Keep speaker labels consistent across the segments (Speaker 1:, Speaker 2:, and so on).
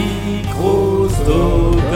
Speaker 1: Microsoft.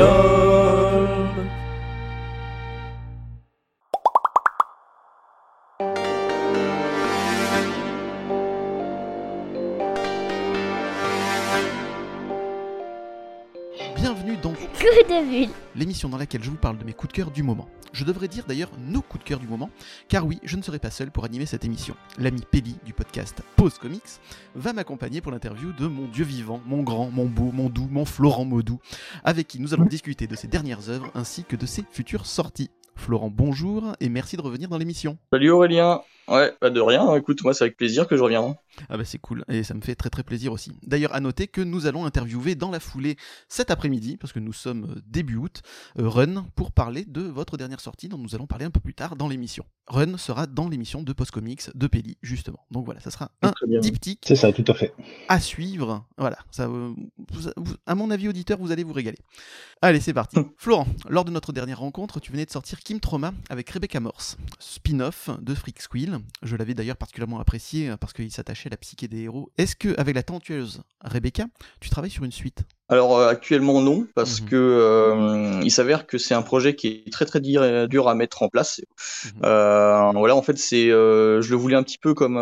Speaker 2: L'émission dans laquelle je vous parle de mes coups de cœur du moment. Je devrais dire d'ailleurs nos coups de cœur du moment, car oui, je ne serai pas seul pour animer cette émission. L'ami Pelli du podcast Pause Comics va m'accompagner pour l'interview de mon dieu vivant, mon grand, mon beau, mon doux, mon Florent Maudou, avec qui nous allons discuter de ses dernières œuvres ainsi que de ses futures sorties. Florent, bonjour et merci de revenir dans l'émission.
Speaker 3: Salut Aurélien. Ouais, pas de rien. Écoute, moi, c'est avec plaisir que je reviens.
Speaker 2: Ah bah c'est cool et ça me fait très très plaisir aussi. D'ailleurs à noter que nous allons interviewer dans la foulée cet après-midi, parce que nous sommes euh, début août, euh, Run pour parler de votre dernière sortie dont nous allons parler un peu plus tard dans l'émission. Run sera dans l'émission de Post Comics de Pelli justement. Donc voilà, ça sera un
Speaker 3: bien.
Speaker 2: diptyque
Speaker 4: C'est ça, tout à fait.
Speaker 2: à suivre. Voilà, ça, euh, vous- vous- à mon avis auditeur, vous allez vous régaler. Allez, c'est parti. Florent, lors de notre dernière rencontre, tu venais de sortir Kim Trauma avec Rebecca Morse, spin-off de Freak Squill. Je l'avais d'ailleurs particulièrement apprécié euh, parce qu'il s'attachait à la psyché des héros. Est-ce que, avec la talentueuse Rebecca, tu travailles sur une suite?
Speaker 3: Alors euh, actuellement non, parce
Speaker 2: Mhm.
Speaker 3: que euh, il s'avère que c'est un projet qui est très très dur, dur à mettre en place.
Speaker 2: Mhm.
Speaker 3: Euh, voilà, en fait, c'est, euh, je le voulais un petit peu comme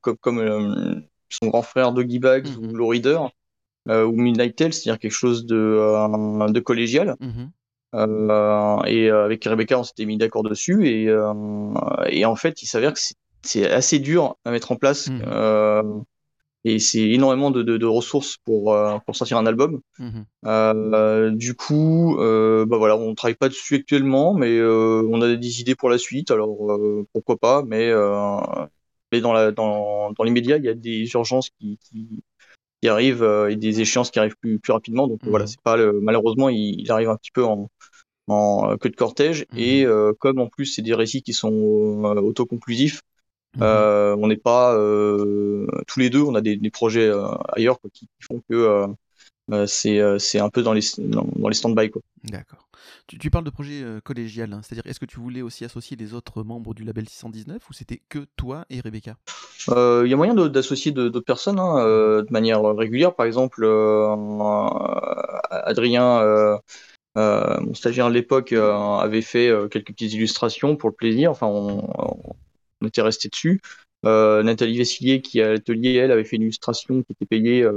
Speaker 3: comme comme son grand frère Doggy Bags
Speaker 2: Mhm.
Speaker 3: ou Lowrider euh, ou Midnight Tale, c'est-à-dire quelque chose de de collégial. Euh, et euh, avec Rebecca, on s'était mis d'accord dessus. Et, euh, et en fait, il s'avère que c'est- assez dur à mettre en place. Euh, et c'est énormément de, de, de ressources pour, euh, pour sortir un album. Euh, du coup, euh, bah voilà, on travaille pas dessus actuellement, mais on a des idées pour la suite. Alors pourquoi pas Mais, dans la dans, dans l'immédiat, il y a des urgences qui, qui, qui arrivent euh, et des échéances qui arrivent plus, plus rapidement. Donc
Speaker 2: Mhm.
Speaker 3: voilà, c'est pas le, malheureusement, il, il arrive un petit peu en en euh, queue de cortège
Speaker 2: Mhm.
Speaker 3: et euh, comme en plus c'est des récits qui sont autoconclusifs
Speaker 2: Mhm.
Speaker 3: euh, on n'est pas euh, tous les deux, on a des, des projets euh, ailleurs quoi, qui, font que c'est euh, c'est un peu dans les dans, dans les stand-by.
Speaker 2: D'accord. Tu, tu parles de projet euh, collégial, hein, c'est-à-dire est-ce que tu voulais aussi associer les autres membres du label 619 ou c'était que toi et Rebecca?
Speaker 3: Euh, Il y a moyen d'associer d'autres personnes hein, euh, de manière régulière, par exemple euh, Adrien. Euh, euh, mon stagiaire de l'époque euh, avait fait euh, quelques petites illustrations pour le plaisir. Enfin, on, on était resté dessus. Euh, Nathalie Vessillier, qui à l'atelier, elle, avait fait une illustration qui était payée,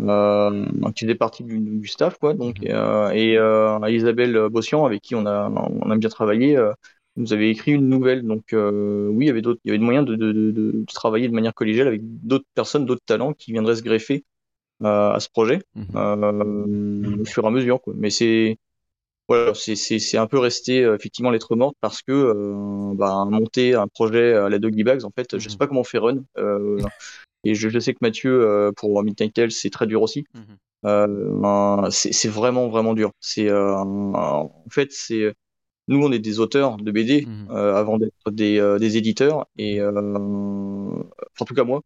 Speaker 3: euh, qui faisait partie du, du staff, quoi. Donc,
Speaker 2: Mhm.
Speaker 3: euh, et euh, Isabelle Bossian, avec qui on a, on a bien travaillé, euh, nous avait écrit une nouvelle. Donc, oui, il y avait d'autres, il y avait de, de, de, de travailler de manière collégiale avec d'autres personnes, d'autres talents qui viendraient se greffer à ce projet
Speaker 2: Mhm.
Speaker 3: au fur et à mesure quoi. Mais c'est voilà, c'est un peu resté effectivement lettre morte parce que bah, monter un projet à la Doggy Bags en fait, je sais
Speaker 2: Mhm.
Speaker 3: pas comment on fait run. Et je, je sais que Mathieu euh, pour Midnight Tale c'est très dur aussi.
Speaker 2: Mhm.
Speaker 3: Euh, c'est c'est vraiment vraiment dur. C'est euh, en fait c'est nous on est des auteurs de BD
Speaker 2: Mhm.
Speaker 3: euh, avant d'être des, euh, des éditeurs et euh, en tout cas moi.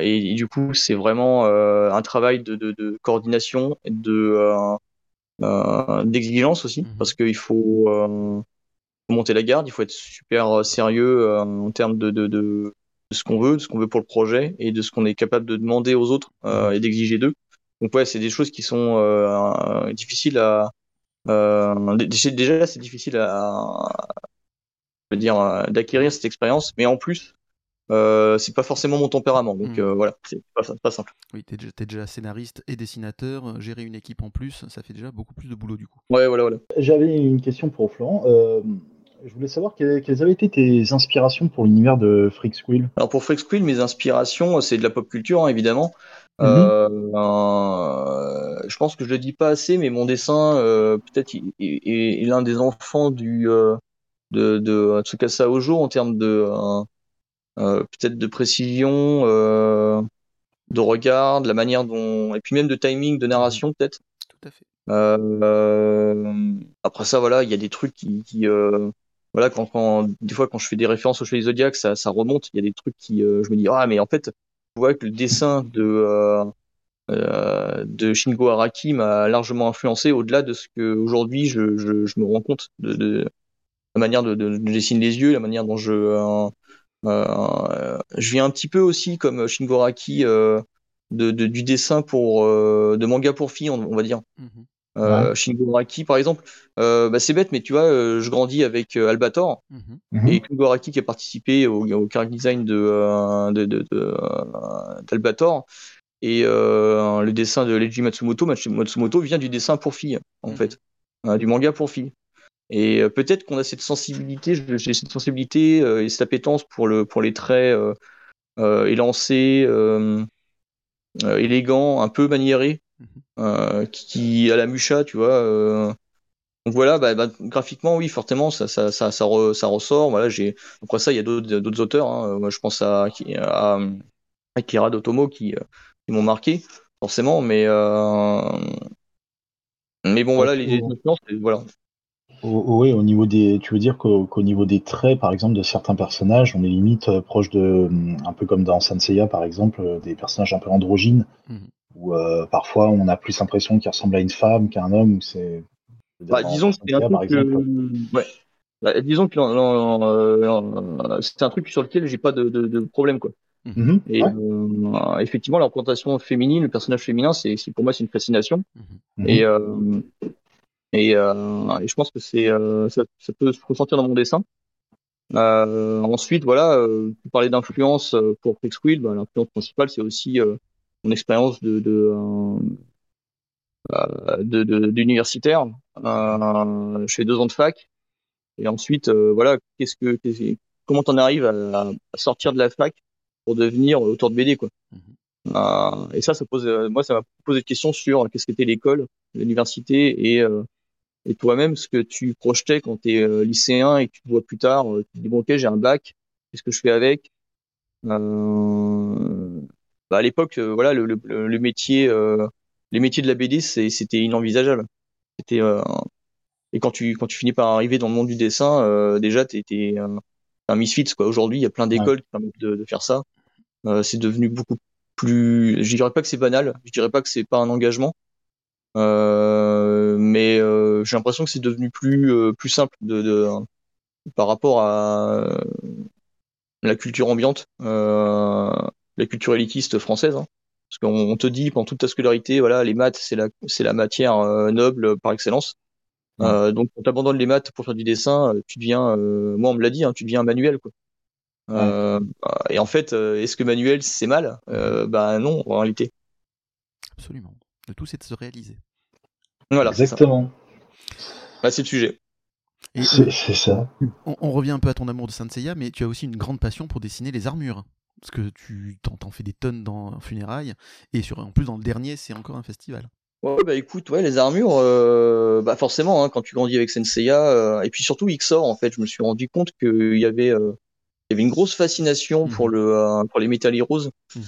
Speaker 3: Et, et du coup, c'est vraiment un travail de, de, de coordination, et de d'exigence aussi,
Speaker 2: Mhm.
Speaker 3: parce qu'il faut, monter la garde, il faut être super sérieux en termes de, de, de, ce qu'on veut, de ce qu'on veut pour le projet et de ce qu'on est capable de demander aux autres euh, et d'exiger d'eux. Donc ouais, c'est des choses qui sont euh, difficiles à euh, déjà c'est difficile à, je veux dire d'acquérir cette expérience, mais en plus euh, c'est pas forcément mon tempérament, donc euh, voilà, c'est pas, pas simple.
Speaker 2: Oui, t'es déjà, déjà scénariste et dessinateur, gérer une équipe en plus, ça fait déjà beaucoup plus de boulot du coup.
Speaker 3: Ouais, voilà, voilà.
Speaker 4: J'avais une question pour Florent. Euh, je voulais savoir quelles, quelles avaient été tes inspirations pour l'univers de Freak Squill.
Speaker 3: Alors pour Freak Squill, mes inspirations, c'est de la pop culture, hein, évidemment.
Speaker 4: Mhm.
Speaker 3: Euh, euh, je pense que je le dis pas assez, mais mon dessin, euh, peut-être, est, est l'un des enfants du euh, de, de Tsukasa Ojo en termes de euh, euh, peut-être de précision, euh, de regard, de la manière dont, et puis même de timing, de narration peut-être.
Speaker 2: Tout à fait.
Speaker 3: Euh, après ça, voilà, il y a des trucs qui, qui euh, voilà, quand, des fois, quand je fais des références au Chevalier Zodiac, ça, ça remonte. Il y a des trucs qui, euh, je me dis, ah, mais en fait, je vois que le dessin de, euh, euh, de Shingo Araki m'a largement influencé au-delà de ce que aujourd'hui je, je, me rends compte de, la manière de, de, de dessiner les yeux, la manière dont je, je viens un petit peu aussi comme Shingo Araki de, du dessin pour de manga pour filles, on, va dire.
Speaker 2: Mhm.
Speaker 3: Euh, Shingo par exemple, euh, bah, c'est bête, mais tu vois, euh, je grandis avec euh, Albator
Speaker 2: Mhm.
Speaker 4: Mhm.
Speaker 3: et Kungo Araki qui a participé au, au character design de, euh, de, de, de, euh, d'Albator. Et euh, le dessin de Leiji Matsumoto, Matsu- Matsumoto vient du dessin pour filles, en
Speaker 2: Mhm.
Speaker 3: fait, Euh, du manga pour filles. Et euh, peut-être qu'on a cette sensibilité, j'ai cette sensibilité euh, et cette appétence pour, le, pour les traits euh, euh, élancés, euh, euh, élégants, un peu maniérés. Euh, qui, qui- à la Musha, tu vois. euh. Donc voilà, bah, bah, graphiquement, oui, fortement, ça, ça, ça, ça, re- ça ressort. Voilà, j'ai après ça, il y a d'autres auteurs. hein. Moi, je pense à, à, à Akira Dotomo qui, euh, qui m'ont marqué, forcément, mais euh, mais bon, voilà, les, influences, voilà.
Speaker 4: Oui, au niveau des, tu veux dire qu'au niveau des traits, par exemple, de certains personnages, on est limite euh, proche de, hum, un peu comme dans Sanseiya, par exemple, euh, des personnages un peu androgynes,
Speaker 2: Mhm.
Speaker 4: Où euh, parfois on a plus l'impression qu'ils ressemblent à une femme qu'à un homme. ou C'est.
Speaker 3: Bah, disons que c'est un truc, euh, ouais. Bah, disons que c'est un truc sur lequel j'ai pas de, de, de problème, quoi.
Speaker 4: Mhm,
Speaker 3: Et
Speaker 4: ouais.
Speaker 3: euh, effectivement, la représentation féminine, le personnage féminin, c'est pour moi, c'est une fascination.
Speaker 2: Mhm.
Speaker 4: Mhm.
Speaker 3: Et, euh, et, euh, et je pense que c'est euh, ça, ça peut se ressentir dans mon dessin. Euh, ensuite, voilà, euh, tu parlais d'influence pour Flex Wheel, bah, l'influence principale, c'est aussi euh, mon expérience de, de, euh, euh, d'universitaire. Euh, je fais deux ans de fac. Et ensuite, euh, voilà, qu'est-ce que, comment t'en arrives à, à sortir de la fac pour devenir auteur de BD, quoi.
Speaker 2: Mhm.
Speaker 3: Euh, et ça, ça pose, euh, moi, ça m'a posé des questions sur qu'est-ce qu'était l'école, l'université et, euh, et toi-même, ce que tu projetais quand tu es lycéen et que tu te vois plus tard, euh, tu te dis, bon, ok, j'ai un bac, qu'est-ce que je fais avec? Euh, bah, À l'époque, euh, voilà, le, le, le euh, les métiers de la BD, c'était inenvisageable. C'était, euh, et quand tu, quand tu finis par arriver dans le monde du dessin, déjà, tu étais un, misfit. Quoi. Aujourd'hui, il y a plein d'écoles qui permettent de, faire ça. C'est devenu beaucoup plus. Je dirais pas que c'est banal, je dirais pas que c'est pas un engagement, euh, mais euh, j'ai l'impression que c'est devenu plus euh, plus simple de, de par rapport à la culture ambiante, la culture élitiste française. hein. Parce qu'on on te dit pendant toute ta scolarité, voilà, les maths c'est la c'est la matière euh, noble par excellence.
Speaker 4: Ouais.
Speaker 3: Euh, donc quand t'abandonnes les maths pour faire du dessin, euh, tu deviens, euh, moi on me l'a dit, hein, tu deviens un manuel quoi. Euh, et en fait, est-ce que manuel c'est mal? Euh, Bah non, en réalité.
Speaker 2: Absolument. Le tout, c'est de se réaliser.
Speaker 3: Voilà, c'est.
Speaker 4: Exactement.
Speaker 3: Bah, c'est le sujet.
Speaker 2: Et
Speaker 4: C'est c'est ça.
Speaker 2: on, on revient un peu à ton amour de Saint Seiya, mais tu as aussi une grande passion pour dessiner les armures. Parce que tu t'en, fais des tonnes dans Funérailles, et sur, en plus dans le dernier, c'est encore un festival.
Speaker 3: Ouais, bah écoute, ouais, les armures, euh, bah forcément, hein, quand tu grandis avec Senseiya, euh, et puis surtout XOR, en fait, je me suis rendu compte qu'il y avait, euh, il y avait une grosse fascination pour
Speaker 2: Mhm.
Speaker 3: le, pour les Metal Heroes,
Speaker 2: Mhm.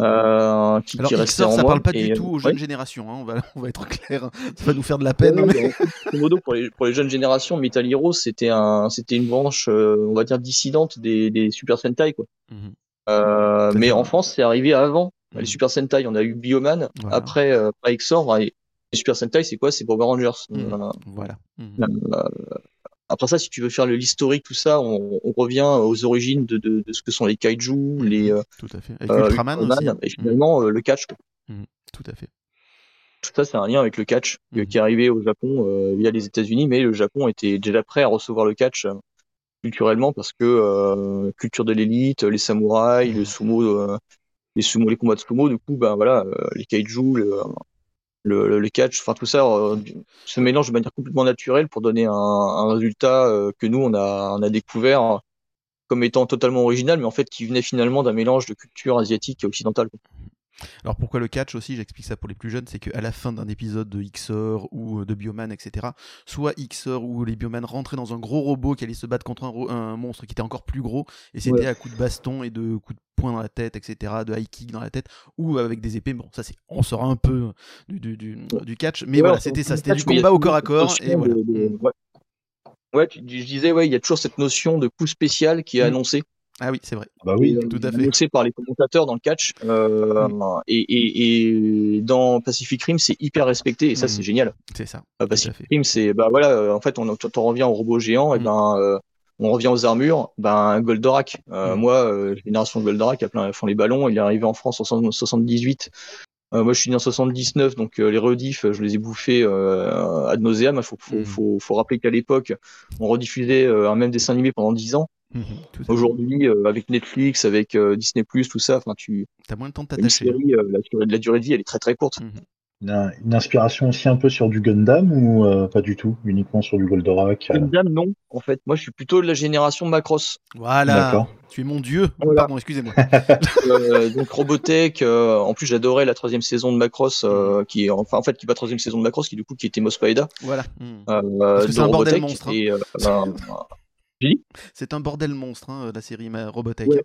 Speaker 3: euh, qui,
Speaker 2: Alors
Speaker 3: qui
Speaker 2: XOR,
Speaker 3: en
Speaker 2: ça
Speaker 3: moi.
Speaker 2: parle pas
Speaker 3: et,
Speaker 2: du tout aux
Speaker 3: ouais.
Speaker 2: jeunes générations, hein, on, va, on va être clair, ça va nous faire de la peine.
Speaker 3: ouais,
Speaker 2: mais-
Speaker 3: modo, pour les, pour les jeunes générations, Metal Heroes, c'était un, c'était une branche, euh, on va dire, dissidente des, des Super Sentai, quoi.
Speaker 2: Mhm.
Speaker 3: Euh, mais en France, c'est arrivé avant.
Speaker 2: Mhm.
Speaker 3: Les Super Sentai, on a eu Bioman.
Speaker 2: Voilà.
Speaker 3: Après, euh, les Super Sentai, c'est quoi? C'est Power Rangers.
Speaker 2: Mhm.
Speaker 3: Euh,
Speaker 2: Voilà.
Speaker 3: Euh, après ça, si tu veux faire l'historique, tout ça, on, on revient aux origines de, de, de ce que sont les kaiju, les euh,
Speaker 2: Tout à fait. Avec Ultraman, aussi.
Speaker 3: et finalement le catch. quoi.
Speaker 2: Tout à fait.
Speaker 3: Tout ça, c'est un lien avec le catch
Speaker 2: Mhm.
Speaker 3: qui est arrivé au Japon euh, via les États-Unis, mais le Japon était déjà prêt à recevoir le catch culturellement parce que euh, culture de l'élite, les samouraïs, le sumo, euh, les sumo, les combats de sumo, du coup, ben voilà, euh, les kaiju, le, le, le- catch, enfin tout ça euh, se mélange de manière complètement naturelle pour donner un, un résultat euh, que nous on a, on a découvert comme étant totalement original, mais en fait qui venait finalement d'un mélange de culture asiatique et occidentale. quoi.
Speaker 2: Alors pourquoi le catch aussi, j'explique ça pour les plus jeunes, c'est qu'à la fin d'un épisode de XOR ou euh, de Bioman, etc., soit XOR ou les Bioman rentraient dans un gros robot qui allait se battre contre un, monstre qui était encore plus gros, et c'était
Speaker 3: Ouais.
Speaker 2: à coups de baston et de coups de poing dans la tête, etc., de high kick dans la tête, ou avec des épées. Bon, ça c'est, on sort un peu du, du, du, du catch, mais
Speaker 3: Ouais,
Speaker 2: voilà, c'était ça, c'était du
Speaker 3: a
Speaker 2: combat au corps à corps,
Speaker 3: notion
Speaker 2: et voilà.
Speaker 3: de- de- ouais. Je disais, ouais, il y a toujours cette notion de coup spécial qui est
Speaker 2: Mm.
Speaker 3: annoncé.
Speaker 2: Ah oui, c'est vrai.
Speaker 4: Bah oui.
Speaker 3: Et,
Speaker 2: tout à fait.
Speaker 3: Annoncé par les commentateurs dans le catch. Euh, et, et, et dans Pacific Rim, c'est hyper respecté et ça,
Speaker 2: Mm.
Speaker 3: c'est génial.
Speaker 2: C'est ça.
Speaker 3: Euh, Pacific. Rim, c'est, bah voilà, euh, en fait, on, on revient au robot géant, et
Speaker 2: Mm.
Speaker 3: ben, euh, on revient aux armures, ben Goldorak. Euh,
Speaker 2: Mm.
Speaker 3: Moi, euh, génération Goldorak, à plein font les ballons. Il est arrivé en France en 78. Euh, moi, je suis né en 79, donc euh, les rediffs, je les ai bouffés euh, ad nauseam. Il faut, faut, faut, faut rappeler qu'à l'époque, on rediffusait euh, un même dessin animé pendant 10 ans.
Speaker 2: Mhm.
Speaker 3: Aujourd'hui, euh, avec Netflix, avec euh, Disney+, tout ça, enfin, tu
Speaker 2: T'as moins le temps de t'attacher.
Speaker 3: euh, la, durée, la durée de vie, elle est très très courte.
Speaker 2: Mhm.
Speaker 4: Une, une inspiration aussi un peu sur du Gundam ou euh, pas du tout Uniquement sur du Goldorak euh,
Speaker 3: Gundam, non, en fait. Moi, je suis plutôt de la génération Macross.
Speaker 2: Voilà.
Speaker 4: D'accord.
Speaker 2: Tu es mon dieu.
Speaker 3: Voilà.
Speaker 2: Pardon, excusez-moi.
Speaker 3: Euh, donc Robotech. euh, en plus, j'adorais la troisième saison de Macross, euh, qui est enfin en fait qui est pas troisième saison de Macross, qui du coup qui était Mospaida.
Speaker 2: voilà. Mhm.
Speaker 3: Euh,
Speaker 2: que c'est un bordel monstre, hein.
Speaker 3: Et, euh, ben,
Speaker 2: C'est un bordel monstre, hein, la série Robotech.
Speaker 3: Ouais.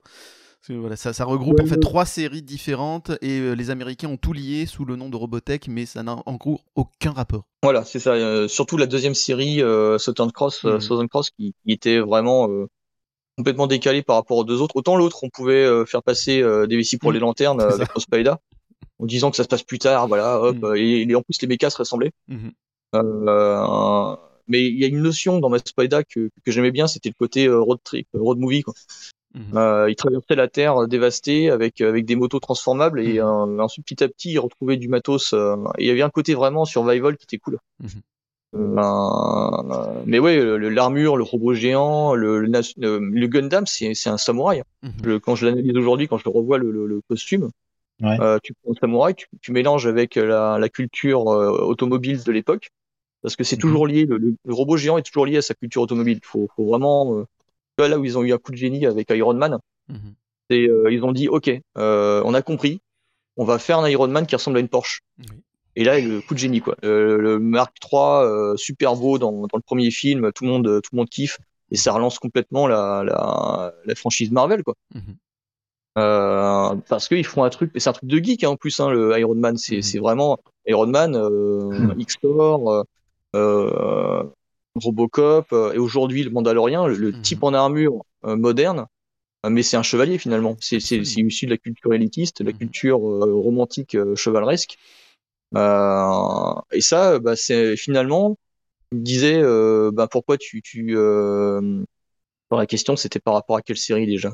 Speaker 2: Voilà, ça, ça regroupe
Speaker 3: Ouais,
Speaker 2: en fait
Speaker 3: ouais.
Speaker 2: trois séries différentes et euh, les Américains ont tout lié sous le nom de Robotech, mais ça n'a en gros aucun rapport.
Speaker 3: voilà, c'est ça. euh, surtout la deuxième série, euh, Southern Cross. Southern Cross, qui, qui était vraiment euh, complètement décalée par rapport aux deux autres. Autant l'autre, on pouvait euh, faire passer euh, des vessies pour
Speaker 2: Mhm.
Speaker 3: les lanternes euh, avec Mospaida, en disant que ça se passe plus tard. Voilà, hop.
Speaker 2: Mhm.
Speaker 3: et, et en plus, les mécas se ressemblaient.
Speaker 2: Mhm.
Speaker 3: Euh, mais il y a une notion dans Mospaida que, que j'aimais bien, c'était le côté euh, road trip, road movie. Quoi.
Speaker 2: Mhm.
Speaker 3: Euh, il traversait la Terre euh, dévastée avec avec des motos transformables et
Speaker 2: Mhm.
Speaker 3: euh, ensuite petit à petit il retrouvait du matos. euh, et il y avait un côté vraiment survival qui était cool.
Speaker 2: Mhm.
Speaker 3: Euh, mais ouais, l'armure, le robot géant, le, le, le- Gundam, c'est un samouraï.
Speaker 2: Mhm.
Speaker 3: Je- quand je l'analyse aujourd'hui, quand je revois le, le, le costume,
Speaker 4: Ouais.
Speaker 3: euh, tu prends le samouraï, tu, tu mélanges avec la, la culture euh, automobile de l'époque, parce que c'est
Speaker 4: Mhm.
Speaker 3: toujours lié. Le, robot géant est toujours lié à sa culture automobile. Faut, faut vraiment. euh, là où ils ont eu un coup de génie avec Iron Man,
Speaker 2: Mhm.
Speaker 3: euh, ils ont dit ok, euh, on a compris, on va faire un Iron Man qui ressemble à une Porsche. Et là, le coup de génie quoi. Le Mark III, super beau dans, dans le premier film, tout le monde tout le monde kiffe et ça relance complètement la, la, la franchise Marvel quoi.
Speaker 2: Mhm.
Speaker 3: Parce qu'ils font un truc, et c'est un truc de geek hein, en plus, hein, le Iron Man, c'est vraiment Iron Man, euh,
Speaker 4: Mhm.
Speaker 3: Euh, Robocop, euh, et aujourd'hui le Mandalorien, le, le
Speaker 2: Mhm.
Speaker 3: type en armure euh, moderne, euh, mais c'est un chevalier finalement. C'est c'est issu de la culture élitiste, de la
Speaker 2: Mhm.
Speaker 3: culture euh, romantique euh, chevaleresque. Euh, et ça, bah, c'est finalement, il me disait, euh, bah, pourquoi tu, tu euh, la question c'était par rapport à quelle série déjà?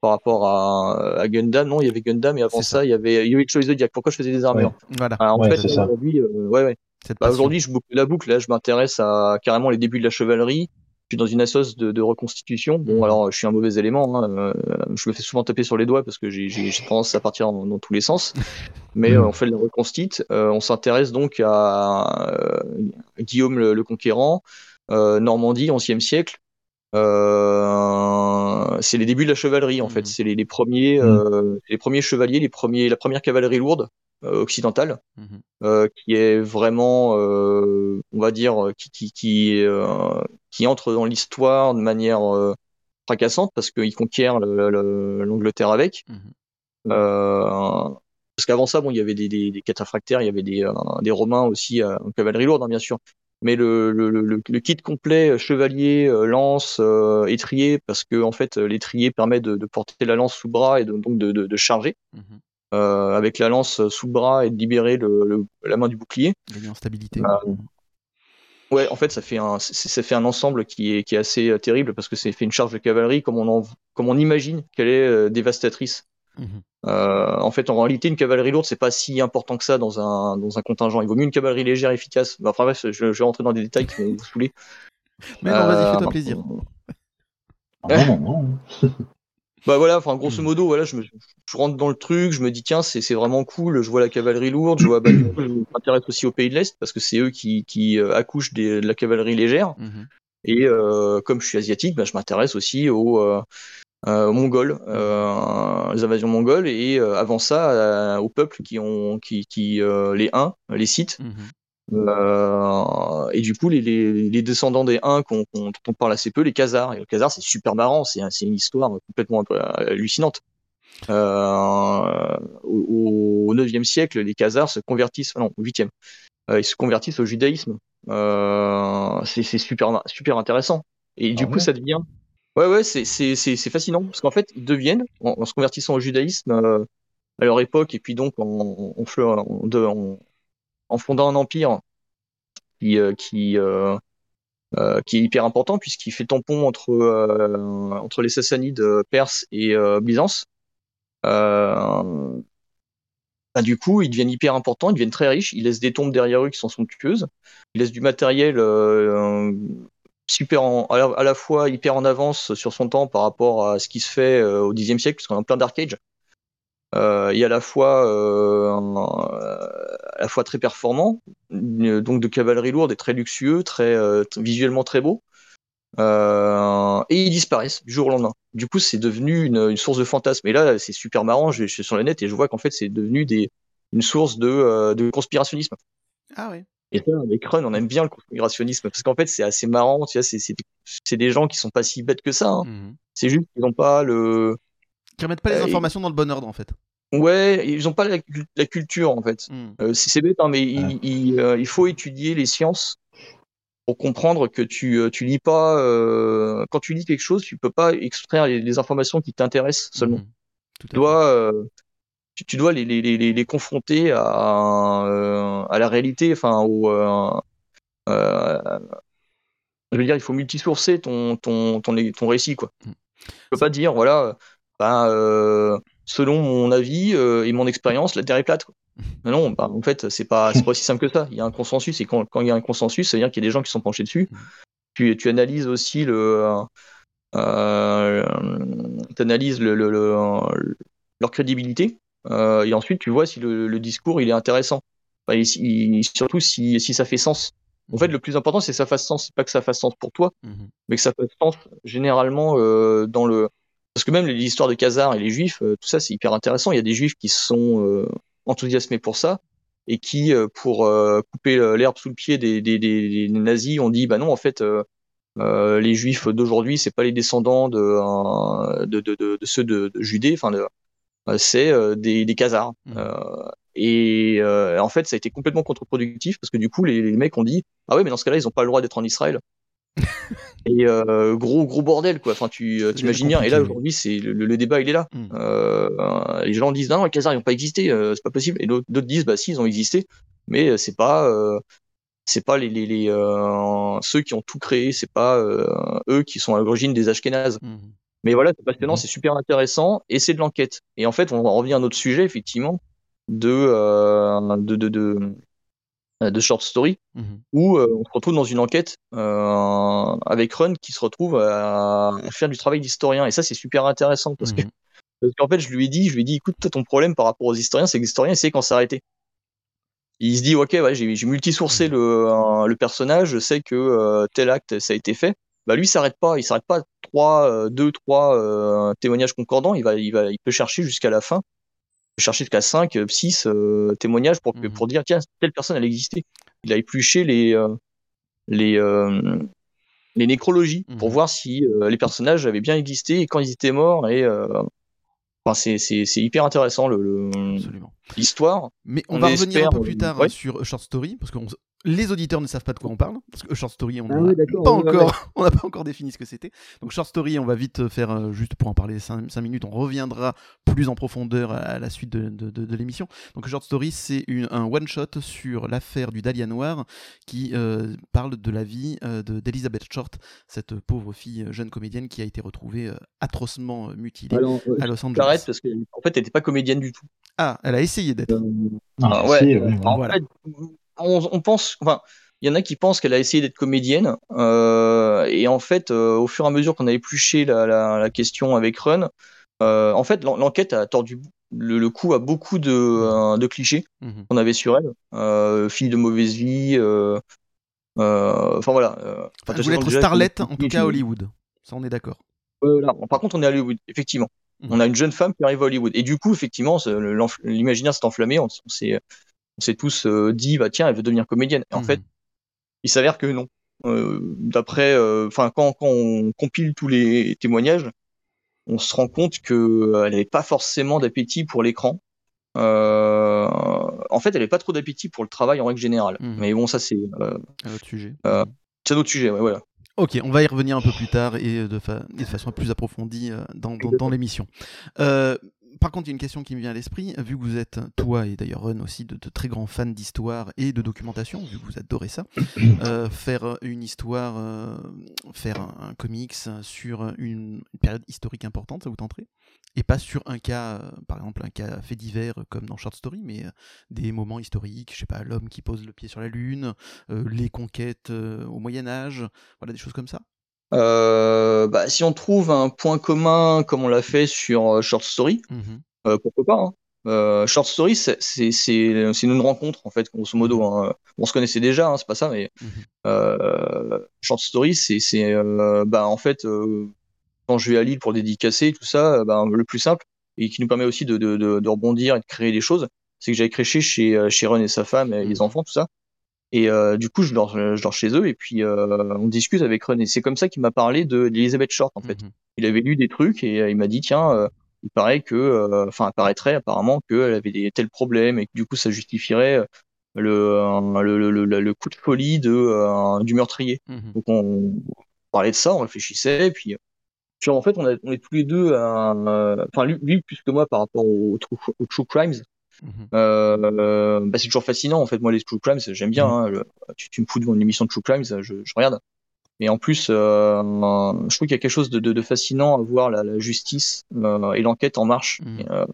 Speaker 3: Par rapport à, à Gundam, non, il y avait Gundam et avant
Speaker 2: ça.
Speaker 3: ça, il y avait Yoichi Zodiac. Pourquoi je faisais des armures?
Speaker 2: Voilà.
Speaker 3: Alors, En
Speaker 4: Ouais,
Speaker 3: fait,
Speaker 4: c'est ça.
Speaker 3: aujourd'hui, euh, ouais, ouais. Bah, aujourd'hui, je boucle la boucle. Là, je m'intéresse à carrément les débuts de la chevalerie. Je suis dans une assoce de, de reconstitution. Bon,
Speaker 2: Mhm.
Speaker 3: alors, je suis un mauvais élément. hein. Euh, je me fais souvent taper sur les doigts parce que j'ai tendance à partir dans, dans tous les sens. Mais
Speaker 4: Mhm.
Speaker 3: euh, on fait de la reconstite. Euh, on s'intéresse donc à euh, Guillaume le, le Conquérant, Normandie, 11e siècle. Euh, c'est les débuts de la chevalerie en
Speaker 2: Mhm.
Speaker 3: fait. C'est les, les premiers, euh, les premiers chevaliers, les premiers, la première cavalerie lourde occidentale
Speaker 2: Mhm.
Speaker 3: euh, qui est vraiment, euh, on va dire, euh, qui, qui, qui, euh, qui entre dans l'histoire de manière euh, fracassante parce qu'il conquiert le- le- l'Angleterre avec.
Speaker 2: Mhm.
Speaker 3: Euh, parce qu'avant ça, bon, il y avait des, des, des cataphractaires, il y avait des, euh, des Romains aussi euh, en cavalerie lourde, hein, bien sûr. Mais le, le, le, le kit complet, euh, chevalier, euh, lance, euh, étrier, parce que en fait, euh, l'étrier permet de, de porter la lance sous bras et de, donc de, de, de charger
Speaker 2: Mhm.
Speaker 3: Euh, avec la lance sous le bras et de libérer le, le- la main du bouclier.
Speaker 2: En stabilité.
Speaker 3: Ah, Ouais, en fait, ça fait un, ça fait un ensemble qui est, qui est assez euh, terrible parce que c'est fait une charge de cavalerie comme on en, comme on imagine qu'elle est euh, dévastatrice.
Speaker 2: Mhm.
Speaker 3: Euh, en fait, en réalité, une cavalerie lourde, c'est pas si important que ça dans un, dans un contingent. Il vaut mieux une cavalerie légère efficace. Bah, enfin bref, je, je vais rentrer dans des détails qui vont vous saouler.
Speaker 2: Mais non, vas-y,
Speaker 3: Euh,
Speaker 2: fais-toi plaisir.
Speaker 4: Ah, non, non, non.
Speaker 3: Bah voilà, enfin grosso
Speaker 2: Hmm.
Speaker 3: modo, voilà, je, me, je rentre dans le truc, je me dis tiens, c'est c'est vraiment cool. Je vois la cavalerie lourde, je vois, bah, du coup, je m'intéresse aussi aux pays de l'Est parce que c'est eux qui, qui euh, accouchent des- de la cavalerie légère.
Speaker 2: Mhm.
Speaker 3: Et euh, comme je suis asiatique, bah, je m'intéresse aussi aux, euh, euh, aux Mongols, euh, les invasions mongoles, et euh, avant ça, aux peuples qui ont, qui, qui euh, les Huns, les Scythes.
Speaker 2: Mhm.
Speaker 3: Euh, et du coup, les, les, les descendants des Huns qu'on qu'on dont on parle assez peu, les Khazars. Et les Khazars, c'est super marrant, c'est un- c'est une histoire complètement euh, hallucinante. Euh, au, au 9e siècle, les Khazars se convertissent, non, au 8e, euh, ils se convertissent au judaïsme. C'est super, super intéressant. Et du
Speaker 4: Ah
Speaker 3: coup,
Speaker 4: ouais
Speaker 3: ça devient. Ouais, ouais, c'est fascinant. Parce qu'en fait, ils deviennent, en, en se convertissant au judaïsme à leur époque, et puis donc en, en, fleur- en, en- fondant un empire qui, euh, qui, euh, qui est hyper important puisqu'il fait tampon entre les Sassanides perses et Byzance. Euh, bah, du coup, ils deviennent hyper importants, ils deviennent très riches, ils laissent des tombes derrière eux qui sont somptueuses, ils laissent du matériel euh, super à, la, fois hyper en avance sur son temps par rapport à ce qui se fait euh, au Xe siècle, puisqu'on a plein d'arcades. Euh, et à la fois à la fois très performant, donc de cavalerie lourde et très luxueux, très visuellement très beau. Euh, et ils disparaissent du jour au lendemain. Du coup, c'est devenu une, source de fantasme. Et là, c'est super marrant. Je, suis sur le net et je vois qu'en fait, c'est devenu des, une source de, euh, de conspirationnisme.
Speaker 2: Ah oui.
Speaker 3: Et ça, avec Run, on aime bien le conspirationnisme parce qu'en fait, c'est assez marrant. Tu vois, c'est des gens qui sont pas si bêtes que ça. Hein. Mmh c'est juste qu'ils n'ont pas le.
Speaker 2: Qui remettent pas les euh, informations dans le bon ordre, en fait.
Speaker 3: Ouais, ils n'ont pas la, culture, en fait. Mmh. c'est bête, hein, mais il, il, faut étudier les sciences pour comprendre que tu, euh, tu lis pas euh, quand tu lis quelque chose, tu peux pas extraire les, informations qui t'intéressent seulement. Mmh. tu dois euh, tu, dois les, les, les, les confronter à, à la réalité, enfin au je veux dire, il faut multisourcer ton ton ton, ton récit quoi. Mmh. Tu peux pas dire voilà, ben, selon mon avis et mon expérience, la Terre est plate. Quoi. non, bah, en fait, c'est pas, pas aussi simple que ça. Il y a un consensus, et quand, il y a un consensus, ça veut dire qu'il y a des gens qui sont penchés dessus. Mm. Tu, tu analyses aussi le. Euh, analyses le, leur crédibilité, euh, et ensuite tu vois si le, discours il est intéressant. surtout si, si ça fait sens. En fait, le plus important, c'est que ça fasse sens. C'est pas que ça fasse sens pour toi, mm-hmm. mais que ça fasse sens généralement euh, dans le. Parce que même les histoires de Khazars et les Juifs, tout ça, c'est hyper intéressant. Il y a des Juifs qui sont enthousiasmés pour ça et qui, euh, pour euh, couper l'herbe sous le pied des, des, des, nazis, ont dit bah non, en fait, euh, les juifs d'aujourd'hui, c'est pas les descendants de, de, de, de, ceux de, Judée, enfin, c'est des, des Khazars. Mmh. et en fait, ça a été complètement contre-productif parce que du coup, les, les, mecs ont dit ah ouais, mais dans ce cas-là, ils ont pas le droit d'être en Israël. et euh, gros gros bordel quoi. Enfin tu euh, t'imagines bien. Et là aujourd'hui c'est le, débat il est là. Hmm. Euh, les gens disent non, les Khazars ils n'ont pas existé, c'est pas possible. Et d'autres disent bah si ils ont existé, mais c'est pas c'est pas les, les, les ceux qui ont tout créé, c'est pas eux qui sont à l'origine des Ashkénazes. Hmm. Mais voilà, c'est passionnant, hmm. c'est super intéressant et c'est de l'enquête. Et en fait, on revient à un autre sujet effectivement de, de, de, de euh, de short story mmh où euh, on se retrouve dans une enquête euh, avec Run qui se retrouve à, faire du travail d'historien. Et ça c'est super intéressant parce que mmh parce qu'en fait je lui ai dit je lui ai dit écoute ton problème par rapport aux historiens c'est que les historiens essaient quand s'arrêter. Il se dit ok ouais j'ai multisourcé mmh. le, le personnage je sais que tel acte ça a été fait. Bah lui il s'arrête pas il s'arrête pas trois deux trois témoignages concordants. Il va il va il peut chercher jusqu'à la fin chercher jusqu'à 5, 6 euh, témoignages pour, mmh pour dire tiens, telle personne elle existait. Il a épluché les, euh, les, euh, les nécrologies pour mmh voir si les personnages avaient bien existé et quand ils étaient morts. Et enfin, c'est hyper intéressant l'histoire.
Speaker 2: Mais on, va revenir un peu plus tard sur Short Story parce qu'on les auditeurs ne savent pas de quoi on parle, parce que Short Story, on n'a ah pas, encore, on pas encore défini ce que c'était. Donc Short Story, on va vite faire, euh, juste pour en parler 5, minutes, on reviendra plus en profondeur à, la suite de, l'émission. Donc Short Story, c'est un one-shot sur l'affaire du Dahlia Noir, qui euh, parle de la vie euh, d'Elizabeth Short, cette pauvre fille jeune comédienne qui a été retrouvée atrocement mutilée à Los Angeles.
Speaker 3: J'arrête parce qu'en fait, elle n'était pas comédienne du tout.
Speaker 2: Ah, elle a essayé d'être.
Speaker 3: Ah, ouais. voilà on, pense, enfin, il y en a qui pensent qu'elle a essayé d'être comédienne, euh, et en fait, euh, au fur et à mesure qu'on a épluché la, la, question avec Run, euh, en fait, l'enquête a tordu le, coup à beaucoup de, clichés mhm. qu'on avait sur elle, fille de mauvaise vie, enfin voilà.
Speaker 2: elle voulait être starlette, en tout cas à Hollywood. Ça, on est d'accord.
Speaker 3: par contre, on est à Hollywood, effectivement. Mhm. On a une jeune femme qui arrive à Hollywood. Et du coup, effectivement, l'imaginaire s'est enflammé. On, on s'est s'est tous euh, dit, bah tiens, elle veut devenir comédienne. Et en fait, mmh. il s'avère que non. Euh, d'après, euh, enfin, quand, quand on compile tous les témoignages, on se rend compte que elle n'avait pas forcément d'appétit pour l'écran. en fait, elle n'avait pas trop d'appétit pour le travail en règle générale. Mmh. Mais bon, ça c'est
Speaker 2: un autre sujet.
Speaker 3: c'est un autre sujet, ouais, voilà.
Speaker 2: Ok, on va y revenir un peu plus tard et de, façon plus approfondie dans, dans, dans l'émission. Par contre, il y a une question qui me vient à l'esprit, vu que vous êtes, toi et d'ailleurs Run aussi, de, très grands fans d'histoire et de documentation, vu que vous adorez ça, euh, faire une histoire, euh, faire un, comics sur une, période historique importante, ça vous tenterait? Et pas sur un cas, euh, par exemple, un cas fait divers comme dans Short Story, mais des moments historiques, je sais pas, l'homme qui pose le pied sur la Lune, les conquêtes au Moyen-Âge, voilà, des choses comme ça?
Speaker 3: Bah, si on trouve un point commun comme on l'a fait sur euh, Short Story, mmh euh, pourquoi pas hein. euh, Short Story, c'est une rencontre en fait, grosso modo. Mmh hein. On se connaissait déjà, hein, c'est pas ça, mais mmh euh, Short Story, c'est bah, en fait quand je vais à Lille pour dédicacer tout ça, bah, le plus simple et qui nous permet aussi de, de, de, de rebondir et de créer des choses, c'est que j'avais créché chez, chez Ron et sa femme et les enfants, tout ça. Et euh, du coup, je dors, je dors chez eux et puis euh, on discute avec René. C'est comme ça qu'il m'a parlé de d'Elizabeth Short en fait. Mhm. Il avait lu des trucs et euh, il m'a dit tiens, il paraît que, enfin, il paraîtrait apparemment qu'elle avait des tels problèmes et que du coup ça justifierait le le, le, le, coup de folie de du meurtrier. Mhm. Donc on, parlait de ça, on réfléchissait et puis. en fait, on, a, on est tous les deux, enfin lui, lui, plus que moi par rapport aux au true crimes, Mhm. Euh, bah, c'est toujours fascinant en fait. Moi, les true crimes, j'aime bien. Mhm. Hein, tu, me fous devant une émission de true crimes, je, je regarde. Mais en plus, euh, je trouve qu'il y a quelque chose de, de, de fascinant à voir la, la justice euh, et l'enquête en marche, mhm.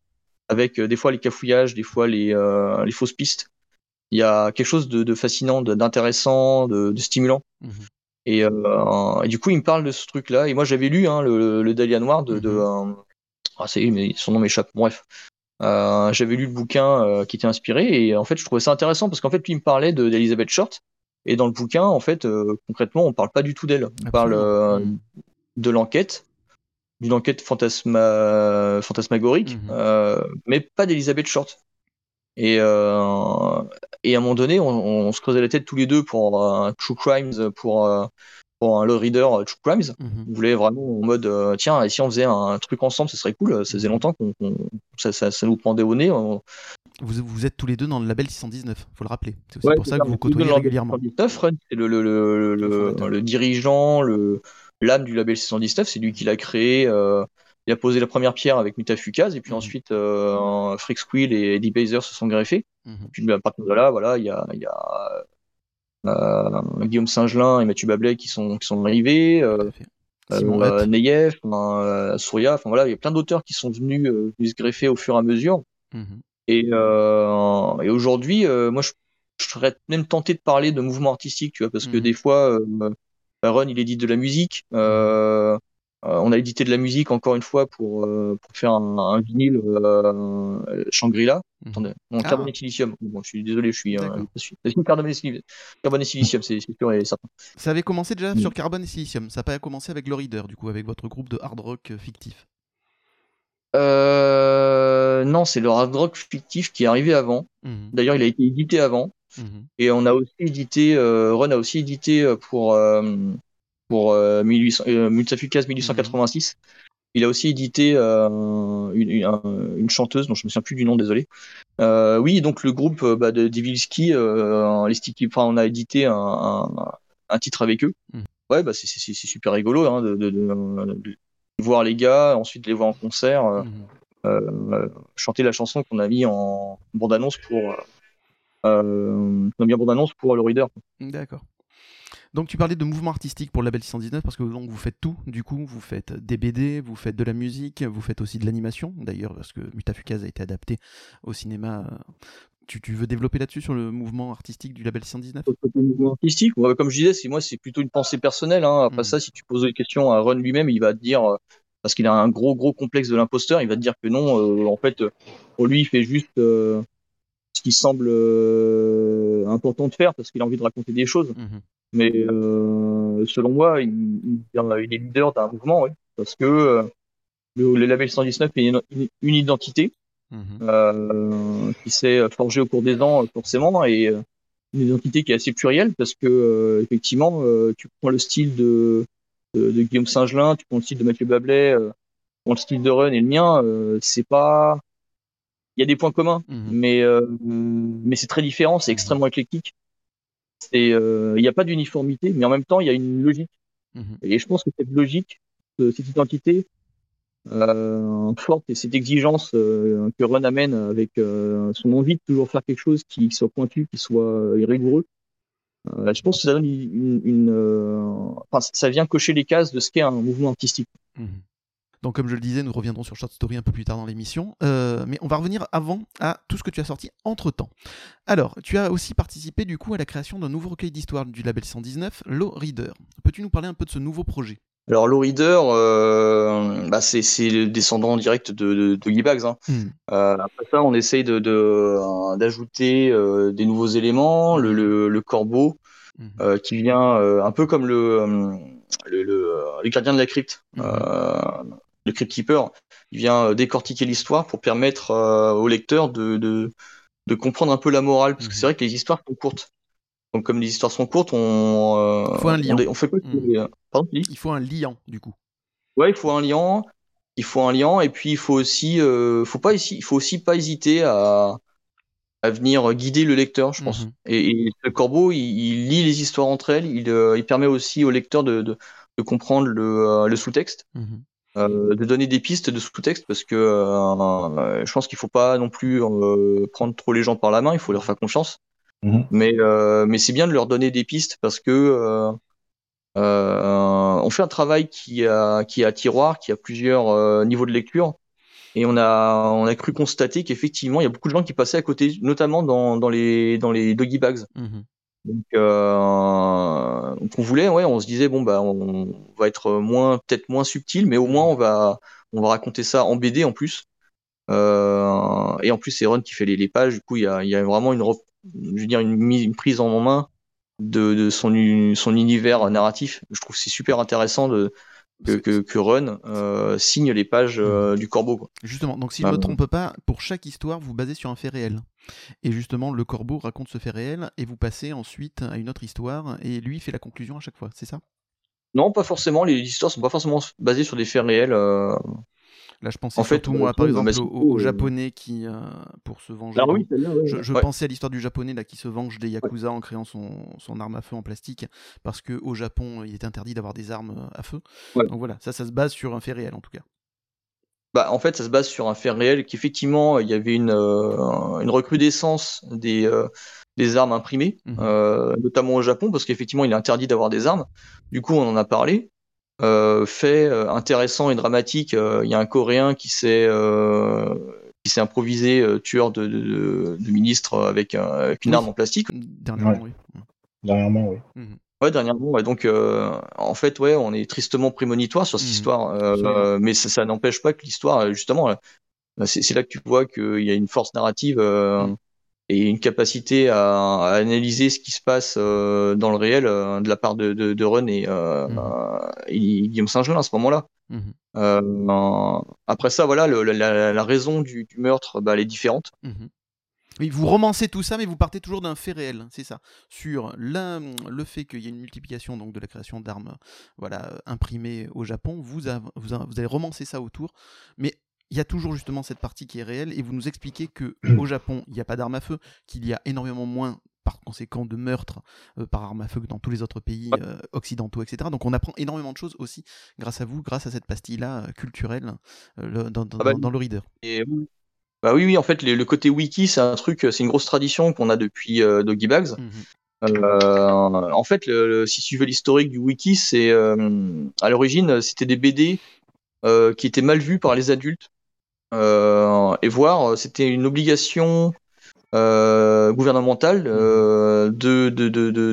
Speaker 3: avec des fois les cafouillages, des fois les, les fausses pistes. Il y a quelque chose de, de fascinant, d'intéressant, de, stimulant. Et, et, du coup, il me parle de ce truc-là. Et moi, j'avais lu hein, le, le Dahlia Noir de, de ah, c'est mais son nom m'échappe. Bref, euh, j'avais lu le bouquin euh, qui était inspiré et en fait je trouvais ça intéressant parce qu'en fait lui il me parlait d'Elizabeth Short et dans le bouquin en fait euh, concrètement on parle pas du tout d'elle on parle mm. de l'enquête d'une enquête fantasma... fantasmagorique mm-hmm. mais pas d'Elizabeth Short et, et à un moment donné on, on, se creusait la tête tous les deux pour True Crimes pour pour un low reader euh, True Crimes. Mhm. On voulait vraiment en mode euh, tiens, et si on faisait un, truc ensemble, ce serait cool. Ça faisait mhm. longtemps qu'on ça, ça, ça, nous prendait au nez. Vous,
Speaker 2: vous, êtes tous les deux dans le label 619, faut le rappeler. C'est pour ça que vous côtoyez régulièrement.
Speaker 3: C'est le, le, le, le, dirigeant, le l'âme du label 619, c'est lui qui l'a créé. Euh, il a posé la première pierre avec Mutafukaz et puis mhm. ensuite euh, Freak Squill et Eddie Bazer se sont greffés. Puis à partir de là, voilà, il y a, y a Guillaume Singelin et Mathieu Bablet qui sont, qui sont arrivés. Euh, euh, Neyef, Souria, enfin voilà, il y a plein d'auteurs qui sont venus, se greffer au fur et à mesure. Mhm. Et, et aujourd'hui, moi, je, serais même tenté de parler de mouvement artistique, tu vois, parce que mhm. des fois, Aaron, il édite de la musique. Euh, euh, on a édité de la musique encore une fois pour, euh, pour faire un, un vinyle euh, Shangri-La. Mmh. Attendez, non, ah. carbone et silicium. Bon, je suis désolé, je suis. Euh, carbone, et silicium, c'est sûr et certain.
Speaker 2: Ça avait commencé déjà mmh. sur carbone et silicium. Ça n'a pas commencé avec le Reader, du coup, avec votre groupe de hard rock fictif.
Speaker 3: Euh, non, c'est le hard rock fictif qui est arrivé avant. Mmh. D'ailleurs, il a été édité avant. Et on a aussi édité, euh, Ron a aussi édité pour pour euh, 1800, euh, 1886. Il a aussi édité euh, une, une, chanteuse dont je me souviens plus du nom, désolé. Euh, oui, donc le groupe euh, bah, de Divilski, euh, on a édité un, un, un titre avec eux. Mm. Ouais, bah c'est super rigolo hein, de, de, de, voir les gars, ensuite les voir en concert, mm. chanter la chanson qu'on a mis en bande annonce pour, euh, on a mis en bande annonce pour le reader.
Speaker 2: D'accord. Donc tu parlais de mouvement artistique pour le label 619 parce que donc, vous faites tout, du coup, vous faites des BD, vous faites de la musique, vous faites aussi de l'animation, d'ailleurs, parce que Mutafukaz a été adapté au cinéma. Tu, tu veux développer là-dessus sur le mouvement artistique du label 619
Speaker 3: Le mouvement artistique, comme je disais, c'est moi c'est plutôt une pensée personnelle. Hein. Après hmm. ça, si tu poses des questions à Ron lui-même, il va te dire, euh, parce qu'il a un gros gros complexe de l'imposteur, il va te dire que non, euh, en fait, pour lui, il fait juste euh, ce qui semble important de faire parce qu'il a envie de raconter des choses. Hmm. Mais euh, selon moi, il, il, il, est leader d'un mouvement, oui, parce que euh, le, le, label 119 est une, une, identité mhm. euh, qui s'est forgée au cours des ans, forcément, et euh, une identité qui est assez plurielle, parce que euh, effectivement, tu prends le style de, de, de Guillaume Singelin, tu prends le style de Mathieu Bablet, tu prends le style de Run et le mien, c'est pas il y a des points communs, mhm. mais mais c'est très différent, c'est extrêmement éclectique il euh, n'y a pas d'uniformité, mais en même temps, il y a une logique. Mhm. Et je pense que cette logique, cette identité, forte et cette exigence que Run amène avec son envie de toujours faire quelque chose qui soit pointu, qui soit rigoureux. je pense que ça donne une, enfin, ça vient cocher les cases de ce qu'est un mouvement artistique. Mmh
Speaker 2: donc, comme je le disais, nous reviendrons sur Short Story un peu plus tard dans l'émission. Euh, mais on va revenir avant à tout ce que tu as sorti entre temps. Alors, tu as aussi participé du coup à la création d'un nouveau recueil d'histoire du label 119, Low Reader. Peux-tu nous parler un peu de ce nouveau projet?
Speaker 3: Alors, Low Reader, euh, bah, c'est le descendant direct de, de, Bags. Hein. Hmm. Euh, après ça, on essaye d'ajouter de, des nouveaux éléments, le, le, corbeau, hmm. qui vient un peu comme le, le, le, gardien de la crypte. Hmm le Crypt Keeper, il vient euh, décortiquer l'histoire pour permettre euh, au lecteur de, de, comprendre un peu la morale, parce que c'est mhm. vrai que les histoires sont courtes. Donc comme les histoires sont courtes, on,
Speaker 2: euh, il faut un liant.
Speaker 3: On, fait quoi mhm.
Speaker 2: Il faut un liant du coup.
Speaker 3: Ouais, il faut un liant. Il faut un liant et puis il faut aussi, faut pas ici, il faut aussi pas hésiter à, à venir guider le lecteur, je pense. Mhm. Et, le corbeau, il, lit les histoires entre elles. Il, il permet aussi au lecteur de, de, comprendre le, le sous-texte. Euh, de donner des pistes de sous-texte parce que euh, je pense qu'il faut pas non plus euh, prendre trop les gens par la main, il faut leur faire confiance. Mhm. Mais, mais c'est bien de leur donner des pistes parce que on fait un travail qui a, qui a tiroir, qui a plusieurs niveaux de lecture. Et on a, on a cru constater qu'effectivement, il y a beaucoup de gens qui passaient à côté, notamment dans, dans, les, dans les doggy bags. Mhm. Donc, euh, on voulait, ouais, on se disait bon bah on va être moins, peut-être moins subtil, mais au moins on va, on va raconter ça en BD en plus. Euh, et en plus c'est Ron qui fait les, les, pages, du coup il y a, y a vraiment une, je veux dire une, prise en main de, de son, son univers narratif. Je trouve c'est super intéressant de que, que, Run euh, signe les pages euh, du corbeau.
Speaker 2: Justement, donc si je ne me trompe pas, pour chaque histoire, vous basez sur un fait réel. Et justement, le corbeau raconte ce fait réel et vous passez ensuite à une autre histoire et lui fait la conclusion à chaque fois, c'est ça?
Speaker 3: Non, pas forcément. Les histoires sont pas forcément basées sur des faits réels. Euh,
Speaker 2: Là, je pensais en surtout, moi, par exemple, au, euh, japonais qui, euh, pour se venger.
Speaker 3: Ah oui,
Speaker 2: je, pensais à l'histoire du japonais là, qui se venge des yakuza en créant son, son, arme à feu en plastique, parce que au Japon, il est interdit d'avoir des armes euh, à feu. Donc voilà, ça, ça se base sur un fait réel en tout cas.
Speaker 3: Bah, en fait, ça se base sur un fait réel qu'effectivement, il y avait une, une recrudescence des, des armes imprimées, mmh notamment au Japon, parce qu'effectivement, il est interdit d'avoir des armes. Du coup, on en a parlé. Euh, fait euh, intéressant et dramatique. Euh, il y a un Coréen qui s'est qui s'est improvisé tueur de, de, de, ministre avec, une arme en plastique.
Speaker 2: Dernièrement, oui.
Speaker 4: Dernièrement, oui.
Speaker 2: Mhm.
Speaker 3: Ouais, dernièrement. Ouais. Donc, en fait, ouais, on est tristement prémonitoire sur cette mhm. histoire, mais ça, ça n'empêche pas que l'histoire, justement, c'est là que tu vois qu'il y a une force narrative. Mhm et une capacité à, analyser ce qui se passe euh, dans le réel euh, de la part de, de, de Run et, euh, mmh. Guillaume Saint-Gelin à ce moment-là. Mmh. après ça, voilà, le, la, la, raison du, du meurtre, bah, elle est différente.
Speaker 2: Mmh. Oui, vous romancez tout ça, mais vous partez toujours d'un fait réel, c'est ça. Sur le fait qu'il y a une multiplication donc, de la création d'armes voilà, imprimées au Japon, vous, vous, vous allez romancer ça autour, mais il y a toujours justement cette partie qui est réelle et vous nous expliquez que au Japon il n'y a pas d'armes à feu, qu'il y a énormément moins par conséquent de meurtres euh, par arme à feu que dans tous les autres pays euh, occidentaux, etc. Donc on apprend énormément de choses aussi grâce à vous, grâce à cette pastille-là euh, culturelle dans, ah bah dans, le reader.
Speaker 3: Et, bah oui, oui, en fait, le côté wiki, c'est un truc, c'est une grosse tradition qu'on a depuis Doggy Bags. Mmh en fait, si tu veux l'historique du wiki, c'est à l'origine, c'était des BD qui étaient mal vus par les adultes et voir, euh, c'était une obligation euh, gouvernementale de, de, de, de,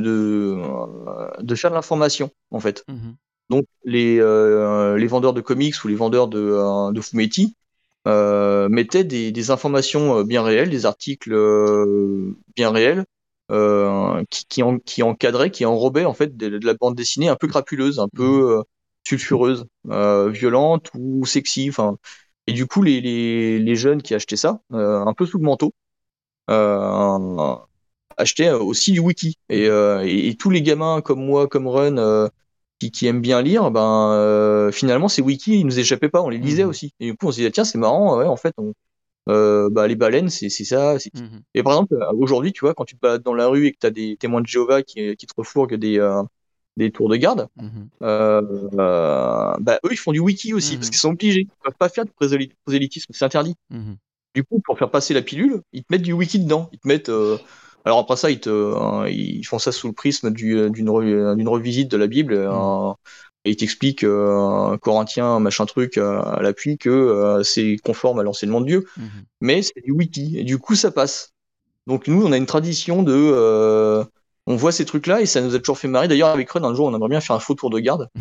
Speaker 3: de, faire de l'information, en fait. Mmh Donc, les, les vendeurs de comics ou les vendeurs de, de fumetti euh, mettaient des, des, informations bien réelles, des articles bien réels, euh, qui, qui, en, qui encadraient, qui enrobaient en fait de, de, la bande dessinée un peu crapuleuse, un peu mmh sulfureuse, violente ou sexy. Enfin, et du coup, les, les, les jeunes qui achetaient ça, euh, un peu sous le manteau, euh, achetaient aussi du wiki. Et, euh, et, tous les gamins comme moi, comme Run, euh, qui, qui, aiment bien lire, ben euh, finalement ces wikis, ils nous échappaient pas, on les lisait mmh. aussi. Et du coup, on se disait tiens, c'est marrant, ouais, en fait, on, bah, les baleines, c'est ça. Mmh. Et par exemple, aujourd'hui, tu vois, quand tu te balades dans la rue et que tu as des témoins de Jéhovah qui, qui te refourguent des, des tours de garde,
Speaker 2: Mhm.
Speaker 3: euh, euh, bah, eux, ils font du wiki aussi,
Speaker 2: Mhm.
Speaker 3: parce qu'ils sont obligés. Ils peuvent pas faire de prosély- prosélytisme, c'est interdit.
Speaker 2: Mhm.
Speaker 3: Du coup, pour faire passer la pilule, ils te mettent du wiki dedans. Ils te mettent. euh, Alors après ça, ils, te, ils font ça sous le prisme du- d'une re- d'une revisite de la Bible. et ils t'expliquent, Corinthiens, machin truc, à l'appui, que c'est conforme à l'enseignement de Dieu. Mais c'est du wiki. Et du coup, ça passe. Donc nous, on a une tradition de... on voit ces trucs-là et ça nous a toujours fait marrer. D'ailleurs, avec Run, un jour, on aimerait bien faire un faux tour de garde.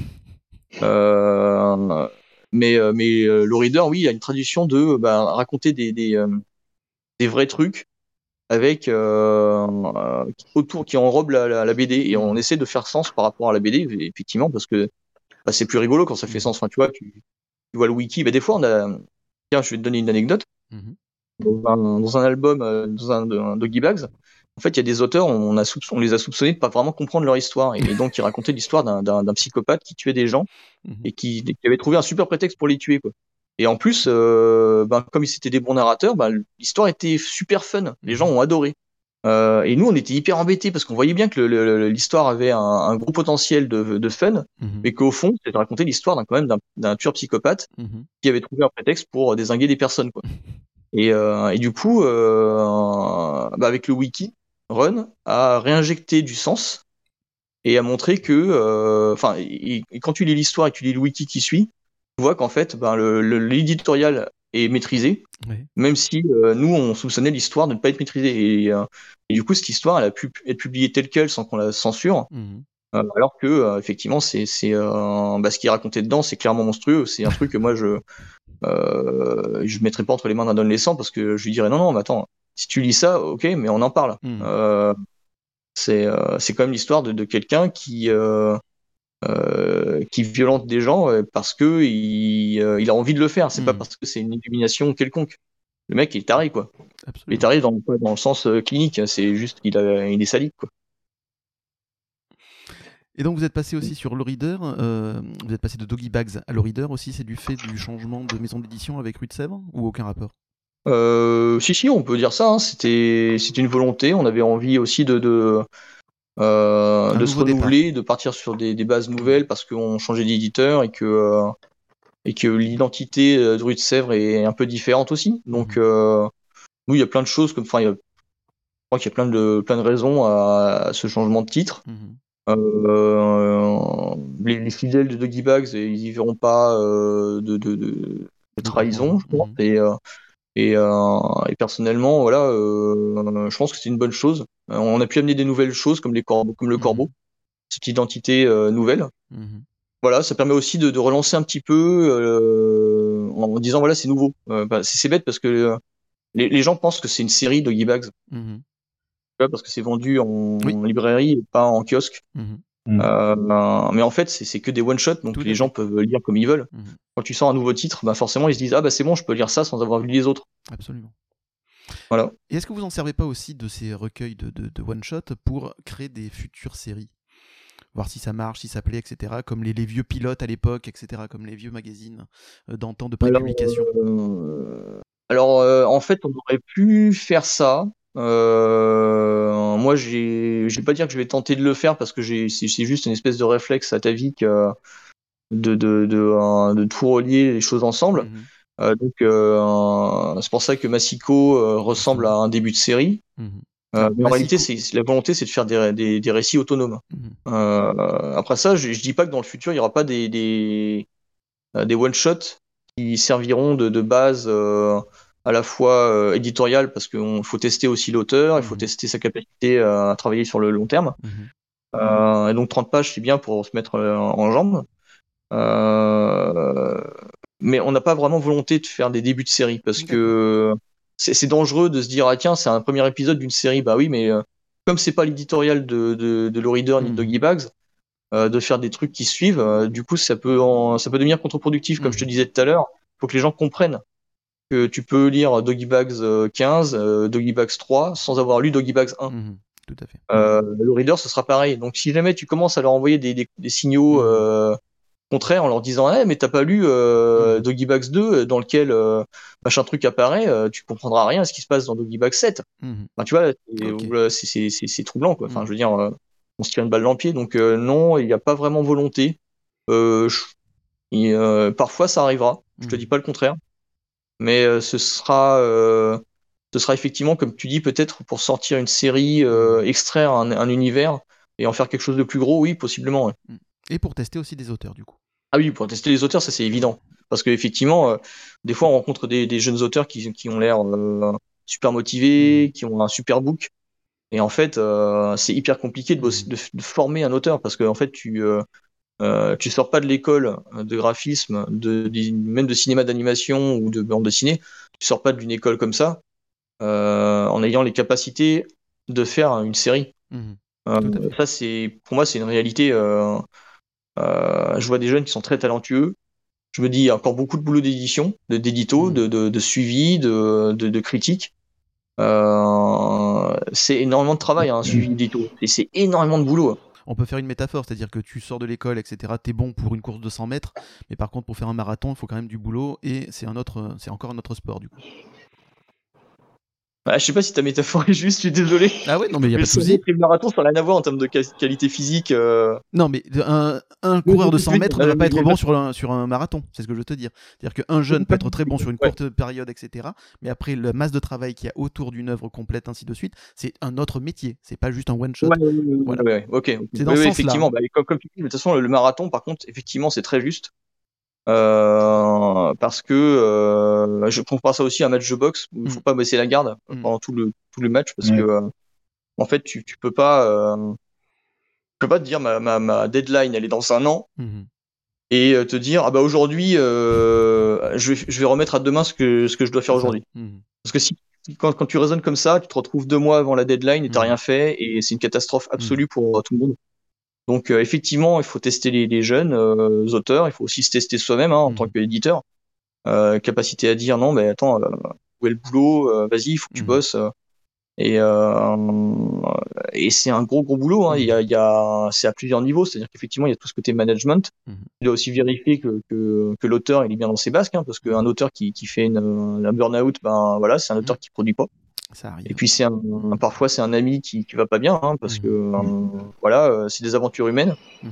Speaker 3: Euh, mais euh, mais euh, le reader, oui, il a une tradition de bah, raconter des, des, euh, des vrais trucs avec euh, qui- autour qui enrobe la, la, la BD et on essaie de faire sens par rapport à la BD effectivement parce que bah, c'est plus rigolo quand ça fait sens. Enfin, tu vois, tu, tu vois le wiki. Bah, des fois, on a. Tiens, je vais te donner une anecdote.
Speaker 2: Mhm.
Speaker 3: Dans un, dans un album, dans un, de- un Doggy Bags, en fait, il y a des auteurs, on, a soupç- on les a soupçonnés de pas vraiment comprendre leur histoire. Et, et donc, ils racontaient l'histoire d'un- psychopathe qui tuait des gens
Speaker 2: Mhm.
Speaker 3: et qui, qui avait trouvé un super prétexte pour les tuer. Quoi. Et en plus, euh, ben, comme c'était des bons narrateurs, ben, l'histoire était super fun. Les gens ont adoré. Euh, et nous, on était hyper embêtés parce qu'on voyait bien que l'histoire avait un, un gros potentiel de, de fun,
Speaker 2: Mhm.
Speaker 3: mais qu'au fond, c'était raconter l'histoire quand même d'un- tueur psychopathe
Speaker 2: Mhm.
Speaker 3: qui avait trouvé un prétexte pour désinguer des personnes. Quoi. Et, euh, et du coup, bah, avec le wiki, Run a réinjecté du sens et a montré que, euh, enfin, quand tu lis l'histoire et que tu lis le wiki qui suit, tu vois qu'en fait, ben, l'éditorial est maîtrisé, même si euh, nous, on soupçonnait l'histoire de ne pas être maîtrisée. Et, euh, et du coup, cette histoire, elle a pu être publiée telle quelle sans qu'on la censure.
Speaker 2: Mhm.
Speaker 3: Alors que effectivement c'est c'est bah, ce qui est raconté dedans c'est clairement monstrueux c'est un truc que moi je je mettrais pas entre les mains d'un adolescent parce que je lui dirais non non mais attends si tu lis ça ok mais on en parle.
Speaker 2: Mhm.
Speaker 3: euh, c'est euh, c'est quand même l'histoire de, de quelqu'un qui euh, qui violente des gens parce que il, il a envie de le faire. C'est pas parce que c'est une illumination quelconque. Le mec il est taré quoi. Il
Speaker 2: Absolument.
Speaker 3: est taré dans, le sens clinique. C'est juste qu'il a il est sadique quoi.
Speaker 2: Et donc vous êtes passé aussi sur le reader, euh, vous êtes passé de Doggy Bags à le reader aussi, c'est du fait du changement de maison d'édition avec Rue de Sèvres ou aucun rapport?
Speaker 3: Euh, si, si, on peut dire ça. hein. C'était, c'était une volonté. On avait envie aussi de, de, euh, de se
Speaker 2: départ.
Speaker 3: renouveler, de partir sur des, des bases nouvelles parce qu'on changeait d'éditeur et que, euh, et que l'identité de Rue de Sèvres est un peu différente aussi. Donc, euh, nous, il y a plein de choses comme, enfin, il y a, je crois qu'il y a plein de, plein de raisons à, à ce changement de titre.
Speaker 2: Mhm.
Speaker 3: Les, les fidèles de Doggy Bags, ils y verront pas de, de, trahison, je pense. Et, et, euh, et personnellement, voilà, euh, je pense que c'est une bonne chose. Euh, on a pu amener des nouvelles choses comme les corbeaux, comme le
Speaker 2: Mhm.
Speaker 3: corbeau, cette identité nouvelle.
Speaker 2: Mhm.
Speaker 3: Voilà, ça permet aussi de, de relancer un petit peu en disant voilà, c'est nouveau. Bah, c'est bête parce que les, les gens pensent que c'est une série Doggy Bags,
Speaker 2: Mhm.
Speaker 3: parce que c'est vendu en
Speaker 2: Oui.
Speaker 3: librairie et pas en kiosque.
Speaker 2: Mhm.
Speaker 3: Euh, mais en fait, c'est que des one shot, donc
Speaker 2: Tout
Speaker 3: les gens peuvent lire comme ils veulent.
Speaker 2: Mhm.
Speaker 3: Quand tu sors un nouveau titre, ben forcément ils se disent ah bah c'est bon, je peux lire ça sans avoir lu les autres.
Speaker 2: Absolument.
Speaker 3: Voilà.
Speaker 2: Et est-ce que vous en servez pas aussi de ces recueils de, de, de one-shot pour créer des futures séries? Voir si ça marche, si ça plaît, etc. Comme les, les vieux pilotes à l'époque, etc. Comme les vieux magazines euh, d'antan de
Speaker 3: euh, alors euh, en fait, on aurait pu faire ça. Moi, j'ai, je vais pas dire que je vais tenter de le faire parce que c'est juste une espèce de réflexe atavique euh, de de de, de tout relier les choses ensemble.
Speaker 2: Mhm.
Speaker 3: Euh, donc, euh, c'est pour ça que Massico euh, ressemble à un début de série.
Speaker 2: Mhm.
Speaker 3: Euh, mais en réalité, c'est la volonté, c'est de faire des, des, des récits autonomes.
Speaker 2: Mhm.
Speaker 3: Euh, après ça, je, je dis pas que dans le futur, il y aura pas des, des, des one-shots qui serviront de, de base euh, à la fois euh, éditoriale, parce qu'il faut tester aussi l'auteur, il faut
Speaker 2: Mhm.
Speaker 3: tester sa capacité euh, à travailler sur le long terme.
Speaker 2: Mhm.
Speaker 3: Euh, et donc 30 pages, c'est bien pour se mettre en jambe. Euh, mais on n'a pas vraiment volonté de faire des débuts de série, parce que c'est c'est dangereux de se dire, ah tiens, c'est un premier épisode d'une série. Bah oui, mais euh, comme c'est pas l'éditorial de, de, de Reader ni de
Speaker 2: Mhm.
Speaker 3: Doggy Bags, euh, de faire des trucs qui suivent, euh, du coup, ça peut, en- ça peut devenir contre-productif. Comme je te disais tout à l'heure, il faut que les gens comprennent que tu peux lire Doggy Bags euh, 15, euh, Doggy Bags 3, sans avoir lu Doggy Bags 1.
Speaker 2: Mhm. Tout à fait.
Speaker 3: Euh, le reader, ce sera pareil. Donc, si jamais tu commences à leur envoyer des, des, des signaux
Speaker 2: Mhm.
Speaker 3: euh, contraires en leur disant, eh, mais t'as pas lu euh,
Speaker 2: Mhm.
Speaker 3: Doggy Bags 2, dans lequel euh, machin truc apparaît, euh, tu comprendras rien à ce qui se passe dans Doggy Bags 7.
Speaker 2: Mhm.
Speaker 3: Enfin, tu vois, c'est euh, troublant, quoi. Enfin, je veux dire, euh, on se tire une balle dans le pied. Donc non, il n'y a pas vraiment volonté. parfois, ça arrivera. Je te mmh. dis pas le contraire, mais ce sera ce sera effectivement, comme tu dis, peut-être pour sortir une série, extraire un, univers et en faire quelque chose de plus gros, oui, possiblement. Mmh.
Speaker 2: Et pour tester aussi des auteurs, du coup.
Speaker 3: Ah oui, pour tester les auteurs, ça c'est évident. Parce qu'effectivement, euh, des fois on rencontre des, jeunes auteurs qui, ont l'air euh, super motivés, qui ont un super book. Et en fait, euh, c'est hyper compliqué de, former un auteur parce que en fait, tu tu sors pas de l'école de graphisme, de, même de cinéma d'animation ou de bande dessinée. Tu sors pas d'une école comme ça en ayant les capacités de faire une série. Mmh. ça, c'est pour moi, c'est une réalité. je vois des jeunes qui sont très talentueux, je me dis, il y a encore beaucoup de boulot d'édition, d'édito, mm. de, de, de, suivi, de, de, critique. Euh, c'est énormément de travail, un hein, suivi d'édito. Et c'est énormément de boulot. Hein.
Speaker 2: On peut faire une métaphore, c'est-à-dire que tu sors de l'école, etc. T'es bon pour une course de 100 mètres, mais par contre pour faire un marathon, il faut quand même du boulot et c'est autre, c'est encore un autre sport du coup.
Speaker 3: Bah, je sais pas si ta métaphore est juste, je suis désolé.
Speaker 2: Ah ouais, non, mais il y a pas de souci.
Speaker 3: Le marathon, ça n'a rien à voir en termes de qualité physique. Euh.
Speaker 2: Non, mais un, un coureur de 100 mètres ne va pas être bon sur un, sur un marathon, c'est ce que je veux te dire. C'est-à-dire qu'un jeune peut être très bon sur une courte période, etc. Mais après, la masse de travail qu'il y a autour d'une œuvre complète, ainsi de suite, c'est un autre métier. C'est pas juste un one-shot.
Speaker 3: Ouais, ok. C'est dans ce effectivement. Bah, comme, tu dis, de toute façon, le marathon, par contre, effectivement, c'est très juste. Euh, parce que euh, je compare ça aussi à un match de boxe où il faut mm. pas baisser la garde mm. pendant tout le tout le match parce que euh, en fait tu tu peux pas euh, tu peux pas te dire ma, ma, ma deadline elle est dans un an mm-hmm. et te dire ah bah aujourd'hui je vais je vais remettre à demain ce que ce que je dois faire aujourd'hui mm-hmm. parce que si quand, quand tu raisonnes comme ça tu te retrouves deux mois avant la deadline et t'as mm-hmm. rien fait et c'est une catastrophe absolue pour tout le monde donc euh, effectivement, il faut tester les, jeunes euh, auteurs, il faut aussi se tester soi-même hein, en mmh. tant qu'éditeur. Euh, capacité à dire non, mais attends, où est le boulot Vas-y, il faut que tu mmh. bosses. Et, et c'est un gros gros boulot. Hein. Il y a, il y a, c'est à plusieurs niveaux. C'est-à-dire qu'effectivement, il y a tout ce côté management. Mmh. Il doit aussi vérifier que, que, que l'auteur il est bien dans ses basques, hein, parce qu'un auteur qui, qui fait une, un burn-out, ben voilà, c'est un auteur qui produit pas. Et puis c'est un, parfois c'est un ami qui, qui va pas bien, hein, parce mmh. que euh, voilà, euh, c'est des aventures humaines. Mmh.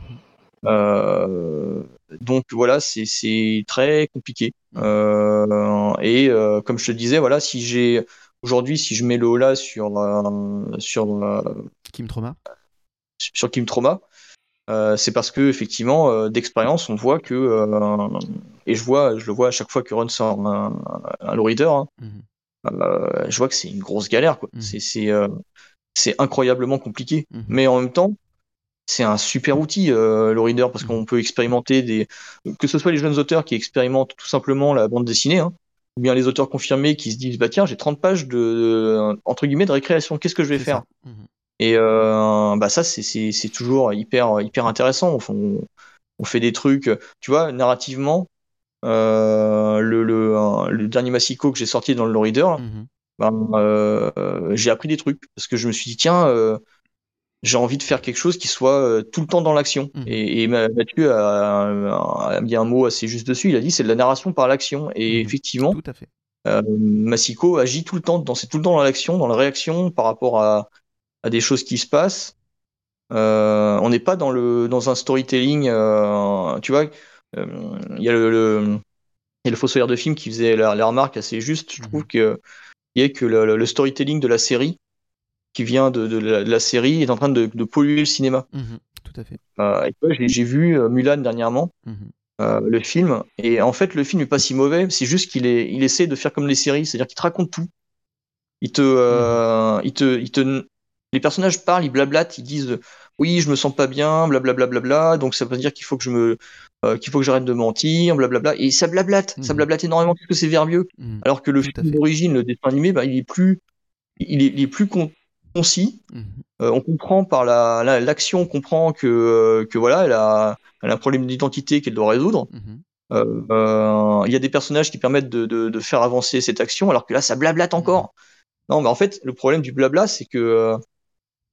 Speaker 3: Euh, donc voilà, c'est très compliqué. Et comme je te disais, voilà, si j'ai aujourd'hui, si je mets le là sur sur
Speaker 2: Kim Trauma,
Speaker 3: sur Kim Trauma, c'est parce que effectivement, d'expérience, on voit que et je vois, je le vois à chaque fois que Run sort un, un, low reader. Hein, euh, je vois que c'est une grosse galère. Quoi. Mmh. C'est, euh, c'est incroyablement compliqué. Mmh. Mais en même temps, c'est un super outil, euh, le reader, parce mmh. qu'on peut expérimenter des. Que ce soit les jeunes auteurs qui expérimentent tout simplement la bande dessinée, hein, ou bien les auteurs confirmés qui se disent bah tiens, j'ai 30 pages de. entre guillemets, de récréation, qu'est-ce que je vais faire Et euh, bah ça, c'est, toujours hyper, hyper intéressant. On, on fait des trucs, tu vois, narrativement, le, le, le, dernier Massico que j'ai sorti dans le reader, mhm. ben, euh, j'ai appris des trucs parce que je me suis dit tiens, euh, j'ai envie de faire quelque chose qui soit tout le temps dans l'action. Mhm. Et, et, Mathieu a, a, mis un mot assez juste dessus. Il a dit c'est de la narration par l'action. Et mhm. effectivement,
Speaker 2: tout à fait.
Speaker 3: Massico agit tout le temps, dans, c'est tout le temps dans l'action, dans la réaction par rapport à, à des choses qui se passent. on n'est pas dans le dans un storytelling, tu vois euh, il y a le, le, le fossoyeur de film qui faisait la, remarque assez juste. Je trouve mhm. y a que le, storytelling de la série qui vient de, de, la, série est en train de, de polluer le cinéma.
Speaker 2: Mhm. tout à fait.
Speaker 3: Euh, j'ai vu euh, Mulan dernièrement, mhm. euh, le film, et en fait le film est pas si mauvais. C'est juste qu'il est, il essaie de faire comme les séries, c'est-à-dire qu'il te raconte tout. Il te, euh, il te, il te, les personnages parlent, ils blablatent, ils disent oui, je me sens pas bien, blablabla, bla, bla, bla, donc ça veut dire qu'il faut que je me, euh, qu'il faut que j'arrête de mentir, blablabla. Et ça blablate, ça mmh. blablate énormément parce que c'est verbieux. Mmh. Alors que le film d'origine, le dessin animé, bah, il est plus, il est, il est plus concis. Mmh. Euh, on comprend par la, l'action, on comprend que, euh, que voilà, elle a, elle a un problème d'identité qu'elle doit résoudre. Il y a des personnages qui permettent de, de, de, faire avancer cette action, alors que là, ça blablate encore. Non, mais en fait, le problème du blabla, c'est que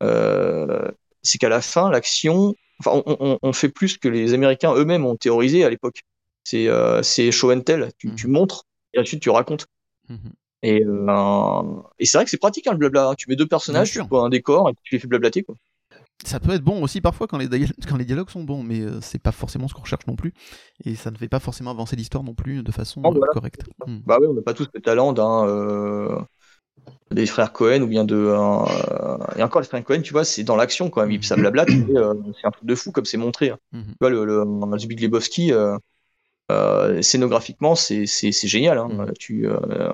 Speaker 3: c'est qu'à la fin, l'action, enfin, on, fait plus que les Américains eux-mêmes ont théorisé à l'époque. C'est euh, show and tell. Tu, mhm. montres et ensuite tu racontes. Et, euh, et c'est vrai que c'est pratique hein, le blabla. Tu mets deux personnages, tu vois un décor et tu les fais blablater quoi.
Speaker 2: Ça peut être bon aussi parfois quand les, quand les dialogues sont bons, mais euh, c'est pas forcément ce qu'on recherche non plus. Et ça ne fait pas forcément avancer l'histoire non plus de façon
Speaker 3: voilà.
Speaker 2: correcte. Hmm.
Speaker 3: Bah oui, on n'a pas tous le talent d'un euh, des frères Cohen ou bien de euh, et encore les frères Cohen, tu vois, c'est dans l'action quand même. Blablate, mais, euh, c'est un truc de fou comme c'est montré. hein.
Speaker 2: Mhm.
Speaker 3: Tu vois le, le, le Zbig Lebowski, euh, euh, scénographiquement, c'est génial. Hein.
Speaker 2: Mhm.
Speaker 3: Tu euh,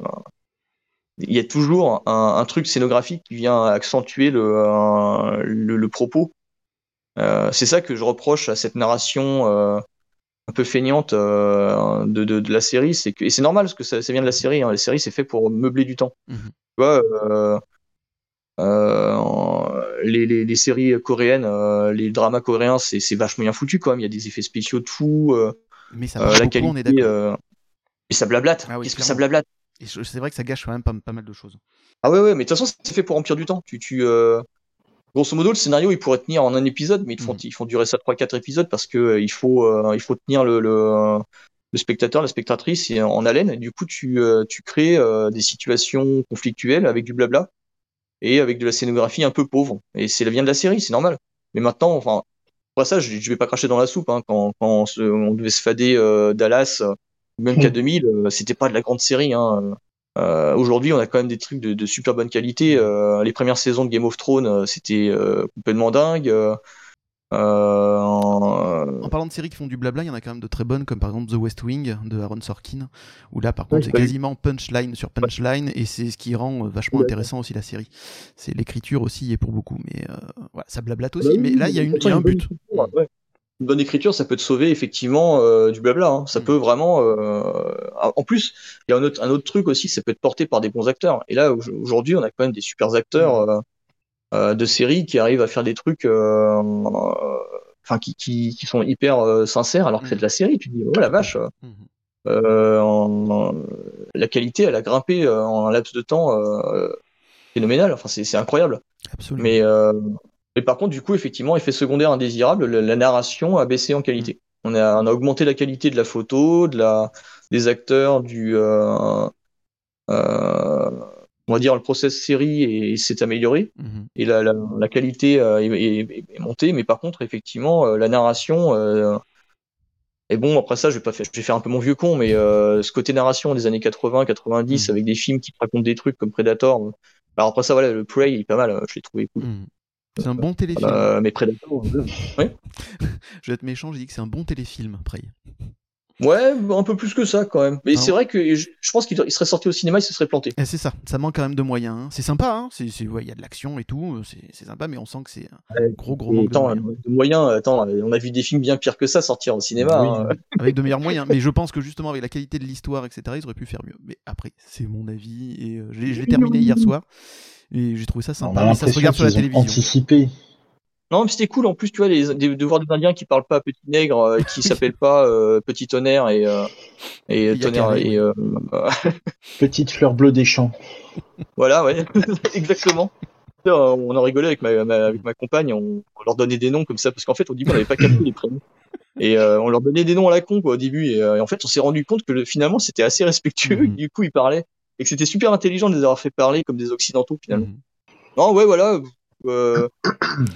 Speaker 3: il y a toujours un, un truc scénographique qui vient accentuer le euh, le, le propos. Euh, c'est ça que je reproche à cette narration euh, un peu feignante euh, de, de, de la série, c'est que et c'est normal parce que ça, ça vient de la série. Hein. La série c'est fait pour meubler du temps.
Speaker 2: Mhm.
Speaker 3: Tu vois, euh, euh, les, les, les séries coréennes, les dramas coréens, c'est c'est vachement bien foutu quand même. Il y a des effets spéciaux de fou,
Speaker 2: Mais ça
Speaker 3: la
Speaker 2: beaucoup, on est
Speaker 3: qualité.
Speaker 2: d'accord.
Speaker 3: et ça blablate.
Speaker 2: Ah oui,
Speaker 3: Qu'est-ce que ça blablate?
Speaker 2: Et je- c'est vrai que ça gâche quand même pas, pas mal de choses.
Speaker 3: Ah ouais, ouais, mais de toute façon, c'est fait pour remplir du temps. Tu, tu, Grosso modo, le scénario, il pourrait tenir en un épisode, mais ils font,
Speaker 2: Mhm.
Speaker 3: ils font durer ça 3-4 épisodes parce que euh, il, faut, euh, il faut tenir le, le, le spectateur, la spectatrice en haleine. Et du coup, tu, euh, tu crées des situations conflictuelles avec du blabla et avec de la scénographie un peu pauvre. Et c'est la vient de la série, c'est normal. Mais maintenant, enfin, après ça, je, je vais pas cracher dans la soupe. Hein, quand quand on, se- on devait se fader Dallas, même
Speaker 4: Mhm.
Speaker 3: K2000, euh, c'était pas de la grande série. Hein. Euh, Aujourd'hui, on a quand même des trucs de, de super bonne qualité. Euh, les premières saisons de Game of Thrones, euh, c'était euh, complètement dingue. Euh, euh, en-
Speaker 2: En parlant de séries qui font du blabla, il y en a quand même de très bonnes, comme par exemple The West Wing de Aaron Sorkin, où là par contre c'est quasiment punchline sur punchline, et c'est ce qui rend vachement intéressant aussi la série. C'est l'écriture aussi et pour beaucoup, mais euh, voilà, ça blablate
Speaker 3: Bah
Speaker 2: aussi,
Speaker 3: oui,
Speaker 2: mais là il y a, une- y a un but.
Speaker 3: ouais. Une bonne écriture, ça peut te sauver effectivement euh, du blabla. hein. Ça
Speaker 2: Mm.
Speaker 3: peut vraiment. euh, En plus, il y a un autre, un autre truc aussi, ça peut être porté par des bons acteurs. Et là, au- aujourd'hui, on a quand même des super acteurs euh, euh, de séries qui arrivent à faire des trucs, enfin, qui, qui, qui sont hyper sincères, alors que c'est de la série. Tu te dis, oh la vache. en- en- la qualité, elle a grimpé en un laps de temps phénoménal. Enfin, c'est c'est incroyable.
Speaker 2: Absolument.
Speaker 3: Mais, mais par contre, du coup, effectivement, effet secondaire indésirable, la, la narration a baissé en qualité. On a, on a augmenté la qualité de la photo, de la, des acteurs, du, euh, euh, on va dire le process série et, s'est amélioré
Speaker 2: Mhm.
Speaker 3: et la, la, la qualité euh, est, est- est montée. Mais par contre, effectivement, la narration et bon, après ça, je vais pas faire, je vais faire un peu mon vieux con, mais euh, ce côté narration des années 80, 90,
Speaker 2: Mhm.
Speaker 3: avec des films qui te racontent des trucs comme Predator. Alors après ça, voilà, le Prey, il est pas mal, je l'ai trouvé cool.
Speaker 2: Mhm. C'est un bon téléfilm.
Speaker 3: Euh, mais Predator, euh,
Speaker 2: Je vais être méchant, j'ai dit que c'est un bon téléfilm, Prey.
Speaker 3: ouais, un peu plus que ça quand même. Mais
Speaker 2: Ah
Speaker 3: c'est
Speaker 2: ouais.
Speaker 3: vrai que je, je pense qu'il il serait sorti au cinéma, il se serait planté.
Speaker 2: Et c'est ça, ça manque quand même de moyens. hein. C'est sympa, hein. c'est, c'est- ouais, il y a de l'action et tout, euh, c'est, sympa, mais on sent que c'est un
Speaker 3: Ouais,
Speaker 2: gros gros manque de
Speaker 3: attends,
Speaker 2: moyens.
Speaker 3: de moyens, attends, on a vu des films bien pires que ça sortir au cinéma.
Speaker 4: Oui.
Speaker 3: hein.
Speaker 2: avec de meilleurs moyens. Mais je pense que justement avec la qualité de l'histoire, etc., ils auraient pu faire mieux. Mais après, c'est mon avis et euh, je l'ai terminé hier soir et j'ai trouvé ça sympa. Mais ça se regarde sur la télévision.
Speaker 4: anticipé.
Speaker 3: Non, mais c'était cool en plus, tu vois, les, de, de voir des Indiens qui parlent pas Petit Nègre, euh, qui s'appellent pas euh, Petit Tonnerre et, euh, et Tonnerre. Et,
Speaker 4: Petite fleur bleue des champs.
Speaker 3: voilà, ouais, exactement. On en rigolait avec ma, ma- avec ma compagne, on, on leur donnait des noms comme ça, parce qu'en fait, au début, on n'avait pas capté les prénoms. Et euh, on leur donnait des noms à la con, quoi, au début. Et, euh, et en fait, on s'est rendu compte que le- finalement, c'était assez respectueux,
Speaker 2: Mhm.
Speaker 3: du coup, ils parlaient. Et que c'était super intelligent de les avoir fait parler comme des Occidentaux, finalement.
Speaker 2: Mhm.
Speaker 3: Non, ouais, voilà. Euh,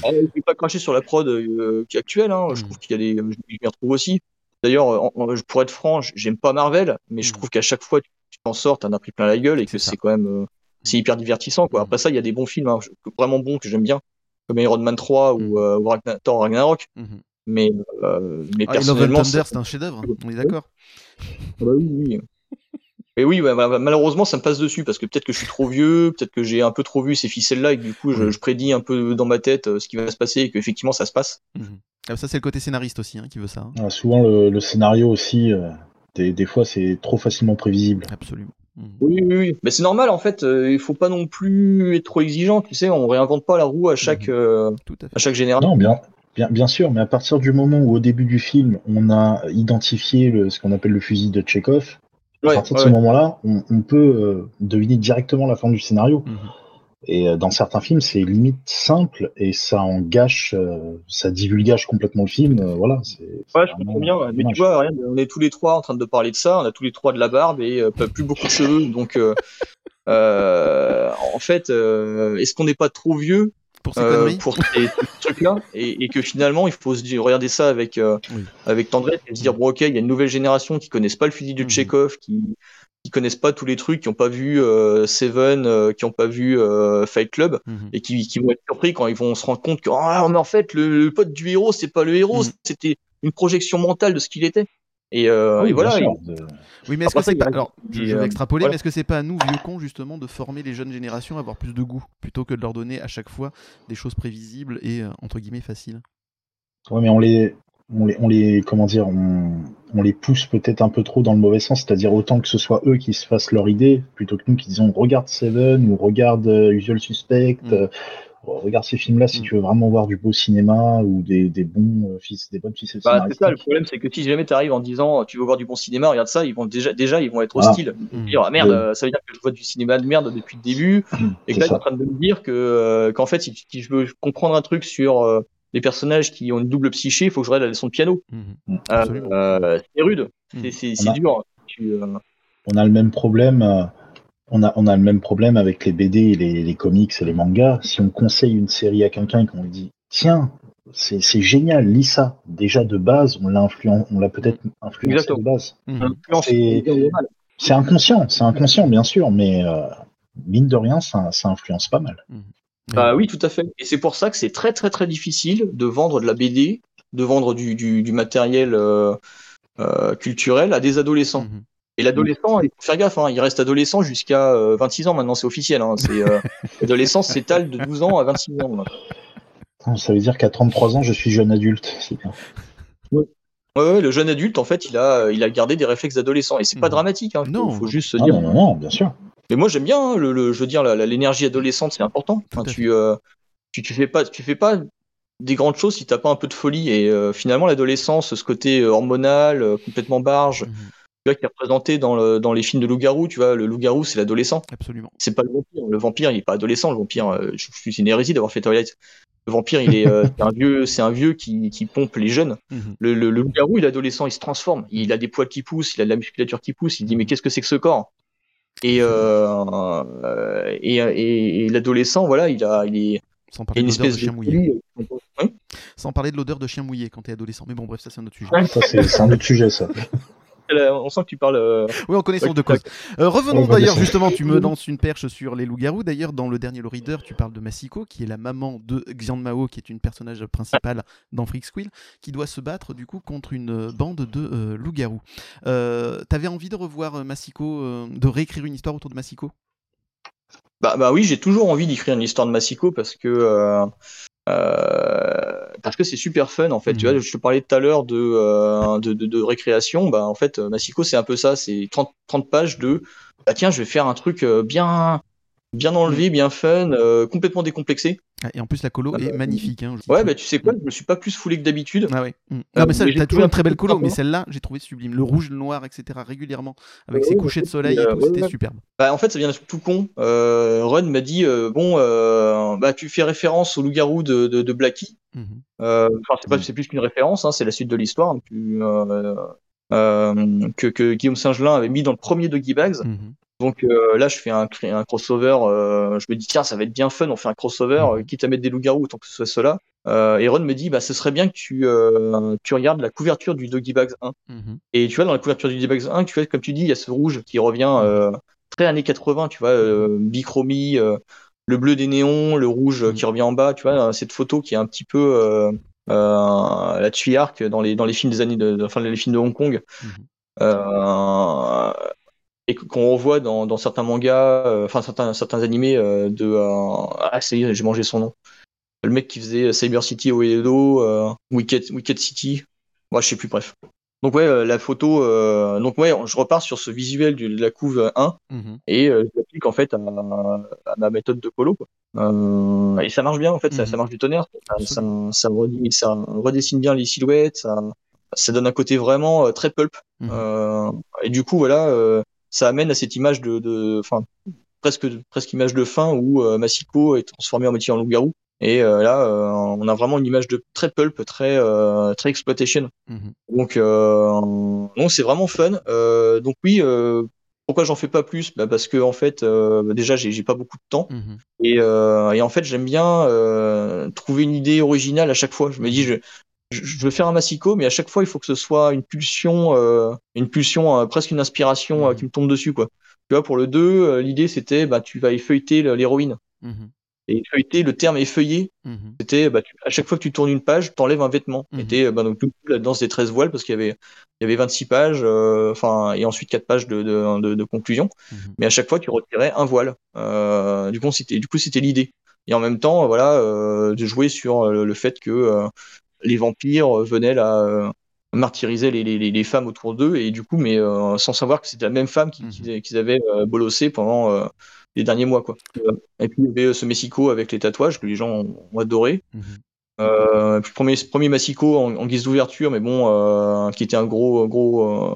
Speaker 3: alors, je vais pas cracher sur la prod euh, qui est actuelle. Hein. Je
Speaker 2: Mhm.
Speaker 3: trouve qu'il y a des, je m'y retrouve aussi. D'ailleurs, pour être franc, j'aime pas Marvel, mais je
Speaker 2: Mhm.
Speaker 3: trouve qu'à chaque fois tu tu t'en sors, t'en as pris plein la gueule et que
Speaker 2: C'est
Speaker 3: quand même, euh, c'est hyper divertissant. Quoi. Après ça, il y a des bons films, hein, vraiment bons que j'aime bien, comme Iron Man 3
Speaker 2: Mhm.
Speaker 3: ou, euh, ou Ragnar- Thor Ragnarok. Mais, euh, mais
Speaker 2: Ah,
Speaker 3: personnellement,
Speaker 2: c'est un chef-d'œuvre, on est d'accord
Speaker 3: ah bah oui, oui. Et oui, bah, bah, malheureusement, ça me passe dessus parce que peut-être que je suis trop vieux, peut-être que j'ai un peu trop vu ces ficelles-là et que du coup, je, je prédis un peu dans ma tête euh, ce qui va se passer et qu'effectivement, ça se passe.
Speaker 2: Mhm. Ah, Ça, c'est le côté scénariste aussi hein, qui veut ça. hein.
Speaker 4: Ah, souvent, le, le scénario aussi, euh, des, des fois, c'est trop facilement prévisible.
Speaker 2: Absolument. Mhm.
Speaker 3: Oui, oui, oui. Mais c'est normal, en fait. euh, il faut pas non plus être trop exigeant. Tu sais, on réinvente pas la roue à chaque,
Speaker 2: Mhm.
Speaker 3: euh,
Speaker 2: à
Speaker 3: chaque génération.
Speaker 4: Non, bien, bien, bien sûr, mais à partir du moment où, au début du film, on a identifié le, ce qu'on appelle le fusil de Tchekhov, à
Speaker 3: Ouais,
Speaker 4: partir de
Speaker 3: ouais,
Speaker 4: ce moment-là, on, on peut euh, deviner directement la fin du scénario.
Speaker 2: Mhm.
Speaker 4: Et euh, dans certains films, c'est limite simple et ça en gâche, euh, ça divulgage complètement le film. euh, voilà, c'est. c'est
Speaker 3: Ouais, je comprends bien. ouais. Mais tu vois, rien, on est tous les trois en train de parler de ça. On a tous les trois de la barbe et euh, pas plus beaucoup de cheveux. Donc, euh, euh, en fait, euh, est-ce qu'on n'est pas trop vieux?
Speaker 2: Pour ces
Speaker 3: euh,
Speaker 2: conneries
Speaker 3: pour ces trucs-là, et, et que finalement, il faut se dire- regarder ça avec, euh,
Speaker 2: Oui.
Speaker 3: avec tendresse et se dire, bon, ok, il y a une nouvelle génération qui connaissent pas le fusil de
Speaker 2: Mhm.
Speaker 3: Tchekhov, qui, qui connaissent pas tous les trucs, qui ont pas vu euh, Seven, euh, qui ont pas vu euh, Fight Club,
Speaker 2: Mhm.
Speaker 3: et qui, qui vont être surpris quand ils vont se rendre compte que, ah, mais en fait, le, le pote du héros, c'est pas le héros,
Speaker 2: Mhm.
Speaker 3: c'était une projection mentale de ce qu'il était. Et, euh,
Speaker 4: Oui,
Speaker 3: et voilà.
Speaker 2: Oui, mais est-ce que c'est pas. Alors, je, vais
Speaker 3: euh,
Speaker 2: extrapoler,
Speaker 3: voilà.
Speaker 2: mais est-ce que c'est pas à nous, vieux cons, justement, de former les jeunes générations à avoir plus de goût, plutôt que de leur donner à chaque fois des choses prévisibles et, euh, entre guillemets, faciles?
Speaker 4: Ouais, mais on les, on les, on les, comment dire, on, on les pousse peut-être un peu trop dans le mauvais sens, c'est-à-dire autant que ce soit eux qui se fassent leur idée, plutôt que nous qui disons regarde Seven ou regarde euh, Usual Suspect,
Speaker 2: Mm.
Speaker 4: Regarde ces films-là si
Speaker 2: Mm.
Speaker 4: tu veux vraiment voir du beau cinéma ou des, des bons euh, fils, des bonnes ficelles
Speaker 3: Bah, c'est ça, le problème, c'est que si jamais tu arrives en disant tu veux voir du bon cinéma, regarde ça, ils vont déjà, déjà ils vont être
Speaker 4: Voilà.
Speaker 3: hostiles. Ils vont
Speaker 2: Mhm.
Speaker 3: dire ah, merde, ça veut dire que je vois du cinéma de merde depuis le début, et que là, tu es en train de me dire que euh, qu'en fait, si, si je veux comprendre un truc sur euh, les personnages qui ont une double psyché, il faut que je regarde la leçon de piano.
Speaker 4: Mm.
Speaker 3: Euh, euh, c'est rude, c'est dur. Tu, euh,
Speaker 4: on a le même problème. On a, on a le même problème avec les BD, les, les comics et les mangas. Si on conseille une série à quelqu'un et qu'on lui dit tiens, c'est c'est génial, lis ça. Déjà de base, on l'a influen- on l'a peut-être influencé
Speaker 3: Exactement.
Speaker 4: de base.
Speaker 3: Influence,
Speaker 4: C'est- inconscient, c'est inconscient bien sûr, mais euh, mine de rien, ça, ça influence pas mal.
Speaker 3: Bah oui, tout à fait. Et c'est pour ça que c'est très très très difficile de vendre de la BD, de vendre du, du, du matériel euh, euh, culturel à des adolescents.
Speaker 2: Mhm.
Speaker 3: Et l'adolescent, il faut faire gaffe, hein, il reste adolescent jusqu'à euh, 26 ans maintenant, c'est officiel. Hein, c'est, euh, l'adolescence s'étale de 12 ans à 26 ans. maintenant.
Speaker 4: Ça veut dire qu'à 33 ans, je suis jeune adulte. C'est bien.
Speaker 3: Ouais, ouais, le jeune adulte, en fait, il a, il a gardé des réflexes d'adolescent. Et c'est pas
Speaker 2: Mhm.
Speaker 3: dramatique, hein,
Speaker 2: Non.
Speaker 3: faut juste se
Speaker 4: Ah,
Speaker 3: dire.
Speaker 4: non, non, non, bien sûr.
Speaker 3: Mais moi j'aime bien, hein, le, le- je veux dire, la- la- l'énergie adolescente, c'est important. Enfin, tu, euh, tu, tu fais pas, tu fais pas des grandes choses si t'as pas un peu de folie. Et euh, finalement, l'adolescence, ce côté euh, hormonal, euh, complètement barge,
Speaker 2: Mhm.
Speaker 3: Vois, qui est représenté dans, le, dans les films de loup-garou, tu vois, le loup-garou, c'est l'adolescent.
Speaker 2: Absolument.
Speaker 3: C'est pas le vampire. Le vampire, il est pas adolescent. Le vampire, euh, je, je suis une hérésie d'avoir fait Twilight. Le vampire, il est, euh, c'est un vieux, c'est un vieux qui, qui pompe les jeunes.
Speaker 2: Mhm.
Speaker 3: Le, le, le loup-garou, il est adolescent, il se transforme. Il a des poils qui poussent, il a de la musculature qui pousse. Il dit, mais qu'est-ce que c'est que ce corps? Et, euh, et, et, et l'adolescent, voilà, il a, il est,
Speaker 2: Sans parler
Speaker 3: une
Speaker 2: de de
Speaker 3: espèce de
Speaker 2: chien mouillé.
Speaker 3: Oui.
Speaker 2: Sans parler de l'odeur de chien mouillé quand t'es adolescent. Mais bon, bref, ça c'est un autre sujet.
Speaker 3: Ouais.
Speaker 4: Ça, c'est c'est un autre sujet, ça.
Speaker 3: On sent que tu parles. euh,
Speaker 2: Oui, en connaissance
Speaker 3: Ouais,
Speaker 2: de cause. Euh, revenons d'ailleurs, justement, tu me lances une perche sur les loups-garous. D'ailleurs, dans le dernier Reader, tu parles de Masiko, qui est la maman de Xian Mao, qui est une personnage principale dans Freak Squill, qui doit se battre du coup contre une bande de euh, loups-garous. Euh, T'avais envie de revoir Masiko, euh, de réécrire une histoire autour de Masiko
Speaker 3: Bah, bah oui, j'ai toujours envie d'écrire une histoire de Masiko parce que euh, euh, que c'est super fun en fait. Tu
Speaker 2: Mhm.
Speaker 3: vois, je te parlais tout à l'heure de, euh, de, de, de récréation. Bah en fait, euh, Masiko c'est un peu ça. C'est 30, 30 pages de bah tiens, je vais faire un truc euh, bien bien enlevé, bien fun, euh, complètement décomplexé.
Speaker 2: Ah, Et en plus, la colo
Speaker 3: Ah
Speaker 2: est
Speaker 3: bah,
Speaker 2: magnifique. hein,
Speaker 3: Ouais, bah tu sais quoi, je me suis pas plus foulé que d'habitude.
Speaker 2: Ah ouais. mm.
Speaker 3: Euh,
Speaker 2: Non, mais ça, t'as toujours
Speaker 3: un
Speaker 2: une très belle colo, mais celle-là, j'ai trouvé sublime. Le rouge, le noir, etc., régulièrement, avec ses
Speaker 3: ouais,
Speaker 2: couchers de soleil et tout,
Speaker 3: ouais,
Speaker 2: c'était superbe.
Speaker 3: Bah en fait, ça vient d'un truc tout con. Euh, Ron m'a dit bon, bah tu fais référence au loup-garou de, de, de Blackie.
Speaker 2: Mhm.
Speaker 3: Euh, Enfin, c'est pas,
Speaker 4: Mm.
Speaker 3: c'est plus qu'une référence, hein, c'est la suite de l'histoire hein, que, Guillaume Saint-Gelin avait mis dans le premier Doggy Bags.
Speaker 2: Mhm.
Speaker 3: Donc euh, là, je fais un, crossover. euh, je me dis tiens, ça va être bien fun. On fait un crossover,
Speaker 2: Mhm.
Speaker 3: euh, quitte à mettre des loups-garous, autant que ce soit cela. Euh, et Ron me dit bah ce serait bien que tu, tu regardes la couverture du Doggy Bags 1.
Speaker 2: Mhm.
Speaker 3: Et tu vois dans la couverture du Doggy Bags 1, tu vois comme tu dis, il y a ce rouge qui revient très années 80. Tu vois, bichromie. le bleu des néons, le rouge qui revient en bas, tu vois, cette photo qui est un petit peu la tuyarque dans les dans les films des années de, enfin les films de Hong Kong
Speaker 2: Mhm.
Speaker 3: euh, et qu'on revoit dans, dans certains mangas, euh, enfin certains certains animés euh, de euh, ah ça y est, j'ai mangé son nom. Le mec qui faisait Cyber City au Edo, Wicked Wicked City, moi je sais plus bref. Donc ouais, euh, la photo, euh, donc ouais, je repars sur ce visuel du- de la couve 1
Speaker 2: Mhm.
Speaker 3: et euh, je l'applique en fait à, à ma méthode de colo. Quoi. Et ça marche bien en fait, ça,
Speaker 2: Mhm.
Speaker 3: ça marche du tonnerre. Ça, ça, redessine bien les silhouettes, ça, donne un côté vraiment très pulp.
Speaker 2: Mhm.
Speaker 3: Et du coup voilà, ça amène à cette image de, de, enfin presque presque image de fin où euh, Masiko est transformé en moitié en loup-garou. Et euh, là, euh, on a vraiment une image de très pulp, très euh, très exploitation.
Speaker 2: Mhm.
Speaker 3: Donc, non, c'est vraiment fun. Donc oui, pourquoi j'en fais pas plus? Bah Parce que en fait, euh, déjà, j'ai pas beaucoup de temps.
Speaker 2: Mhm.
Speaker 3: Et, euh, et en fait, j'aime bien euh, trouver une idée originale à chaque fois. Je me dis, je, je, veux faire un massicot, mais à chaque fois, il faut que ce soit une pulsion, euh, une pulsion, euh, presque une inspiration euh, qui me tombe dessus, quoi. Tu vois, pour le 2, euh, l'idée c'était, bah, tu vas effeuilleter le- l'héroïne.
Speaker 2: Mhm.
Speaker 3: Et effeuilleter, le terme effeuiller,
Speaker 2: Mhm.
Speaker 3: c'était, bah, tu- à chaque fois que tu tournes une page, t'enlèves un vêtement. Et t'es, bah, donc, tout la danse des 13 voiles, parce qu'il y avait, il y avait 26 pages, enfin, et ensuite 4 pages de, de, de, de conclusion.
Speaker 2: Mhm.
Speaker 3: Mais à chaque fois, tu retirais un voile. Du coup, c'était, du coup, c'était l'idée. Et en même temps, voilà, euh, de jouer sur le fait que euh, les vampires venaient là euh, martyriser les, les, les- les femmes autour d'eux, et du coup, mais euh, sans savoir que c'était la même femme qu'ils
Speaker 2: Mhm.
Speaker 3: qu'ils- avaient euh, bolossé pendant euh, les derniers mois, quoi. Euh, Et puis, il y avait euh, ce Mexico avec les tatouages que les gens ont, ont adoré.
Speaker 2: Mhm.
Speaker 3: Euh, puis premier, premier Massico en, en guise d'ouverture, mais bon, euh, qui était un gros, gros. euh,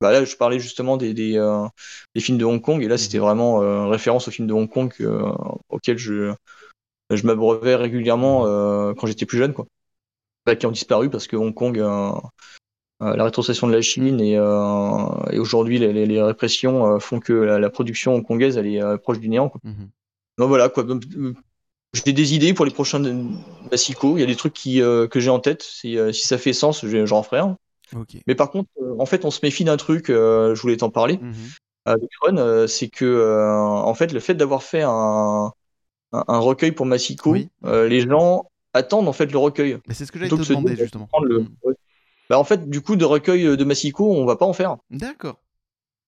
Speaker 3: bah là, je parlais justement des, des, euh, des films de Hong Kong, et là, c'était vraiment euh, référence aux films de Hong Kong euh, auxquels je, je m'abreuvais régulièrement euh, quand j'étais plus jeune, quoi. Là, qui ont disparu parce que Hong Kong, euh, euh, la rétrocession de la Chine et, euh, et aujourd'hui les, les, les répressions font que la, la production hongkongaise elle est proche du néant. Quoi.
Speaker 2: Mhm.
Speaker 3: Donc voilà quoi. J'ai des idées pour les prochains Massico. Il y a des trucs qui, que j'ai en tête. Si, si ça fait sens, je- j'en ferai un.
Speaker 2: Ok.
Speaker 3: Mais par contre, en fait, on se méfie d'un truc. je voulais t'en parler
Speaker 2: Mhm.
Speaker 3: avec Ron, c'est que euh, en fait, le fait d'avoir fait un, un, un recueil pour Massico,
Speaker 2: Oui.
Speaker 3: euh, les gens attendent en fait le recueil.
Speaker 2: Mais c'est ce que j'allais te demander
Speaker 3: dire,
Speaker 2: justement.
Speaker 3: le- ouais. Bah, en fait, du coup, de recueil de Massico, on va pas en faire.
Speaker 2: D'accord.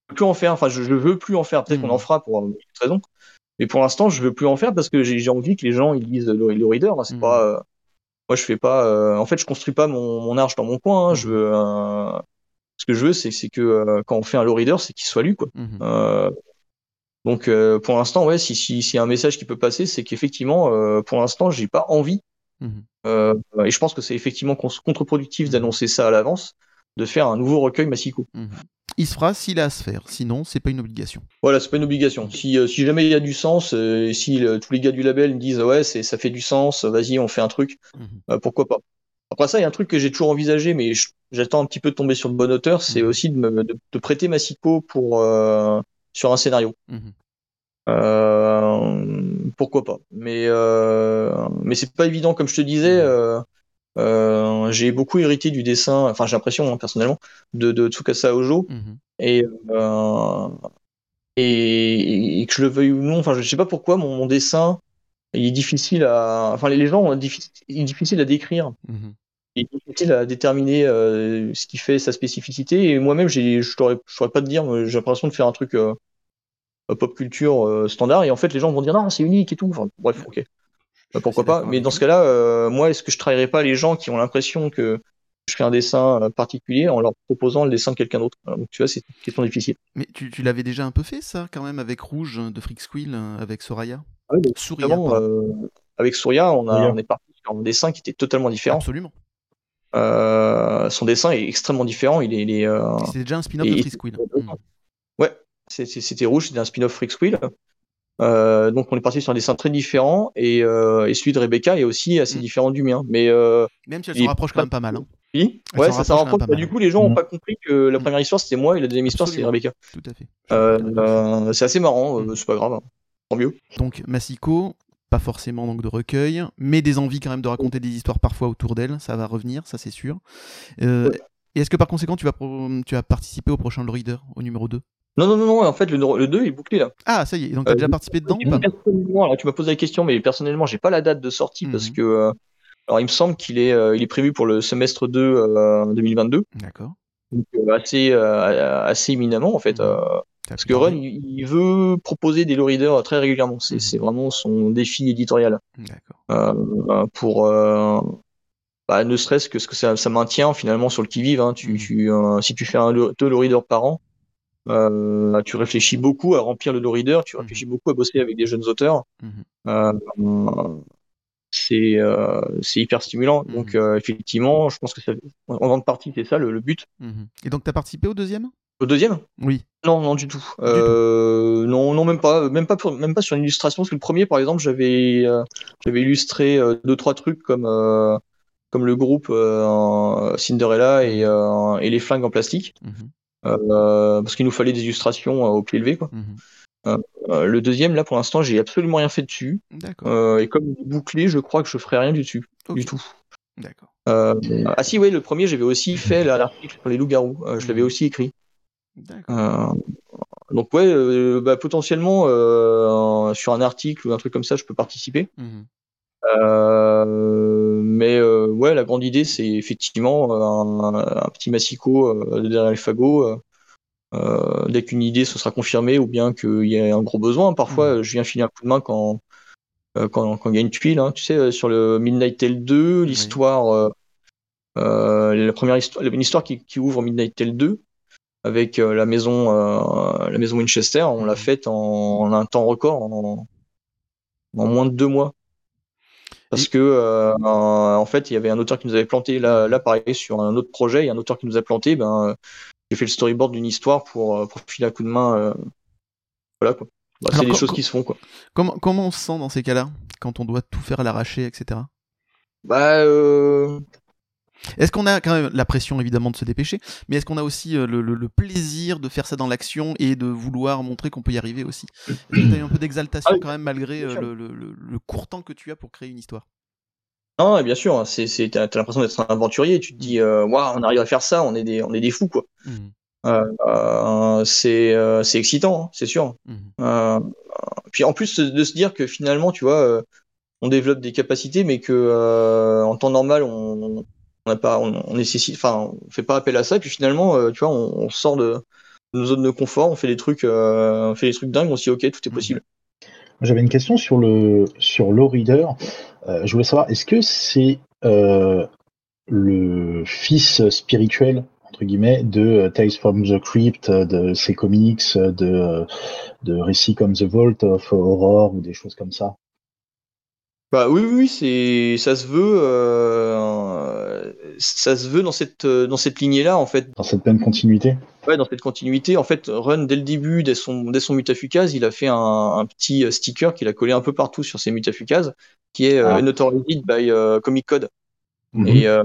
Speaker 3: Plus en faire. Enfin, je, je veux plus en faire. Peut-être qu'on en fera pour une autre raison. Mais pour l'instant, je veux plus en faire parce que j'ai envie que les gens ils lisent le, le reader. hein. C'est
Speaker 2: Mhm.
Speaker 3: pas. euh, moi, je fais pas. euh, en fait, je construis pas mon, mon arche dans mon coin. hein. Je veux. euh, ce que je veux, c'est c'est que euh, quand on fait un low reader, c'est qu'il soit lu, quoi.
Speaker 2: Mhm.
Speaker 3: Euh, donc, euh, pour l'instant, ouais, si si s'il y a un message qui peut passer, c'est qu'effectivement, euh, pour l'instant, j'ai pas envie.
Speaker 2: Mhm.
Speaker 3: euh, et je pense que c'est effectivement contre-productif d'annoncer ça à l'avance, de faire un nouveau recueil Massico.
Speaker 2: Mhm. Il se fera s'il a à se faire. Sinon, c'est pas une obligation.
Speaker 3: Voilà, c'est pas une obligation. Si, euh, si jamais il y a du sens, euh, et si euh, tous les gars du label me disent ouais, ça fait du sens, vas-y, on fait un truc,
Speaker 2: Mhm.
Speaker 3: pourquoi pas. Après ça, il y a un truc que j'ai toujours envisagé, mais j'attends un petit peu de tomber sur le bon auteur, c'est
Speaker 2: Mhm.
Speaker 3: aussi de, me, de, de prêter Massico pour sur un scénario.
Speaker 2: Mhm.
Speaker 3: Euh, pourquoi pas. Mais euh, mais c'est pas évident, comme je te disais. euh, euh, j'ai beaucoup hérité du dessin, enfin j'ai l'impression hein, personnellement, de, de Tsukasa Ojo
Speaker 2: Mhm.
Speaker 3: et, euh, et, et que je le veuille ou non, enfin je sais pas pourquoi mon, mon dessin il est difficile à, enfin les gens ont il est difficile à décrire,
Speaker 2: Mhm.
Speaker 3: il est difficile à déterminer euh, ce qui fait sa spécificité et moi-même je je saurais pas te dire, j'ai l'impression de faire un truc pop culture euh, standard et en fait les gens vont dire non c'est unique et tout, enfin bref ok. Bah, pourquoi pas Mais dans ce cas-là, euh, moi, est-ce que je trahirais pas les gens qui ont l'impression que je fais un dessin euh, particulier en leur proposant le dessin de quelqu'un d'autre? Voilà, Donc tu vois, c'est une question difficile.
Speaker 2: Mais tu, tu l'avais déjà un peu fait, ça, quand même, avec Rouge de Freak Squill, euh, avec Soraya? Souria,
Speaker 3: Vraiment,
Speaker 2: pardon.
Speaker 3: euh, avec Souria, on, a,
Speaker 4: Souria.
Speaker 3: on est parti sur un dessin qui était totalement différent.
Speaker 2: Absolument.
Speaker 3: Euh, son dessin est extrêmement différent. Il est, il est, euh,
Speaker 2: C'était déjà un spin-off de Freak Squill. Mhm.
Speaker 3: C'était rouge, c'était un spin-off Freak Squill. Euh, donc on est parti sur un dessin très différent et, euh, et celui de Rebecca est aussi assez
Speaker 2: Mm.
Speaker 3: différent du mien. Mais euh,
Speaker 2: Même si elle
Speaker 3: est
Speaker 2: rapproche quand même pas mal. hein.
Speaker 3: oui,
Speaker 2: Elle
Speaker 3: ouais,
Speaker 2: s'en
Speaker 3: ça s'en
Speaker 2: rapproche
Speaker 3: Bah, du coup, les gens n'ont
Speaker 4: Mm.
Speaker 3: pas compris que la
Speaker 2: Mm.
Speaker 3: première histoire c'était moi et la deuxième histoire c'était. Rebecca.
Speaker 2: Tout à fait.
Speaker 3: C'est assez marrant, euh,
Speaker 2: Mm.
Speaker 3: c'est pas grave, hein. tant mieux.
Speaker 2: Donc, Massico, pas forcément donc de recueil, mais des envies quand même de raconter des histoires parfois autour d'elle. Ça va revenir, ça c'est sûr.
Speaker 3: Ouais.
Speaker 2: Et est-ce que par conséquent, tu vas, pro- tu vas participer au prochain Reader, au numéro 2
Speaker 3: Non, non, non, non, en fait, le, le 2 est bouclé là.
Speaker 2: Ah, ça y est. Donc, t'as
Speaker 3: Euh,
Speaker 2: déjà participé dedans ou pas
Speaker 3: Personnellement, alors tu m'as posé la question, mais personnellement, j'ai pas la date de sortie parce
Speaker 2: Mhm.
Speaker 3: que. euh, alors, il me semble qu'il est, euh, il est prévu pour le semestre 2 euh, 2022,
Speaker 2: D'accord.
Speaker 3: donc euh, assez, euh, assez éminemment en fait.
Speaker 2: Mhm.
Speaker 3: euh, parce que Ron, il, il veut proposer des low readers très régulièrement. C'est c'est vraiment son défi éditorial
Speaker 2: D'accord.
Speaker 3: euh, pour. euh, bah, ne serait-ce que ce que ça, ça maintient finalement sur le qui-vive. Hein. Tu,
Speaker 2: Mhm.
Speaker 3: tu, euh, si tu fais un, deux low readers par an, euh, tu réfléchis beaucoup à remplir le low reader, tu
Speaker 2: Mhm.
Speaker 3: réfléchis beaucoup à bosser avec des jeunes auteurs.
Speaker 2: Mhm.
Speaker 3: Euh, c'est euh, c'est hyper stimulant.
Speaker 2: Mhm.
Speaker 3: Donc effectivement, je pense que ça, en grande partie c'est ça le, le but.
Speaker 2: Et donc, t'as participé au deuxième?
Speaker 3: Le deuxième?
Speaker 2: Oui.
Speaker 3: Non, non du tout. Euh, non, non même pas, même pas, pour- même pas sur une illustration. Parce que le premier, par exemple, j'avais euh, j'avais illustré euh, deux trois trucs comme comme le groupe Cinderella et, et les flingues en plastique.
Speaker 2: Mhm.
Speaker 3: parce qu'il nous fallait des illustrations au pied levé. Quoi. Mhm. le deuxième, là, pour l'instant, j'ai absolument rien fait dessus. et comme bouclé, je crois que je ferai rien du dessus, du tout. D'accord. ah si, oui, le premier, j'avais aussi fait l'article sur les loups-garous. je l'avais mhm. aussi écrit. D'accord. donc ouais, bah, potentiellement sur un article ou un truc comme ça, je peux participer. Mhm. Euh, mais euh, ouais, la grande idée, c'est effectivement un, petit massicot euh, derrière les fagots. dès qu'une idée se sera confirmée ou bien qu'il y a un gros besoin, parfois mmh. je viens filer un coup de main quand, quand, quand il y a une tuile. Hein. Tu sais, sur le Midnight Tale 2, l'histoire, la première histoire, une histoire qui, qui ouvre Midnight Tale 2 avec la maison, la maison Winchester, on l'a mmh. faite en, un temps record, en, en moins de deux mois. Parce que euh, en fait, il y avait un auteur qui nous avait planté là, là pareil sur un autre projet, il y a un auteur qui nous a planté. Ben, j'ai fait le storyboard d'une histoire pour, euh, pour filer un coup de main. Euh, voilà quoi. Bah, c'est des choses qui se font quoi.
Speaker 2: Comment, comment on se sent dans ces cas-là quand on doit tout faire à l'arracher, etc.
Speaker 3: Bah. Euh...
Speaker 2: Est-ce qu'on a quand même la pression évidemment de se dépêcher, mais est-ce qu'on a aussi le, le, plaisir de faire ça dans l'action et de vouloir montrer qu'on peut y arriver aussi? Est-ce que tu as eu un peu d'exaltation ah quand même malgré le, le, court temps que tu as pour créer une histoire?
Speaker 3: Non, bien sûr, c'est, t'as, l'impression d'être un aventurier, tu te dis, euh, on arrive à faire ça, on est des, on est des fous quoi. Mmh. Euh, euh, c'est, c'est excitant, hein, c'est sûr. Mmh. puis en plus de se dire que finalement, tu vois, on développe des capacités, mais que en temps normal, on on pas, on, nécessite, enfin, on fait pas appel à ça. Et puis finalement, euh, tu vois, on, sort de, nos zones de confort, on fait des trucs, euh, on fait des trucs dingues. On se dit, ok, tout est possible.
Speaker 4: J'avais une question sur le sur Low Reader. Euh, je voulais savoir, est-ce que c'est le fils spirituel entre guillemets de Tales from the Crypt, de ces comics, de de récits comme The Vault of Horror ou des choses comme ça?
Speaker 3: Bah oui, oui, c'est ça se veut, euh, ça se veut dans cette dans cette lignée-là en fait.
Speaker 4: Dans cette même continuité.
Speaker 3: Ouais, dans cette continuité. En fait, Run dès le début, dès son dès son mutafukaz, il a fait un, un petit euh, sticker qu'il a collé un peu partout sur ses mutafukaz, qui est euh, ah. by euh, Comic Code. Mhm. Et, euh,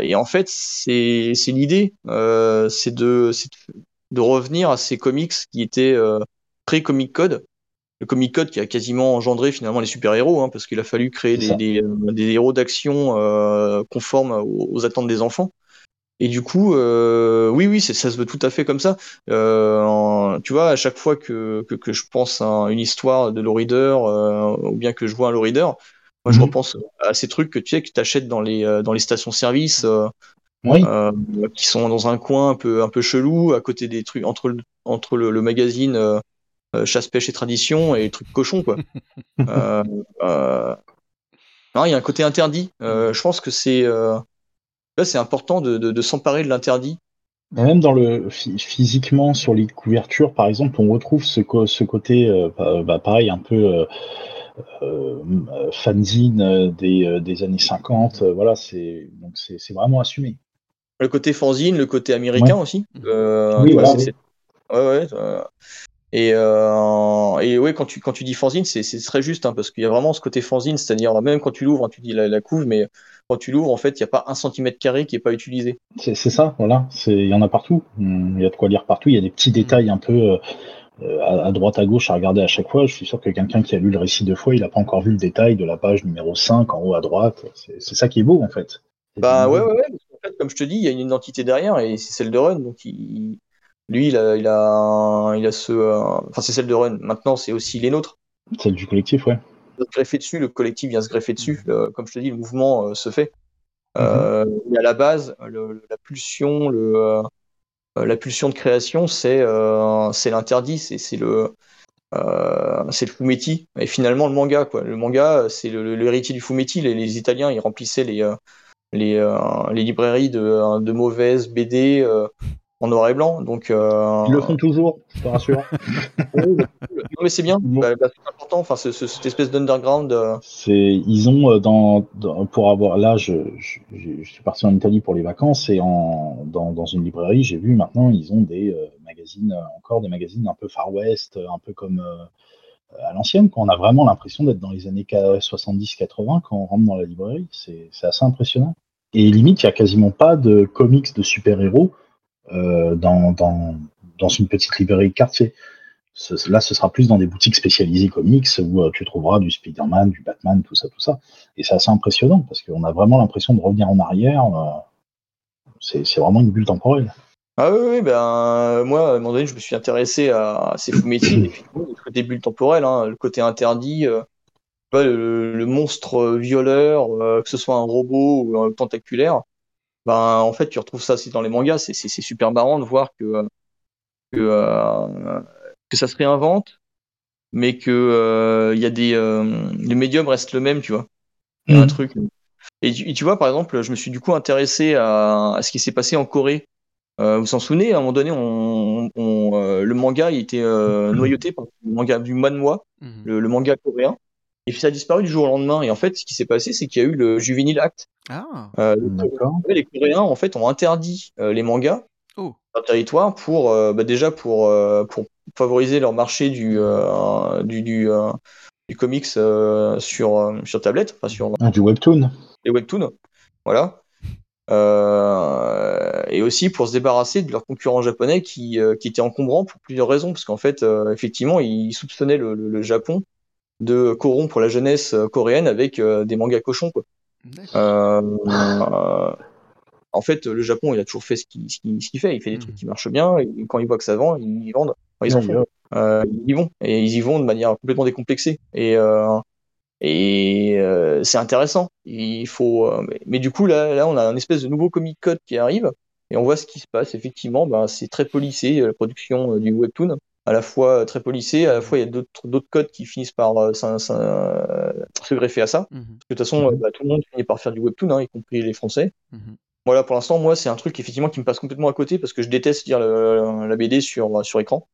Speaker 3: et en fait, c'est c'est l'idée, c'est de de revenir à ces comics qui étaient pré Comic Code le comic code qui a quasiment engendré finalement les super-héros, hein, parce qu'il a fallu créer des, des, héros d'action euh, conformes aux, attentes des enfants. Et du coup, euh, oui, oui, ça se veut tout à fait comme ça. Euh, tu vois, à chaque fois que, que, que, je pense à une histoire de low reader, euh, ou bien que je vois un low reader, moi je mhm. repense à ces trucs que tu sais que dans les dans les stations-service. Oui. qui sont dans un coin un peu un peu chelou à côté des trucs entre le, entre le, le magazine euh, chasse, pêche et tradition et trucs cochons, quoi. Euh, euh, il y a un côté interdit. je pense que c'est c'est important de, s'emparer de l'interdit.
Speaker 4: Même dans le physiquement sur les couvertures, par exemple, on retrouve ce, ce côté, bah, pareil, un peu fanzine des, années 50. voilà, c'est donc c'est vraiment assumé.
Speaker 3: Le côté fanzine, le côté américain aussi. oui, ouais, et, euh, et ouais, quand tu, quand tu dis fanzine, c'est très juste, hein, parce qu'il y a vraiment ce côté fanzine, c'est-à-dire même quand tu l'ouvres, hein, tu dis la, la, couve, mais quand tu l'ouvres, en fait, il n'y a pas un centimètre carré qui n'est pas utilisé.
Speaker 4: C'est ça, voilà. Il y en a partout. Il y a de quoi lire partout. Il y a des petits détails un peu euh, à, droite, à gauche à regarder à chaque fois. Je suis sûr que quelqu'un qui a lu le récit deux fois, il n'a pas encore vu le détail de la page numéro 5 en haut à droite. C'est ça qui est beau, en fait.
Speaker 3: Bah ouais, ouais, ouais. En fait, comme je te dis, il y a une identité derrière et c'est celle de Run. Donc il, lui, il a, il a, il a ce. Euh, enfin, c'est celle de Run. Maintenant, c'est aussi les nôtres.
Speaker 4: Celle du collectif, ouais.
Speaker 3: Se greffer dessus, le collectif vient se greffer dessus. Mm. comme je te dis, le mouvement euh, se fait. Euh, mm-hmm. à la base, la pulsion, le, la pulsion de création, c'est c'est l'interdit, c'est le c'est le fumetti et finalement le manga quoi. Le manga, c'est l'héritier du fumetti. Les, les, Italiens, ils remplissaient les les, les librairies de, de mauvaises BD en noir et blanc. Donc,
Speaker 4: euh, Ils le font toujours, je te rassure.
Speaker 3: non, mais c'est bien, bah, bah, c'est important, enfin, cette espèce d'underground. Euh.
Speaker 4: Ils ont, euh, dans, pour avoir. Là, je, suis parti en Italie pour les vacances et en, dans, une librairie, j'ai vu maintenant, ils ont des magazines, encore des magazines un peu Far West, un peu comme à l'ancienne, quand on a vraiment l'impression d'être dans les années 70-80 quand on rentre dans la librairie. C'est assez impressionnant. Et limite, il n'y a quasiment pas de comics de super-héros dans, dans, dans une petite librairie de quartier. Là, ce sera plus dans des boutiques spécialisées comics où euh, tu trouveras du Spider-Man, du Batman, tout ça, tout ça. Et c'est assez impressionnant parce qu'on a vraiment l'impression de revenir en arrière. euh, c'est vraiment une bulle temporelle.
Speaker 3: Ah oui, oui, ben moi, à un moment donné, je me suis intéressé à, ces fumetti, effectivement, le côté hein, le côté interdit, euh, le, monstre violeur, euh, que ce soit un robot ou un tentaculaire, ben en fait, tu retrouves ça aussi dans les mangas. C'est c'est- c'est super marrant de voir que que, euh, que ça se réinvente, mais que euh, il y a des euh, le médium reste le même, tu vois. Il y a un
Speaker 4: Mhm.
Speaker 3: truc. Et tu, et tu vois, par exemple, je me suis du coup intéressé à, à ce qui s'est passé en Corée. Euh, vous vous en souvenez, à un moment donné, on, on, euh, le manga il était euh, noyauté par le manga du manhwa,
Speaker 2: Mhm.
Speaker 3: le, le manga coréen, et puis ça a disparu du jour au lendemain. Et en fait, ce qui s'est passé, c'est qu'il y a eu le Juvenile Act.
Speaker 2: Ah,
Speaker 3: Euh,
Speaker 4: D'accord.
Speaker 3: les Coréens, en fait, ont interdit euh, les mangas
Speaker 2: oh,
Speaker 3: sur le territoire pour euh, bah, déjà pour euh, pour favoriser leur marché du euh, du du, euh, du comics euh, sur euh, sur tablette, enfin sur
Speaker 4: Ah, du webtoon.
Speaker 3: les webtoons, voilà. Euh, et aussi pour se débarrasser de leurs concurrents japonais qui, euh, qui étaient encombrants pour plusieurs raisons, parce qu'en fait, euh, effectivement, ils soupçonnaient le, le- le Japon de corrompre la jeunesse euh, coréenne avec euh, des mangas cochons, quoi. Euh, euh, en fait, le Japon, il a toujours fait ce qu'il fait. Il fait des
Speaker 2: Mhm.
Speaker 3: trucs qui marchent bien, et quand il voit que ça vend, ils vendent. Enfin, ils en font. Euh, ils y vont et ils y vont de manière complètement décomplexée et euh, et euh, c'est intéressant il faut euh, mais, mais du coup là là on a un espèce de nouveau comic code qui arrive et on voit ce qui se passe effectivement ben, c'est très policé la production euh, du webtoon à la fois euh, très policé à la fois il y a d'autres codes qui finissent par euh, euh, se greffer à ça
Speaker 2: Mhm.
Speaker 3: parce que de toute façon euh, bah, tout le monde finit par faire du webtoon hein, y compris les français voilà pour l'instant moi c'est un truc effectivement qui me passe complètement à côté parce que je déteste lire le- la BD sur sur écran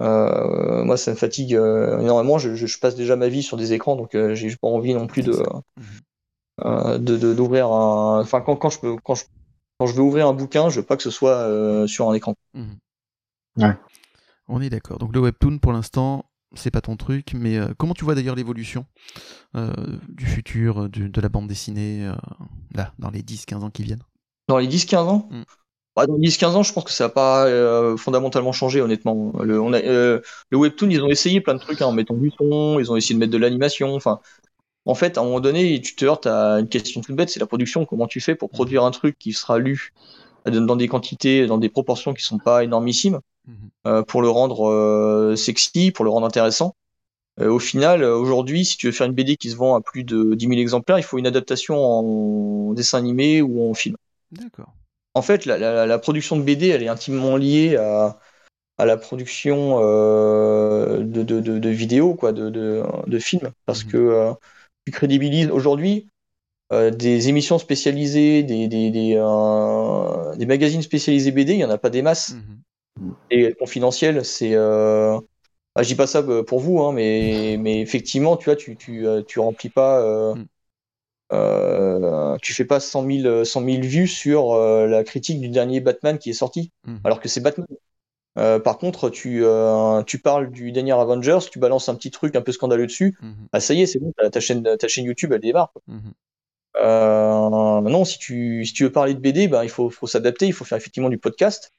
Speaker 3: euh, moi, ça me fatigue euh, énormément. Je, je- je passe déjà ma vie sur des écrans, donc euh, j'ai pas envie non plus de d'ouvrir un. Enfin, quand, quand je peux, quand je quand je veux ouvrir un bouquin, je veux pas que ce soit euh, sur un écran.
Speaker 4: Ouais.
Speaker 2: On est d'accord. Donc le webtoon, pour l'instant, c'est pas ton truc, mais euh, comment tu vois d'ailleurs l'évolution euh, du futur, euh, de la bande dessinée, euh, là, dans les 10-15 ans qui viennent?
Speaker 3: Dans les 10-15 ans,
Speaker 2: Mm.
Speaker 3: bah, dans les 10-15 ans, je pense que ça n'a pas fondamentalement changé, honnêtement. Le, on a, le webtoon, ils ont essayé plein de trucs hein, en mettant du son, ils ont essayé de mettre de l'animation. Enfin, en fait, à un moment donné, tu te heurtes à une question toute bête, c'est la production. Comment tu fais pour produire un truc qui sera lu dans des quantités, dans des proportions qui sont pas énormissimes,
Speaker 2: Mhm.
Speaker 3: euh, pour le rendre euh, sexy, pour le rendre intéressant. Euh, au final, aujourd'hui, si tu veux faire une BD qui se vend à plus de 10 000 exemplaires, il faut une adaptation en dessin animé ou en film.
Speaker 2: D'accord.
Speaker 3: En fait, la, la- la production de BD, elle est intimement liée à, à la production euh, de, de, de, de vidéos, quoi, de, films, parce
Speaker 2: Mhm.
Speaker 3: que euh, tu crédibilises aujourd'hui euh, des émissions spécialisées, des, des, des, des magazines spécialisés BD, il y en a pas des masses.
Speaker 2: Mhm.
Speaker 3: Et confidentiel, c'est. Euh... Ah, je dis pas ça euh, pour vous, hein, mais, mais effectivement, tu vois, tu, tu, euh, tu remplis pas. Euh...
Speaker 2: Mm.
Speaker 3: euh, tu fais pas 100 000, 100 000 vues sur euh, la critique du dernier Batman qui est sorti,
Speaker 2: Mhm.
Speaker 3: alors que c'est Batman. Euh, par contre, tu, tu parles du dernier Avengers, tu balances un petit truc un peu scandaleux dessus,
Speaker 2: Mhm.
Speaker 3: ah ça y est, c'est bon, ta, chaîne, ta chaîne YouTube elle démarre. Euh, non, si tu, si tu veux parler de BD, ben, il faut, faut s'adapter, il faut faire effectivement du podcast.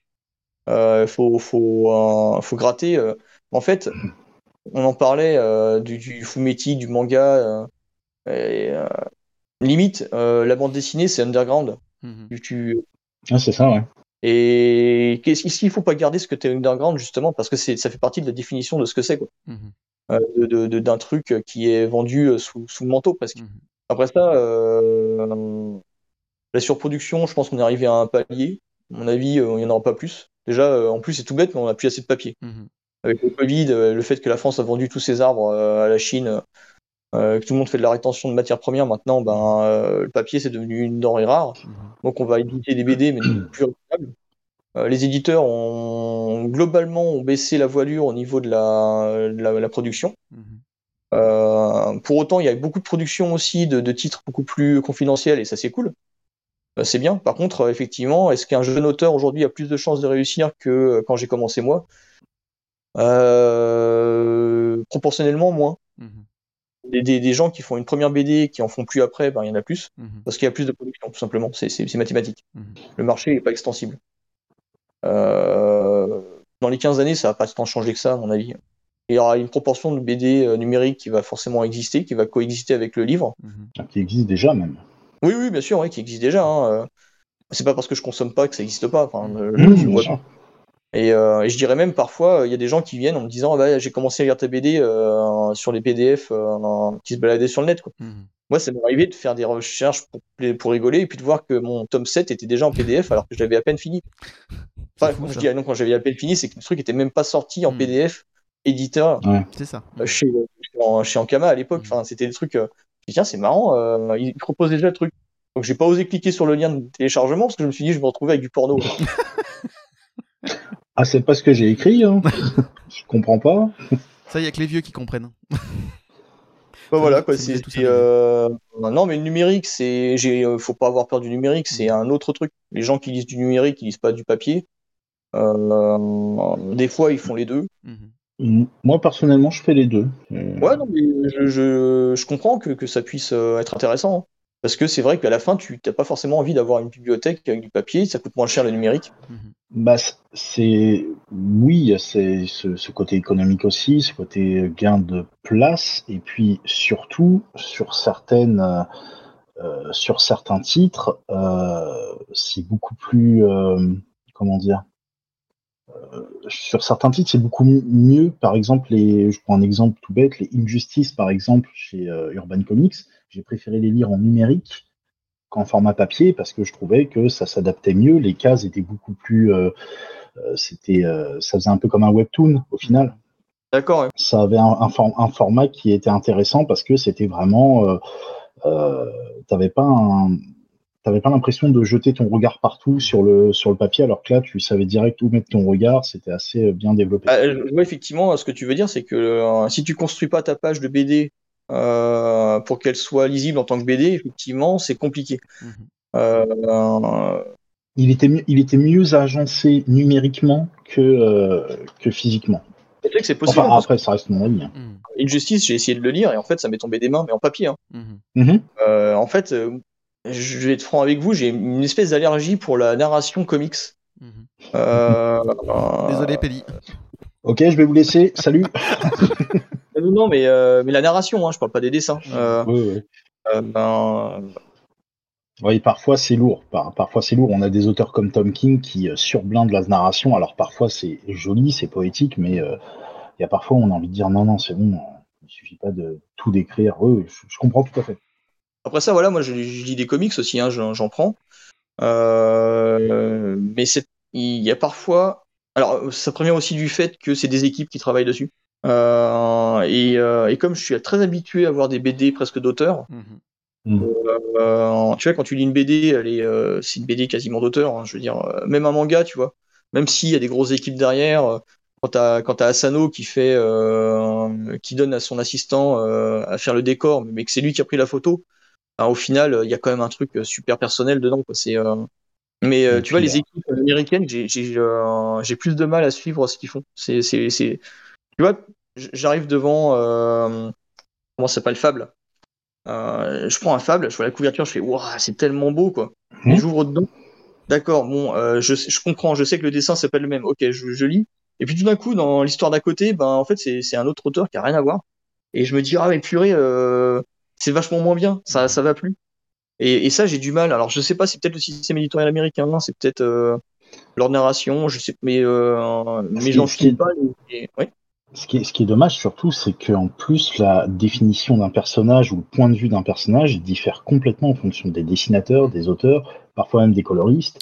Speaker 3: Euh, faut, faut, euh, faut gratter. euh. En fait, on en parlait euh, du, du fumetti, du manga. euh, et, euh, limite, euh, la bande dessinée, c'est underground.
Speaker 2: Mhm.
Speaker 3: Tu, tu-
Speaker 4: Ah, c'est ça, ouais.
Speaker 3: Et qu'est-ce ici, il faut pas garder ce que t'es underground justement parce que c'est, ça fait partie de la définition de ce que c'est quoi.
Speaker 2: Mhm.
Speaker 3: Euh, de, de- de- d'un truc qui est vendu sous, sous le manteau presque.
Speaker 2: Mhm.
Speaker 3: Après ça, euh, la surproduction, je pense qu'on est arrivé à un palier. À mon avis, euh, il n'y en aura pas plus. Déjà, euh, en plus, c'est tout bête, mais on n'a plus assez de papier.
Speaker 2: Mhm.
Speaker 3: Avec le Covid, euh, le fait que la France a vendu tous ses arbres euh, à la Chine, euh, que tout le monde fait de la rétention de matières premières, maintenant, ben, euh, le papier, c'est devenu une denrée rare.
Speaker 2: Mhm.
Speaker 3: Donc, on va éditer des BD, mais non plus rentables. Euh, les éditeurs ont globalement ont baissé la voilure au niveau de la, de la, la production.
Speaker 2: Mhm.
Speaker 3: Euh, pour autant, il y a beaucoup de production aussi de, de titres beaucoup plus confidentiels et ça c'est cool. Euh, c'est bien. Par contre, euh, effectivement, est-ce qu'un jeune auteur aujourd'hui a plus de chances de réussir que euh, quand j'ai commencé moi? Euh, Proportionnellement, moins.
Speaker 2: Mhm.
Speaker 3: Des, des- des gens qui font une première BD et qui en font plus après, ben, il y en a plus
Speaker 2: Mhm.
Speaker 3: parce qu'il y a plus de production, tout simplement. C'est mathématique.
Speaker 2: Mhm.
Speaker 3: Le marché n'est pas extensible. Euh, dans les 15 années, ça va pas tant changer que ça, à mon avis. Il y aura une proportion de BD numérique qui va forcément exister, qui va coexister avec le livre.
Speaker 4: Mhm. Qui existe déjà même.
Speaker 3: Oui, oui, bien sûr, oui, qui existe déjà. Hein. C'est pas parce que je consomme pas que ça n'existe pas. Enfin, et, euh, et, je dirais même parfois, il y a des gens qui viennent en me disant ah bah, j'ai commencé à lire ta BD euh, sur les PDF euh, qui se baladaient sur le net. Quoi. Mmh. Moi, ça m'est arrivé de faire des recherches pour, pour, rigoler et puis de voir que mon tome 7 était déjà en PDF alors que je l'avais à peine fini. Enfin, je dis non, quand j'avais à peine fini, c'est que le truc était même pas sorti en mmh. PDF éditeur
Speaker 2: ouais. c'est ça.
Speaker 3: Euh, chez, chez Ankama à l'époque. Mmh. Enfin, c'était des trucs. Tiens, c'est marrant, euh, ils proposent déjà le truc. Donc j'ai pas osé cliquer sur le lien de téléchargement parce que je me suis dit je vais me retrouver avec du porno.
Speaker 4: Ah, c'est pas ce que j'ai écrit, hein. je comprends pas.
Speaker 2: Ça, il y a que les vieux qui comprennent.
Speaker 3: Bah voilà quoi, c'est euh... non mais le numérique c'est j'ai euh, faut pas avoir peur du numérique, c'est un autre truc. Les gens qui lisent du numérique, ils lisent pas du papier. Euh... Des fois ils font les deux.
Speaker 4: Mm-hmm. Moi personnellement, je fais les deux.
Speaker 3: Ouais non mais je, je, je comprends que, que, ça puisse euh, être intéressant. Hein. Parce que c'est vrai qu'à la fin, tu n'as pas forcément envie d'avoir une bibliothèque avec du papier, ça coûte moins cher le numérique.
Speaker 4: Mhm. Bah, c'est oui, c'est ce, ce, côté économique aussi, ce côté gain de place, et puis surtout sur certaines, euh, sur certains titres, euh, c'est beaucoup plus, euh, comment dire, euh, sur certains titres, c'est beaucoup mieux. Par exemple, les, je prends un exemple tout bête, les Injustice, par exemple, chez euh, Urban Comics, j'ai préféré les lire en numérique qu'en format papier parce que je trouvais que ça s'adaptait mieux. Les cases étaient beaucoup plus, euh, c'était, ça faisait un peu comme un webtoon au final.
Speaker 3: D'accord.
Speaker 4: Ça avait un, un, format qui était intéressant parce que c'était vraiment, t'avais pas un t'avais pas l'impression de jeter ton regard partout sur le, sur le papier, alors que là, tu savais direct où mettre ton regard, c'était assez euh, bien développé.
Speaker 3: Bah, effectivement, ce que tu veux dire, c'est que euh, si tu construis pas ta page de BD euh, pour qu'elle soit lisible en tant que BD, effectivement, c'est compliqué.
Speaker 4: Mhm. il, était mieux, il était mieux agencé numériquement que, que physiquement.
Speaker 3: C'est que c'est possible.
Speaker 4: Enfin, après, ça reste mon avis. Hein.
Speaker 3: Injustice, j'ai essayé de le lire et en fait, ça m'est tombé des mains, mais en papier. Hein.
Speaker 4: Mhm. Mhm.
Speaker 3: en fait, je vais être franc avec vous, j'ai une espèce d'allergie pour la narration comics. Mhm. Euh,
Speaker 2: Désolé, Pelli.
Speaker 4: Ok, je vais vous laisser. Salut.
Speaker 3: non, mais, euh, mais la narration, hein, je parle pas des dessins. Euh, oui, oui. Ben,
Speaker 4: oui, parfois c'est lourd. parfois c'est lourd. On a des auteurs comme Tom King qui surblindent la narration. Alors parfois c'est joli, c'est poétique, mais il y a parfois on a envie de dire non, non, c'est bon. Il suffit pas de tout décrire. je comprends tout à fait.
Speaker 3: Après ça, voilà, moi je, lis des comics aussi, hein, j'en prends. Euh, mais il y a parfois. Alors, ça provient aussi du fait que c'est des équipes qui travaillent dessus. Euh, euh, et, comme je suis très habitué à voir des BD presque d'auteur, mhm. tu vois, quand tu lis une BD, c'est une BD quasiment d'auteur. Hein, je veux dire, même un manga, tu vois. Même s'il y a des grosses équipes derrière, quand t'as quand as Asano qui fait, qui donne à son assistant à faire le décor, mais que c'est lui qui a pris la photo, au final, il y a quand même un truc euh, super personnel dedans. C'est, euh, Mais euh, tu vois, les équipes américaines, j'ai plus de mal à suivre ce qu'ils font. C'est, Tu vois, j'arrive devant. Comment ça s'appelle Fable Je prends un Fable, je vois la couverture, je fais Waouh, c'est tellement beau, quoi. Et mmh. j'ouvre dedans. D'accord, bon, je, je, comprends, je sais que le dessin, c'est pas le même. Ok, je, je lis. Et puis tout d'un coup, dans l'histoire d'à côté, ben, en fait, c'est un autre auteur qui a rien à voir. Et je me dis, ah, mais purée, c'est vachement moins bien, ça, ça va plus. Et, et ça, j'ai du mal. Alors, je sais pas, c'est peut-être le système éditorial américain, hein, c'est peut-être euh, leur narration, je sais, mais, euh, mais j'en suis pas.
Speaker 4: Ce qui, est, ce qui est dommage surtout, c'est qu'en plus, la définition d'un personnage ou le point de vue d'un personnage diffère complètement en fonction des dessinateurs, des auteurs, parfois même des coloristes.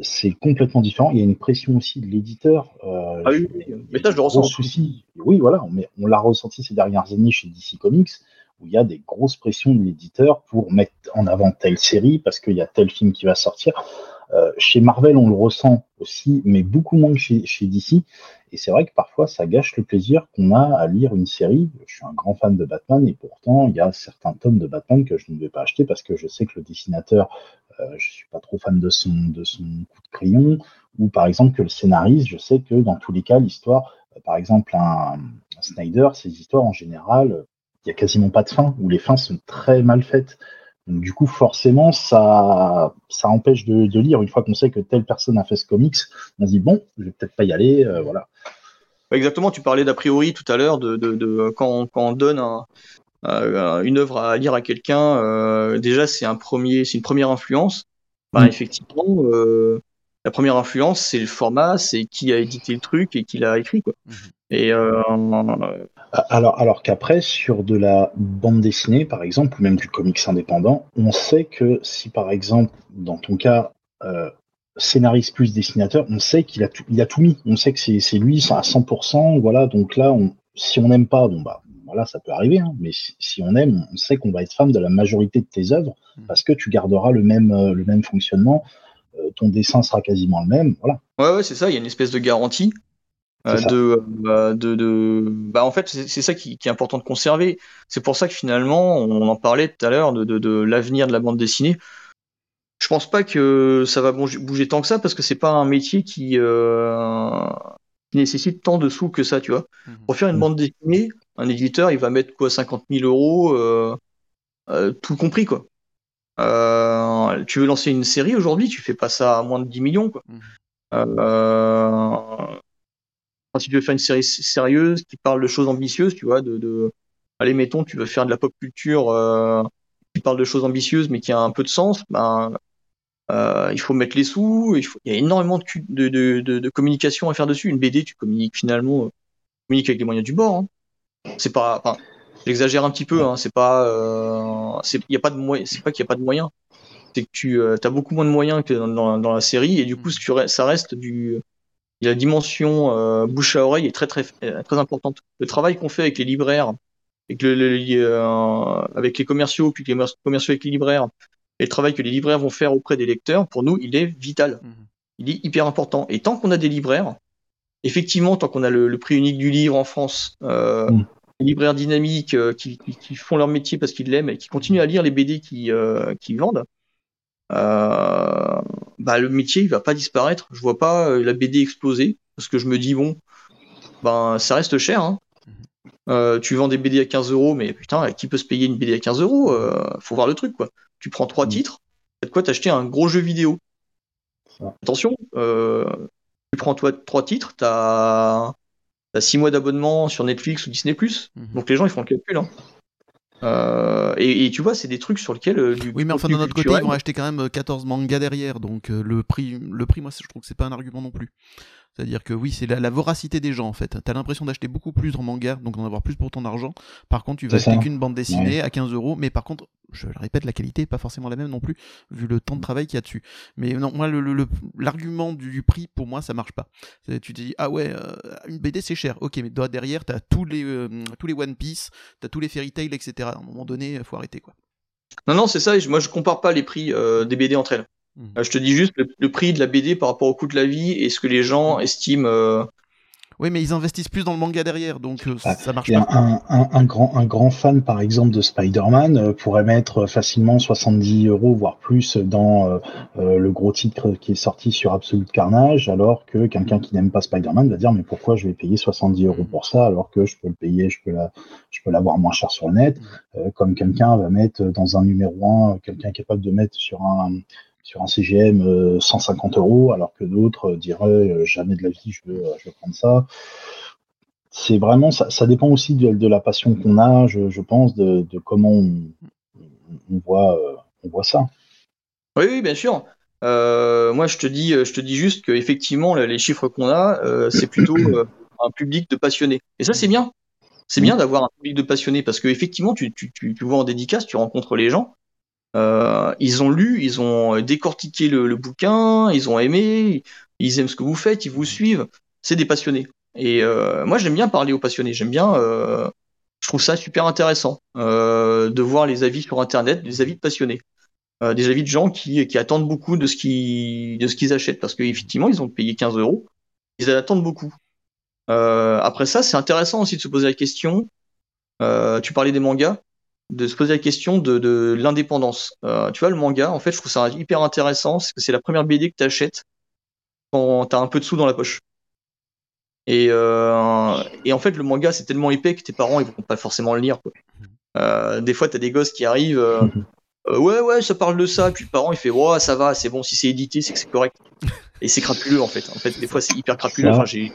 Speaker 4: C'est complètement différent. Il y a une pression aussi de l'éditeur.
Speaker 3: Euh, ah oui, mais ça, je le ressens.
Speaker 4: Souci. Oui, voilà, mais on l'a ressenti ces dernières années chez DC Comics où il y a des grosses pressions de l'éditeur pour mettre en avant telle série parce qu'il y a tel film qui va sortir. Euh, chez Marvel, on le ressent aussi, mais beaucoup moins que chez, chez DC. Et c'est vrai que parfois, ça gâche le plaisir qu'on a à lire une série. Je suis un grand fan de Batman et pourtant, il y a certains tomes de Batman que je ne vais pas acheter parce que je sais que le dessinateur, euh, je suis pas trop fan de son, de son coup de crayon. Ou par exemple que le scénariste, je sais que dans tous les cas, l'histoire, par exemple, un, un Snyder, ces histoires en général, il y a quasiment pas de fin, ou les fins sont très mal faites. Donc, du coup, forcément, ça, ça empêche de, de lire. Une fois qu'on sait que telle personne a fait ce comics, on se dit bon, je vais peut-être pas y aller, euh, voilà.
Speaker 3: Exactement, tu parlais d'a priori tout à l'heure de, de, de quand, quand, on donne un, euh, une œuvre à lire à quelqu'un, euh, déjà c'est un premier, c'est une première influence. Ben, mm. Effectivement, euh, la première influence c'est le format, c'est qui a édité le truc et qui l'a écrit quoi. Mm. Et euh,
Speaker 4: alors, alors qu'après, sur de la bande dessinée, par exemple, ou même du comics indépendant, on sait que si, par exemple, dans ton cas, euh, scénariste plus dessinateur, on sait qu'il a tout, il a tout mis. On sait que c'est lui, à 100%. Voilà, donc là, on, si on n'aime pas, bon bah voilà, ça peut arriver. Hein, mais si, si, on aime, on sait qu'on va être fan de la majorité de tes œuvres mmh. parce que tu garderas le même, euh, le même fonctionnement. Euh, ton dessin sera quasiment le même. Voilà.
Speaker 3: Ouais, ouais, c'est ça. Il y a une espèce de garantie. Euh, de, euh, de, de, bah en fait c'est ça qui, qui, est important de conserver. C'est pour ça que finalement on en parlait tout à l'heure de, de, de l'avenir de la bande dessinée je pense pas que ça va bouger tant que ça parce que c'est pas un métier qui, euh, qui, nécessite tant de sous que ça, tu vois. Mmh. Pour faire une bande dessinée, un éditeur, il va mettre quoi 50 000 euros, euh, euh, tout compris, quoi. Euh, tu veux lancer une série aujourd'hui, tu fais pas ça à moins de 10 millions, quoi. Mmh. Si tu veux faire une série sérieuse qui parle de choses ambitieuses, tu vois, de, allez, mettons, tu veux faire de la pop culture qui parle de choses ambitieuses mais qui a un peu de sens, ben, euh, il faut mettre les sous, il, y a énormément de, communication à faire dessus. Une BD, tu communiques finalement, euh, tu communiques avec les moyens du bord. Hein. C'est pas, j'exagère un petit peu. Hein, c'est pas, euh, y a pas de moyens. C'est pas qu'il y a pas de moyens. C'est que tu euh, as beaucoup moins de moyens que dans la série et du coup, ça reste du, la dimension euh, bouche à oreille est très très très importante. Le travail qu'on fait avec les libraires, avec, le, le euh, avec les commerciaux, puis les commerciaux avec les libraires, et le travail que les libraires vont faire auprès des lecteurs, pour nous, il est vital. Mmh. Il est hyper important. Et tant qu'on a des libraires, effectivement, tant qu'on a le, le, prix unique du livre en France, euh, mmh. les libraires dynamiques euh, qui, qui, qui, font leur métier parce qu'ils l'aiment et qui continuent à lire les BD qui, euh, qui vendent, euh, bah, le métier il va pas disparaître. Je vois pas euh, la BD exploser parce que je me dis bon, ben ça reste cher. Hein. Mmh. tu vends des BD à 15 euros, mais putain, qui peut se payer une BD à 15 euros Faut voir le truc, quoi tu prends trois mmh. titres, c'est de quoi t'acheter un gros jeu vidéo. Attention, euh, tu prends toi trois titres, t'as as six mois d'abonnement sur Netflix ou Disney+. Mmh. Donc les gens ils font le calcul. Hein. Euh, et, et, tu vois, c'est des trucs sur lesquels. Euh,
Speaker 2: du, oui, mais enfin, de notre côté, ils vont acheter quand même 14 mangas derrière. Donc euh, le prix, le prix, moi, je trouve que c'est pas un argument non plus. C'est-à-dire que oui, c'est la, la, voracité des gens en fait. T'as l'impression d'acheter beaucoup plus en manga, donc d'en avoir plus pour ton argent. Par contre, tu vas acheter qu'une bande dessinée ouais. à 15 euros, mais par contre, je le répète, la qualité est pas forcément la même non plus, vu le temps de travail qu'il y a dessus. Mais non, moi, l'argument le, le, du prix, pour moi, ça marche pas. Tu te dis, ah ouais, euh, une BD c'est cher, ok, mais derrière, t'as tous les, euh, tous les One Piece, t'as tous les Fairy Tail, etc. À un moment donné, faut arrêter quoi.
Speaker 3: Non, non, c'est ça, moi je compare pas les prix euh, des BD entre elles. Mmh. Je te dis juste le, le, prix de la BD par rapport au coût de la vie et ce que les gens mmh. estiment euh,
Speaker 2: oui, mais ils investissent plus dans le manga derrière, donc euh,
Speaker 4: ah,
Speaker 2: ça marche pas.
Speaker 4: Un, un, un, grand, un grand fan, par exemple, de Spider-Man euh, pourrait mettre facilement 70 euros, voire plus, dans euh, euh, le gros titre qui est sorti sur Absolute Carnage, alors que quelqu'un qui n'aime pas Spider-Man va dire mais pourquoi je vais payer 70 euros pour ça, alors que je peux le payer, je peux la, je peux l'avoir moins cher sur le net, euh, comme quelqu'un va mettre dans un numéro 1, quelqu'un capable de mettre sur un sur un CGM euh, 150 euros, alors que d'autres euh, diraient euh, jamais de la vie je veux, je veux prendre ça. C'est vraiment ça, ça dépend aussi de, de la passion qu'on a, je, je pense, de, de, comment on, on voit, on voit ça.
Speaker 3: Oui, oui bien sûr. Euh, moi, je te dis, je te dis juste que effectivement, les chiffres qu'on a, euh, c'est plutôt euh, un public de passionnés. Et ça, c'est bien. C'est bien d'avoir un public de passionnés parce que effectivement, tu, tu, tu, tu vois en dédicace, tu rencontres les gens euh, ils ont lu, ils ont décortiqué le, bouquin, ils ont aimé, ils aiment ce que vous faites, ils vous suivent. C'est des passionnés. Et euh, moi, j'aime bien parler aux passionnés. J'aime bien. Euh, je trouve ça super intéressant de voir les avis sur Internet, des avis de passionnés, des avis de gens qui, attendent beaucoup de ce qu'ils achètent parce qu'effectivement, ils ont payé 15 euros. Ils attendent beaucoup. Après ça, c'est intéressant aussi de se poser la question. tu parlais des mangas de se poser la question de, de l'indépendance. Euh, tu vois, le manga, en fait, je trouve ça hyper intéressant, parce que c'est la première BD que tu achètes quand tu as un peu de sous dans la poche. Et, euh, et en fait, le manga, c'est tellement épais que tes parents, ils vont pas forcément le lire. Quoi. Euh, des fois, tu as des gosses qui arrivent, euh, ouais, ouais, ça parle de ça. Puis le parent, il fait, ouais, ça va, c'est bon, si c'est édité, c'est que c'est correct. Et c'est crapuleux, en fait. En fait, des fois, c'est hyper crapuleux. Enfin, j'ai,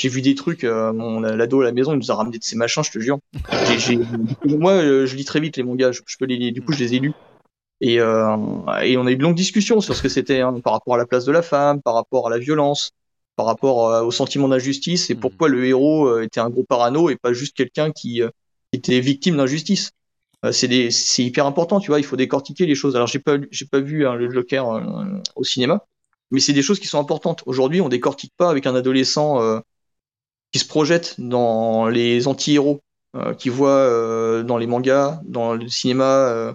Speaker 3: j'ai vu des trucs, euh, mon l'ado à la maison, il nous a ramené de ces machins, je te jure. Moi, euh, je lis très vite les mangas, je, je peux les, du coup, je les ai lus. Et, euh, et on a eu de longues discussions sur ce que c'était hein, par rapport à la place de la femme, par rapport à la violence, par rapport euh, au sentiment d'injustice et pourquoi le héros était un gros parano et pas juste quelqu'un qui, était victime d'injustice. C'est hyper important, tu vois. Il faut décortiquer les choses. Alors j'ai pas j'ai pas vu hein, le Joker euh, au cinéma, mais c'est des choses qui sont importantes. Aujourd'hui, on décortique pas avec un adolescent euh, qui se projette dans les anti-héros, euh, qui voit euh, dans les mangas, dans le cinéma, euh,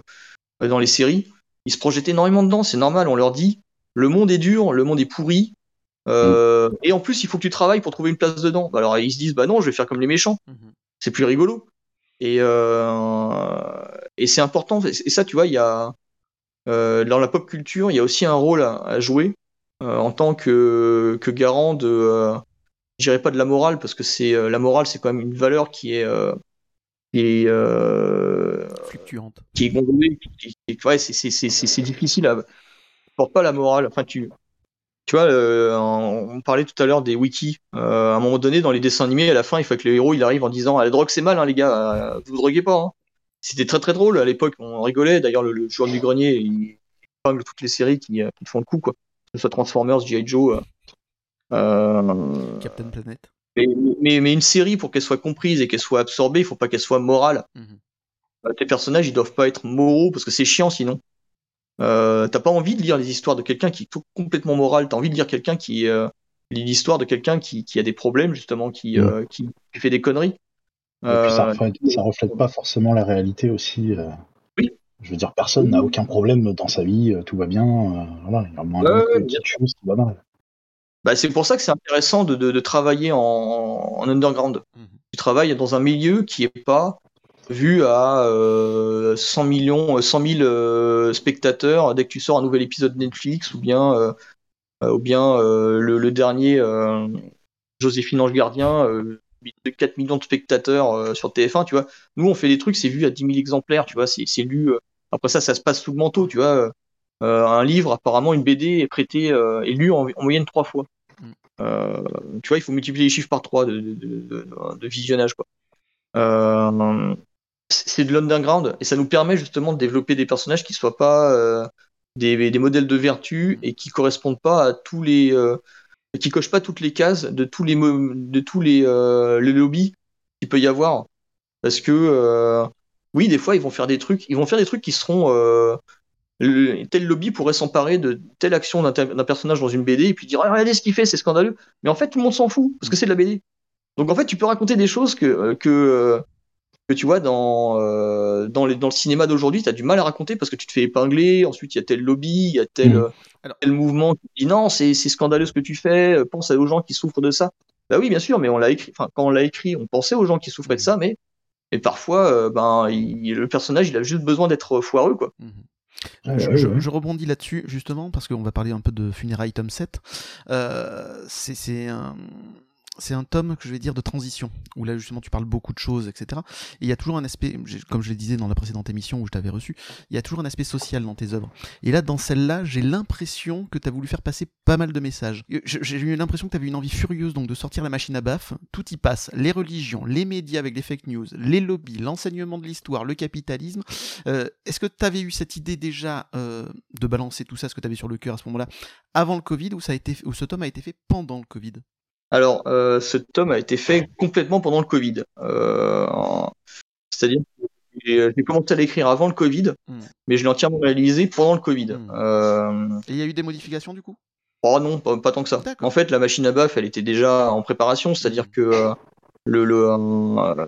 Speaker 3: dans les séries. Ils se projettent énormément dedans. C'est normal. On leur dit le monde est dur, le monde est pourri. euh, Et en plus, il faut que tu travailles pour trouver une place dedans. Bah, Alors ils se disent bah non, je vais faire comme les méchants
Speaker 2: Mhm.
Speaker 3: c'est plus rigolo. Et, et c'est important. Et ça, tu vois, il y a dans la pop culture, il y a aussi un rôle à, à jouer en tant que, que garant de, je dirais pas de la morale, parce que c'est euh, la morale, c'est quand même une valeur qui est euh, qui est, euh,
Speaker 2: Fluctuante.
Speaker 3: qui est gondolée, ouais, c'est difficile à porte pas la morale. Enfin, tu tu vois, euh, on parlait tout à l'heure des wikis. Euh, à un moment donné, dans les dessins animés, à la fin, il faut que le héros il arrive en disant ah, la drogue c'est mal, hein, les gars, euh, vous droguez pas. Hein. C'était très très drôle à l'époque, on rigolait. D'ailleurs, le, le joueur du grenier, il épingle toutes les séries qui, qui font le coup, quoi. Que ce soit Transformers, G.I. Joe. Euh,
Speaker 2: Captain Planet.
Speaker 3: mais, mais, mais une série, pour qu'elle soit comprise et qu'elle soit absorbée, il faut pas qu'elle soit morale.
Speaker 2: Mhm.
Speaker 3: Euh, tes personnages, ils doivent pas être moraux parce que c'est chiant sinon. Euh, t'as pas envie de lire les histoires de quelqu'un qui est tout complètement moral. T'as envie de lire quelqu'un qui euh, lit l'histoire de quelqu'un qui, qui a des problèmes justement, qui, euh, qui, qui fait des conneries.
Speaker 4: Et puis ça reflète, ça reflète pas forcément la réalité aussi.
Speaker 3: Oui.
Speaker 4: Je veux dire, personne n'a aucun problème dans sa vie, tout va bien. voilà, il y a moins de petites choses qui vont mal.
Speaker 3: Bah, c'est pour ça que c'est intéressant de, de, de travailler en, en underground.
Speaker 2: Mhm.
Speaker 3: Tu travailles dans un milieu qui est pas vu à euh, 100 millions, 100 000 euh, spectateurs dès que tu sors un nouvel épisode de Netflix ou bien, euh, euh, ou bien euh, le, le dernier euh, Joséphine Ange Gardien, euh, de 4 millions de spectateurs euh, sur TF1, tu vois. Nous, on fait des trucs, c'est vu à 10 000 exemplaires, tu vois, c'est lu. euh, après ça, ça se passe sous le manteau, tu vois. Euh, un livre, apparemment, une BD est prêtée, euh, est lue en, en moyenne trois fois. Euh, tu vois, il faut multiplier les chiffres par trois de, de, visionnage, quoi. Euh, c'est de l'underground et ça nous permet justement de développer des personnages qui soient pas euh, des, modèles de vertu et qui correspondent pas à tous les qui cochent pas toutes les cases de tous les de tous les, les lobbies qu'il peut y avoir parce que oui des fois ils vont faire des trucs ils vont faire des trucs qui seront le- tel lobby pourrait s'emparer de telle action d'un personnage dans une BD et puis dire Ah, regardez ce qu'il fait c'est scandaleux mais en fait tout le monde s'en fout parce que c'est de la BD donc en fait tu peux raconter des choses que euh, que euh, que tu vois dans euh, dans, les, dans le cinéma d'aujourd'hui, tu as du mal à raconter parce que tu te fais épingler, ensuite il y a tel lobby, il y a tel,
Speaker 4: Mm.
Speaker 3: euh,
Speaker 2: Alors-
Speaker 3: tel mouvement qui dit non, c'est scandaleux ce que tu fais, pense aux gens qui souffrent de ça. Bah oui, bien sûr, mais on l'a écrit, enfin quand on l'a écrit, on pensait aux gens qui souffraient de ça, mais et parfois euh, ben il- le personnage, il a juste besoin d'être foireux quoi.
Speaker 2: Mhm.
Speaker 4: Ouais,
Speaker 2: je, rebondis là-dessus justement parce qu'on va parler un peu de Funérailles tome 7. Euh, c'est un, c'est un tome que je vais dire de transition où là justement tu parles beaucoup de choses, etc. Et il y a toujours un aspect, comme je le disais dans la précédente émission où je t'avais reçu, il y a toujours un aspect social dans tes œuvres. Et là, dans celle-là, j'ai l'impression que tu as voulu faire passer pas mal de messages. J'ai eu l'impression que tu avais une envie furieuse de sortir la machine à baf. Tout y passe. Les religions, les médias avec les fake news, les lobbies, l'enseignement de l'histoire, le capitalisme. Euh, Est-ce que tu avais eu cette idée déjà euh, de balancer tout ça, ce que tu avais sur le cœur à ce moment-là, avant le Covid ou ce tome a été fait pendant le Covid?
Speaker 3: Alors euh, ce tome a été fait complètement pendant le Covid. Euh, C'est-à-dire que j'ai j'ai commencé à l'écrire avant le Covid,
Speaker 2: Mm.
Speaker 3: mais je l'ai entièrement réalisé pendant le Covid.
Speaker 2: Mm.
Speaker 3: Euh,
Speaker 2: Et il y a eu des modifications du coup?
Speaker 3: Oh non, pas, pas tant que ça. En fait, la machine à baf, elle était déjà en préparation, c'est-à-dire que euh, le, le euh,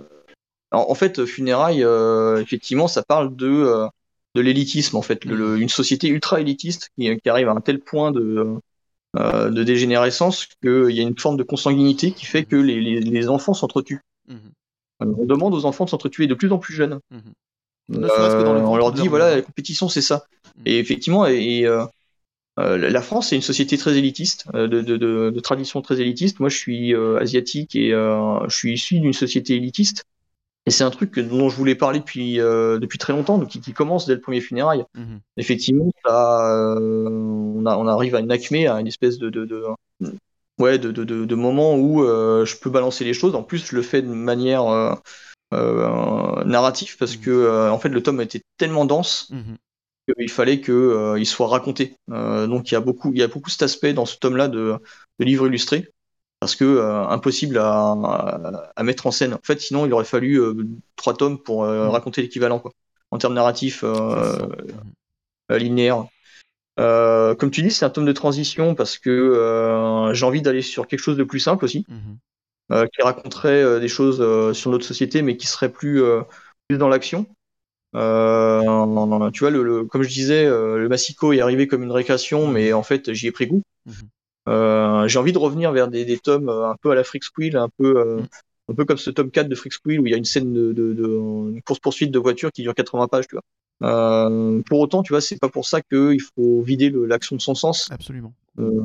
Speaker 3: en, fait, funérailles, euh, effectivement, ça parle de euh, de l'élitisme, en fait, le- le- une société ultra élitiste qui, qui arrive à un tel point de euh, de dégénérescence qu'il y a une forme de consanguinité qui fait que les, les, les enfants s'entretuent.
Speaker 2: Mhm.
Speaker 3: Euh, On demande aux enfants de s'entretuer de plus en plus jeunes.
Speaker 2: Mhm. Le
Speaker 3: Euh, on leur dit
Speaker 2: leur
Speaker 3: voilà, la compétition, c'est ça.
Speaker 2: Mhm.
Speaker 3: Et effectivement, et, la France, c'est une société très élitiste, de, de, de, de tradition très élitiste. Moi, je suis asiatique et je suis issu d'une société élitiste. Et c'est un truc dont je voulais parler depuis, euh, depuis très longtemps, donc qui, qui commence dès le premier funérail. Effectivement, ça, euh, on, a, on arrive à une acmé, à une espèce de, de, de ouais, de, moment où euh, je peux balancer les choses. En plus, je le fais de manière euh, euh, narrative parce que euh, en fait, le tome était tellement dense
Speaker 2: Mhm.
Speaker 3: qu'il fallait que euh, il soit raconté. Euh, donc il y a beaucoup, il y a beaucoup cet aspect dans ce tome-là de, de livre illustré parce que euh, impossible à, à, à mettre en scène. En fait, sinon il aurait fallu trois tomes pour
Speaker 2: Mhm.
Speaker 3: raconter l'équivalent quoi, en termes narratifs euh, linéaires. Euh, comme tu dis, c'est un tome de transition parce que euh, j'ai envie d'aller sur quelque chose de plus simple aussi,
Speaker 2: Mhm.
Speaker 3: euh, qui raconterait des choses sur notre société, mais qui serait plus, plus dans l'action. Tu vois, le, le- comme je disais, le Massico est arrivé comme une récréation, mais en fait, j'y ai pris goût.
Speaker 2: Mhm.
Speaker 3: J'ai envie de revenir vers des, des tomes un peu à la Freak Squill, un peu,
Speaker 2: Mm.
Speaker 3: un peu comme ce tome 4 de Freak Squill où il y a une scène de, de, course-poursuite de voiture qui dure 80 pages, tu vois. Euh, pour autant, tu vois, c'est pas pour ça qu'il faut vider l'action de son sens.
Speaker 2: Absolument.
Speaker 3: Euh,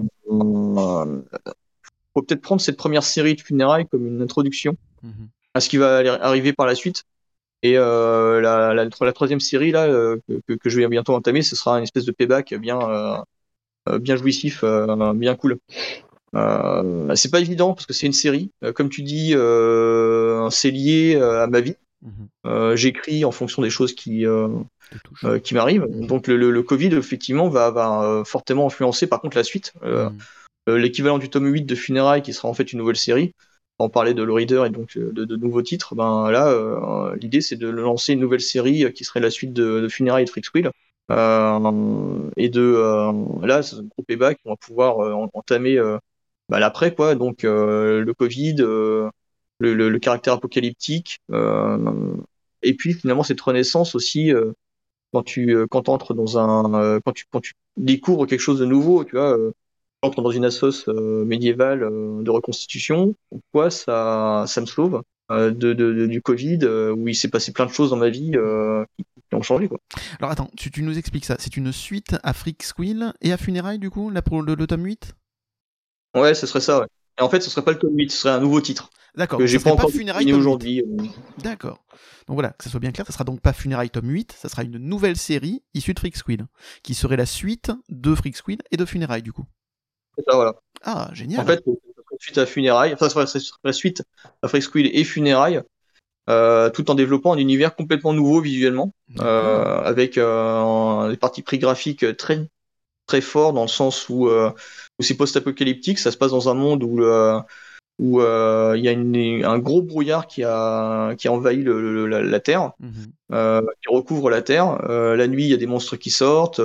Speaker 3: faut peut-être prendre cette première série de funérailles comme une introduction
Speaker 2: Mhm.
Speaker 3: à ce qui va arriver par la suite. Et euh, la, la, la troisième série là euh, que, je vais bientôt entamer, ce sera une espèce de payback bien bien jouissif, bien cool. Euh, c'est pas évident parce que c'est une série. Comme tu dis, euh, c'est lié à ma vie.
Speaker 2: Mhm.
Speaker 3: Euh, J'écris en fonction des choses qui euh, euh, qui m'arrivent. Donc le, le, le Covid effectivement va, va fortement influencer par contre la suite.
Speaker 2: Mhm.
Speaker 3: l'équivalent du tome 8 de Funérailles, qui sera en fait une nouvelle série. On parlait de le reader et donc de, de nouveaux titres. Ben là, l'idée c'est de lancer une nouvelle série qui serait la suite de, de Funérailles et de Freak Squill. Euh, et de là, c'est un gros payback. On va pouvoir en- entamer bah, l'après quoi. Donc le Covid, le, le, le caractère apocalyptique, euh, et puis finalement cette renaissance aussi. euh, quand tu euh, quand entres dans un quand tu quand tu découvres quelque chose de nouveau, tu vois, entre dans une assoce euh, médiévale euh, de reconstitution, pourquoi ça, ça me sauve euh, de, de- de- du Covid, où il s'est passé plein de choses dans ma vie qui, qui ont changé. Quoi.
Speaker 2: Alors attends, tu, tu nous expliques ça. C'est une suite à Freak Squill et à Funérailles du coup, là pour le, le tome 8
Speaker 3: Ouais, ce serait ça. Ouais. Et en fait, ce serait pas le tome 8, ce serait un nouveau titre
Speaker 2: D'accord.
Speaker 3: que j'ai
Speaker 2: ça
Speaker 3: pas
Speaker 2: serait
Speaker 3: encore
Speaker 2: Funérailles
Speaker 3: défini
Speaker 2: tome 8.
Speaker 3: aujourd'hui. euh.
Speaker 2: D'accord. Donc voilà, que ça soit bien clair, ça sera donc pas Funérailles tome 8, ça sera une nouvelle série issue de Freak Squill, qui serait la suite de Freak Squill et de Funérailles du coup.
Speaker 3: C'est ça, voilà.
Speaker 2: Ah, génial.
Speaker 3: En fait, serait suite à Funérailles, enfin, ce serait, serait suite à Freak Squill et Funérailles, euh, tout en développant un univers complètement nouveau visuellement. Euh, avec euh, des parties pris graphiques très très forts dans le sens où, euh, où c'est post-apocalyptique, ça se passe dans un monde où le- où euh, il y a une- un gros brouillard qui a qui a envahi le- le- la, la Terre,
Speaker 2: Mhm.
Speaker 3: euh, qui recouvre la Terre. Euh, la nuit, il y a des monstres qui sortent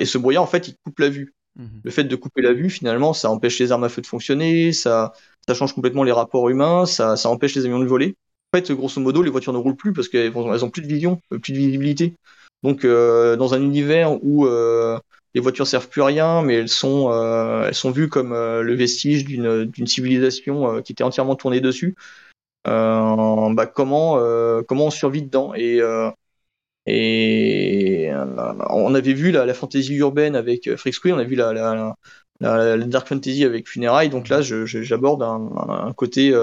Speaker 3: et ce brouillard en fait, il coupe la vue.
Speaker 2: Mhm.
Speaker 3: Le fait de couper la vue, finalement, ça empêche les armes à feu de fonctionner, ça ça change complètement les rapports humains, ça ça empêche les avions de voler. En fait, grosso modo, les voitures ne roulent plus parce qu'elles ont, elles ont plus de vision, plus de visibilité. Donc, euh, dans un univers où euh, les voitures servent plus à rien, mais elles sont, euh, elles sont vues comme euh, le vestige d'une civilisation euh, qui était entièrement tournée dessus. Bah, comment, comment on survit dedans? Et, et on avait vu la, la fantasy urbaine avec Freak on a vu la, la, dark fantasy avec Funérailles. Donc là, j'aborde un, côté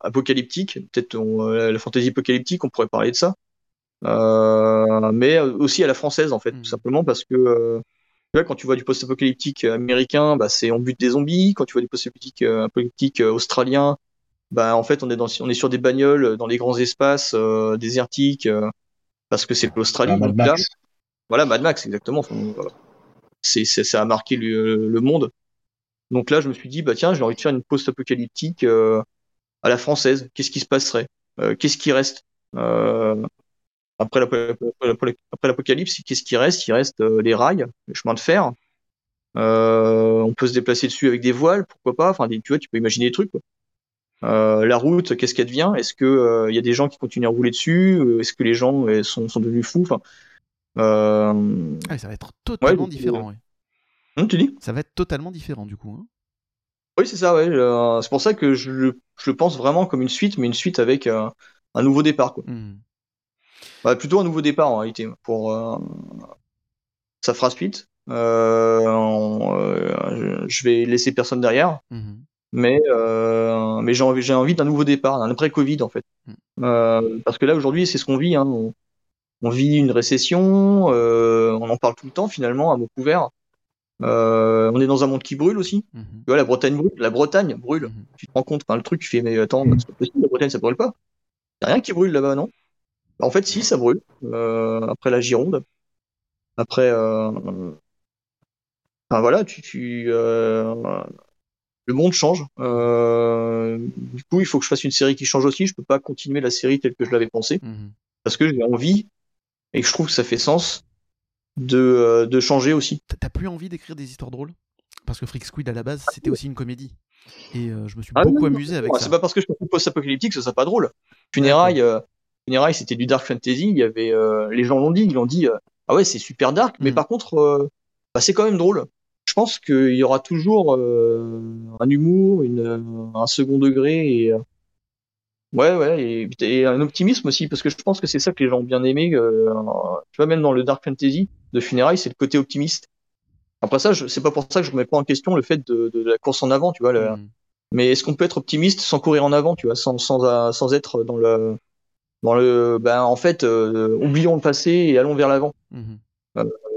Speaker 3: apocalyptique, peut-être la fantasy apocalyptique, on pourrait parler de ça. Euh, mais aussi à la française en fait, tout simplement parce que euh, tu vois, quand tu vois du post-apocalyptique américain, bah, c'est on bute des zombies. Quand tu vois du post-apocalyptique euh, apocalyptique, euh, australien, bah en fait on est dans, on est sur des bagnoles euh, dans les grands espaces euh, désertiques euh, parce que c'est l'Australie.
Speaker 4: Ah, Mad
Speaker 3: là,
Speaker 4: Max.
Speaker 3: voilà, Mad Max, exactement. Enfin, voilà. c'est, c'est- ça a marqué le, le monde. Donc là, je me suis dit, bah tiens, j'ai envie de faire une post-apocalyptique euh, à la française. Qu'est-ce qui se passerait? Euh, Qu'est-ce qui reste? Euh, après, l'ap- après après l'apocalypse Qu'est-ce qui reste? Il reste euh, les rails, les chemins de fer. Euh, on peut se déplacer dessus avec des voiles, pourquoi pas? Enfin, des- tu vois, tu peux imaginer des trucs. quoi. Euh, la route, qu'est-ce qu'elle devient? Est-ce que euh, il y a des gens qui continuent à rouler dessus? Est-ce que les gens euh, sont, sont devenus fous? Enfin,
Speaker 2: Ah, ça va être totalement différent. ouais.
Speaker 3: hum, tu dis?
Speaker 2: Ça va être totalement différent du coup. hein.
Speaker 3: Oui, c'est ça, ouais. c'est pour ça que je, le- je le pense vraiment comme une suite, mais une suite avec un nouveau départ, quoi.
Speaker 2: Mhm.
Speaker 3: Bah, plutôt un nouveau départ en réalité. Pour, euh, ça fera suite. Euh, euh, je, vais laisser personne derrière,
Speaker 2: Mhm.
Speaker 3: mais, euh, mais j'ai envie, j'ai envie d'un nouveau départ, d'un après-Covid en fait. parce que là aujourd'hui c'est ce qu'on vit. Hein. On, vit une récession, on en parle tout le temps finalement à mot couvert. on est dans un monde qui brûle aussi. Mhm. Tu vois, la Bretagne brûle. La Bretagne brûle. Mhm. Tu te rends compte, le truc, tu fais, mais attends, c'est pas possible, la Bretagne, ça brûle pas. Y a rien qui brûle là-bas, non? En fait, si, ça brûle. après la Gironde. Après, enfin voilà, tu, tu le monde change. Euh, du coup, il faut que je fasse une série qui change aussi. Je peux pas continuer la série telle que je l'avais pensée mhm. parce que j'ai envie et que je trouve que ça fait sens de, euh, de changer aussi.
Speaker 2: T'as plus envie d'écrire des histoires drôles? Parce que Freak Squid à la base c'était aussi une comédie et euh, je me suis ah beaucoup amusé avec ça.
Speaker 3: C'est pas parce que je fais post-apocalyptique que ça sera pas drôle. Funérailles, Funérailles c'était du dark fantasy. Il y avait les gens l'ont dit, ils l'ont dit. ah ouais, c'est super dark, mais mhm. par contre, bah, c'est quand même drôle je pense qu'il y aura toujours euh, un humour, une, un second degré et euh, ouais ouais et, un optimisme aussi parce que je pense que c'est ça que les gens ont bien aimé. Euh, tu vois même dans le dark fantasy de funérailles, c'est le côté optimiste. Après ça, c'est pas pour ça que je remets pas en question le fait de, de, la course en avant, tu vois. Mm. Mais est-ce qu'on peut être optimiste sans courir en avant, tu vois, sans sans, sans être dans le dans le ben en fait oublions le passé et allons vers l'avant. Mm-hmm.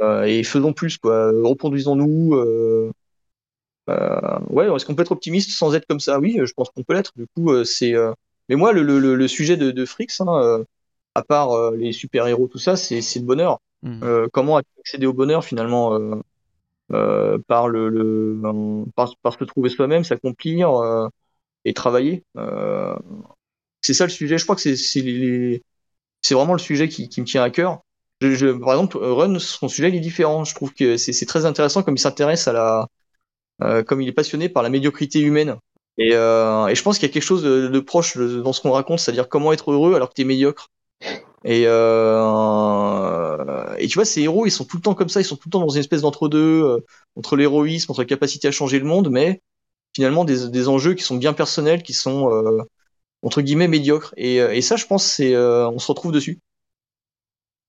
Speaker 3: Euh, et faisons plus, quoi. Reproduisons-nous. Euh, euh, ouais, est-ce qu'on peut être optimiste sans être comme ça? Oui, je pense qu'on peut l'être. Du coup, c'est. Mais moi, le, le, le, sujet de, de Frix, hein, à part les super-héros, tout ça, c'est le bonheur. Mmh. comment accéder au bonheur finalement euh, par le, le par, par, se trouver soi-même, s'accomplir euh, et travailler. C'est ça le sujet. Je crois que c'est vraiment le sujet qui, me tient à cœur par exemple, Run, son sujet il est différent. Je trouve que c'est très intéressant comme il s'intéresse à la, euh, comme il est passionné par la médiocrité humaine. Et, euh, je pense qu'il y a quelque chose de, proche dans ce qu'on raconte, c'est-à-dire comment être heureux alors que tu es médiocre. Et, euh, et tu vois, ces héros, ils sont tout le temps comme ça, ils sont tout le temps dans une espèce d'entre-deux, entre l'héroïsme, entre la capacité à changer le monde, mais finalement des, enjeux qui sont bien personnels, qui sont entre guillemets médiocres. Et, et ça, je pense, c'est, on se retrouve dessus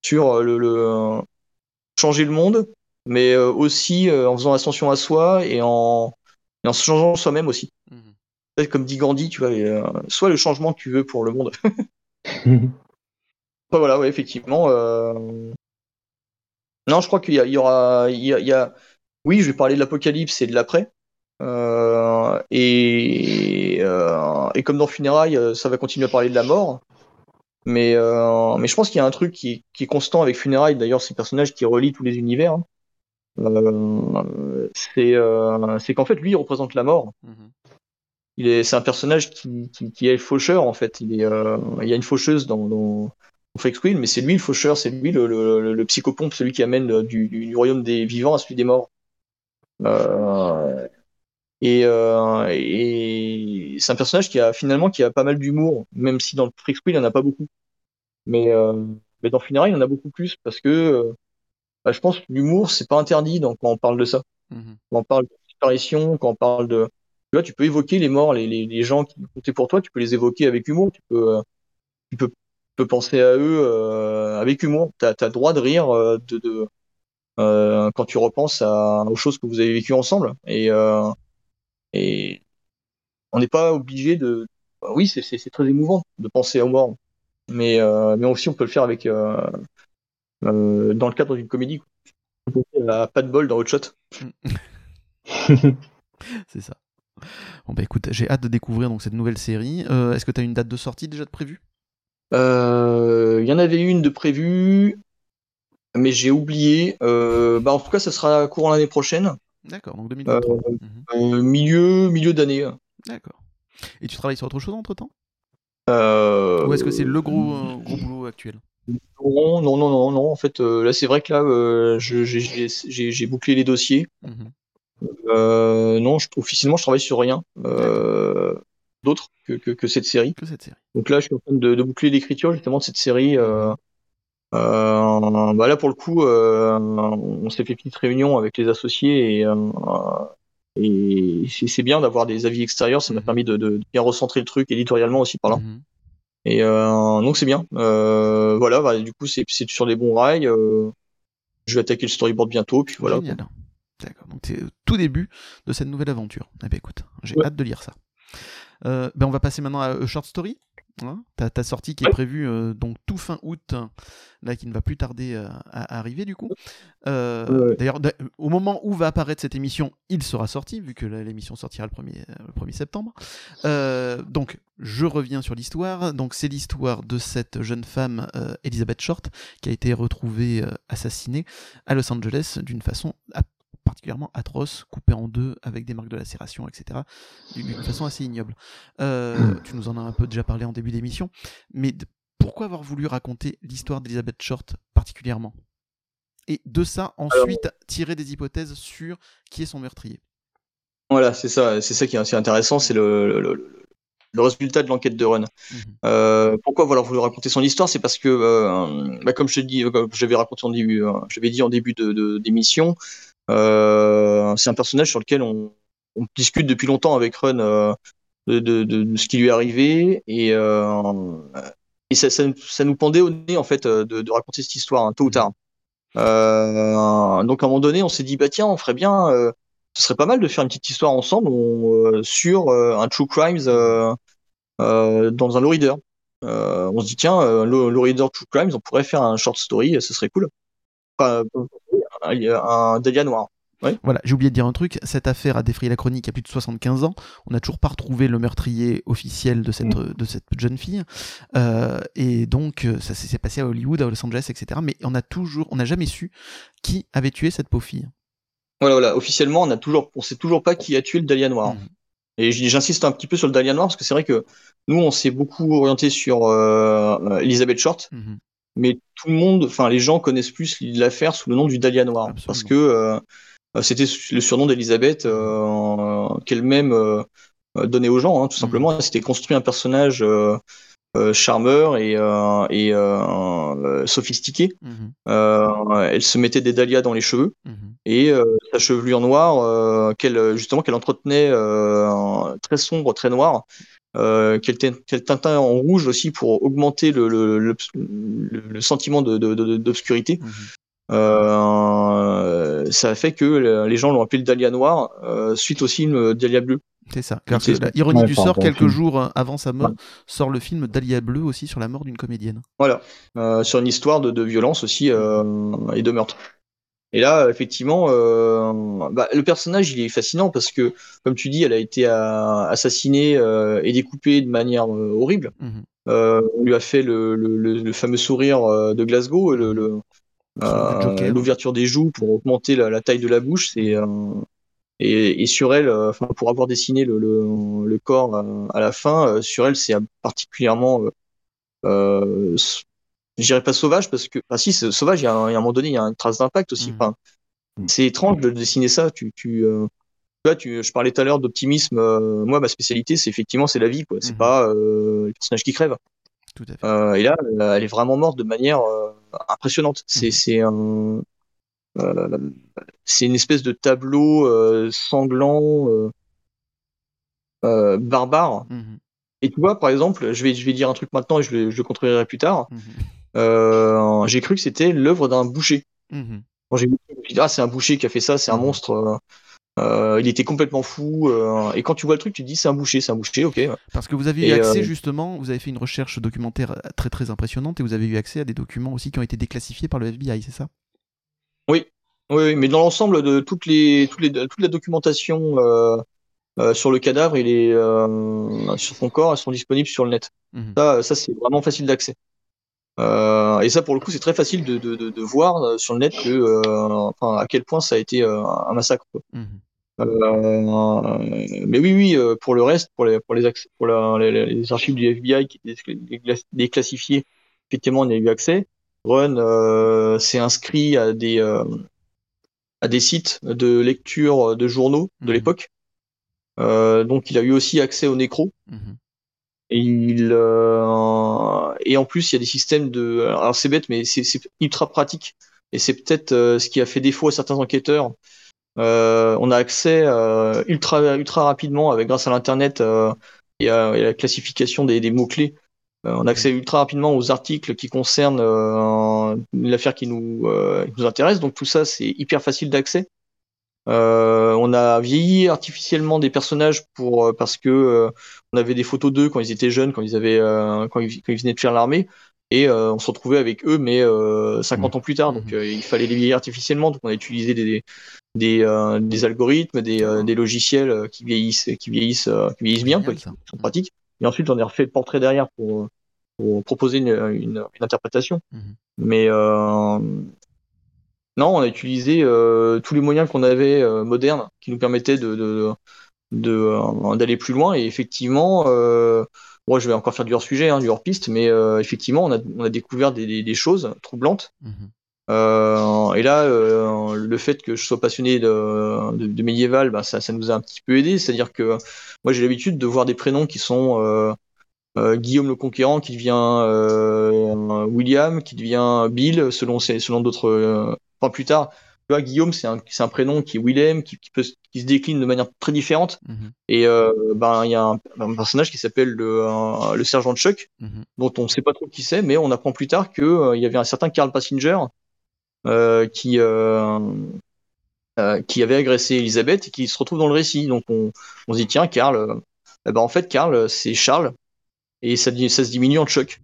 Speaker 3: sur euh, le, euh, changer le monde, mais euh, aussi en faisant attention à soi et en, en se changeant soi-même aussi. Mhm. Comme dit Gandhi, tu vois, soit le changement que tu veux pour le monde. voilà, ouais, effectivement. Non, je crois qu'il y, aura. Il y, a, Oui, je vais parler de l'apocalypse et de l'après. Et, et comme dans Funérailles, ça va continuer à parler de la mort. Mais, euh, mais je pense qu'il y a un truc qui, qui est constant avec Funérailles. D'ailleurs, c'est le personnage qui relie tous les univers. Hein. Euh, c'est euh, qu'en fait, lui, il représente la mort. Mhm. Il est, c'est un personnage qui, qui, qui, est le faucheur en fait. Il, est, euh, il y a une faucheuse dans, dans Freak Squid, mais c'est lui le faucheur, c'est lui le, le, le, psychopompe, celui qui amène du, du, royaume des vivants à celui des morts. Euh, et, euh, et c'est un personnage qui a finalement qui a pas mal d'humour, même si dans le Freak Squid il n'y en a pas beaucoup. Mais, euh, mais dans Funeral, il y en a beaucoup plus parce que euh, bah, je pense que l'humour, c'est pas interdit donc, quand on parle de ça. Mhm. Quand on parle de disparition, quand on parle de. Tu vois, tu peux évoquer les morts, les, les, les gens qui comptaient pour toi, tu peux les évoquer avec humour, tu peux, euh, tu peux, peux penser à eux euh, avec humour. Tu as, le droit de rire de, de quand tu repenses à, aux choses que vous avez vécues ensemble. Et, et on n'est pas obligé de. Oui, c'est très émouvant de penser aux morts, mais, euh, mais aussi on peut le faire avec euh, euh, dans le cadre d'une comédie. Quoi. pas de bol dans Hot Shot.
Speaker 2: c'est ça. Bon bah écoute, j'ai hâte de découvrir donc cette nouvelle série. Est-ce que tu as une date de sortie déjà de prévue?
Speaker 3: Il y en avait une de prévue, mais j'ai oublié. bah en tout cas, ça sera courant l'année prochaine.
Speaker 2: D'accord, donc 2023.
Speaker 3: Mhm. milieu, milieu d'année.
Speaker 2: D'accord. Et tu travailles sur autre chose entre temps
Speaker 3: euh...
Speaker 2: Ou est-ce que c'est le gros, euh, gros boulot actuel?
Speaker 3: Non, non, non, non, non. En fait, euh, là, c'est vrai que là, euh, j'ai bouclé les dossiers. Mhm. non, je, officiellement, je travaille sur rien d'autre que, que, que, cette série.
Speaker 2: Que cette série.
Speaker 3: Donc là, je suis en train de, de boucler l'écriture justement de cette série. Euh, bah là, pour le coup, on s'est fait une petite réunion avec les associés et, et c'est bien d'avoir des avis extérieurs, ça m'a mhm. permis de, de, bien recentrer le truc éditorialement aussi par là. Mhm. Et euh, donc c'est bien. Euh, voilà, bah, du coup c'est sur des bons rails. Euh, je vais attaquer le storyboard bientôt, puis voilà.
Speaker 2: D'accord. Donc c'est tout début de cette nouvelle aventure. Eh ben écoute, j'ai hâte de lire ça. ben on va passer maintenant à Short Story. Hein ta, ta, sortie qui est prévue euh, donc tout fin août, là qui ne va plus tarder euh, à, arriver du coup. Euh, d'ailleurs, au moment où va apparaître cette émission, il sera sorti, vu que l'émission sortira le 1er, le 1er septembre. donc, je reviens sur l'histoire. Donc, c'est l'histoire de cette jeune femme, Elizabeth Short, qui a été retrouvée assassinée à Los Angeles d'une façon particulièrement atroce, coupé en deux avec des marques de lacération, etc. D'une façon assez ignoble. Euh, hmm. tu nous en as un peu déjà parlé en début d'émission, mais pourquoi avoir voulu raconter l'histoire d'Elizabeth Short particulièrement? Et de ça, ensuite, tirer des hypothèses sur qui est son meurtrier?
Speaker 3: Voilà, c'est ça, c'est ça qui est assez intéressant, c'est le, le, résultat de l'enquête de Run. Mhm. Euh, pourquoi avoir voulu raconter son histoire? C'est parce que, euh, bah, comme je te dis, j'avais raconté en début, j'avais dit en début d'émission, c'est un personnage sur lequel on, discute depuis longtemps avec Run euh, de, ce qui lui est arrivé et, euh, ça, nous pendait au nez en fait de, raconter cette histoire hein, tôt ou tard. Euh, donc à un moment donné, on s'est dit bah tiens, on ferait bien, euh, ce serait pas mal de faire une petite histoire ensemble sur un true crimes dans un low reader. on se dit tiens, low, reader true crimes, on pourrait faire un short story, ce serait cool. Un Dahlia noir.
Speaker 2: Voilà, j'ai oublié de dire un truc, cette affaire a défrayé la chronique il y a plus de 75 ans, on n'a toujours pas retrouvé le meurtrier officiel de cette, mm. de cette jeune fille, euh, et donc euh, ça s'est passé à Hollywood, à Los Angeles, etc. Mais on a toujours, on n'a jamais su qui avait tué cette pauvre fille.
Speaker 3: Voilà, voilà, officiellement on a toujours, on sait toujours pas qui a tué le Dahlia noir. Mm. Et j'insiste un petit peu sur le Dahlia noir parce que c'est vrai que nous on s'est beaucoup orienté sur euh, Elizabeth Short. Mm-hmm mais tout le monde, enfin les gens connaissent plus l'affaire sous le nom du Dahlia Noir, parce que euh, c'était le surnom d'Elisabeth euh, qu'elle-même euh, donnait aux gens, hein, tout simplement. Elle s'était construit un personnage charmeur et, et sophistiqué. Mhm. elle se mettait des dahlias dans les cheveux mhm. et sa chevelure noire, qu'elle justement qu'elle entretenait très sombre, très noire, euh, quel, teint en rouge aussi pour augmenter le, le, le, sentiment d'obscurité. De, de, euh, ça a fait que les gens l'ont appelé le Dahlia noir, euh, suite au film Dahlia bleu.
Speaker 2: C'est ça. Car ironie du sort, quelques jours avant sa mort, sort le film Dahlia bleu aussi sur la mort d'une comédienne.
Speaker 3: Voilà, euh, sur une histoire de, de violence aussi euh, et de meurtre. Et là, effectivement, euh, bah, le personnage, il est fascinant parce que, comme tu dis, elle a été euh, assassinée euh, et découpée de manière horrible. Mhm. on lui a fait le, le, le, fameux sourire de Glasgow, l'ouverture des joues pour augmenter la, la taille de la bouche. Et, et, sur elle, pour avoir dessiné le, corps à la fin, sur elle, c'est particulièrement je dirais pas sauvage parce que, ah si, sauvage, il y, a un, il y a un moment donné, il y a une trace d'impact aussi. Mmh. Enfin, mmh. C'est étrange de dessiner ça. Tu, tu, euh, tu, je parlais tout à l'heure d'optimisme. Euh, moi, ma spécialité, c'est effectivement, c'est la vie, quoi. C'est mmh. pas euh, le personnage qui crève. Tout à fait. Euh, et là, elle est vraiment morte de manière impressionnante. C'est, c'est un, c'est une espèce de tableau sanglant, barbare. Et tu vois, par exemple, je vais, je vais dire un truc maintenant et je le, je le contrerai plus tard. J'ai cru que c'était l'œuvre d'un boucher. Mhm. Quand j'ai vu, ah, c'est un boucher qui a fait ça, c'est un mhm. monstre. Euh, euh, il était complètement fou. et quand tu vois le truc, tu te dis c'est un boucher, c'est un boucher, ok.
Speaker 2: Parce que vous avez eu accès justement, vous avez fait une recherche documentaire très très impressionnante et vous avez eu accès à des documents aussi qui ont été déclassifiés par le FBI, c'est ça?
Speaker 3: Oui, oui, mais dans l'ensemble de toutes les, toutes les, toute la documentation sur le cadavre, il est sur son corps, elles sont disponibles sur le net. Mhm. Ça, ça c'est vraiment facile d'accès. Euh, et ça, pour le coup, c'est très facile de, de, de, de, voir euh, sur le net que, euh, enfin, à quel point ça a été euh, un massacre. Quoi. Mmh. mais oui, oui, pour le reste, pour les, pour les, pour la, les, les, archives du FBI qui étaient déclassifiées, effectivement, on a eu accès. Run s'est inscrit à des, à des sites de lecture de journaux de mmh. l'époque. donc, il a eu aussi accès au nécro. Mmh. Et, il, euh, et en plus, il y a des systèmes de. Alors c'est bête, mais c'est ultra pratique. Et c'est peut-être euh, ce qui a fait défaut à certains enquêteurs. Euh, on a accès euh, ultra, ultra rapidement, avec grâce à l'internet et, à la classification des, des mots clés. on a accès ultra rapidement aux articles qui concernent l'affaire qui nous, nous intéresse. Donc tout ça, c'est hyper facile d'accès. On a vieilli artificiellement des personnages pour parce que on avait des photos d'eux quand ils étaient jeunes, quand ils avaient quand ils, venaient de faire l'armée et on se retrouvait avec eux mais 50 mmh. ans plus tard donc mmh. il fallait les vieillir artificiellement donc on a utilisé des des, des algorithmes des, des logiciels qui vieillissent qui vieillissent qui vieillissent bien qui sont pratiques et ensuite on a refait le portrait derrière pour pour proposer une, une, interprétation. Mhm. Mais euh, non, on a utilisé euh, tous les moyens qu'on avait euh, modernes qui nous permettaient de, de, de d'aller plus loin. Et effectivement, moi je vais encore faire du hors sujet, hein, du hors piste, mais effectivement, on a, on a découvert des, des, choses troublantes. Mhm. et là, le fait que je sois passionné de, de, médiéval, ben, ça, ça, nous a un petit peu aidé. C'est-à-dire que moi, j'ai l'habitude de voir des prénoms qui sont euh, Guillaume le Conquérant qui devient euh, William, qui devient Bill, selon selon d'autres. Euh, enfin plus tard, tu vois, Guillaume c'est un, un prénom qui est Willem, qui, qui, peut, qui se décline de manière très différente. Mhm. Et ben il y a un, personnage qui s'appelle le, le sergent Chuck, mhm. dont on ne sait pas trop qui c'est, mais on apprend plus tard que il y avait un certain Carl Passenger qui qui avait agressé Elisabeth et qui se retrouve dans le récit. Donc on, on se dit tiens Carl, eh ben en fait Carl c'est Charles et ça, ça se diminue en choc.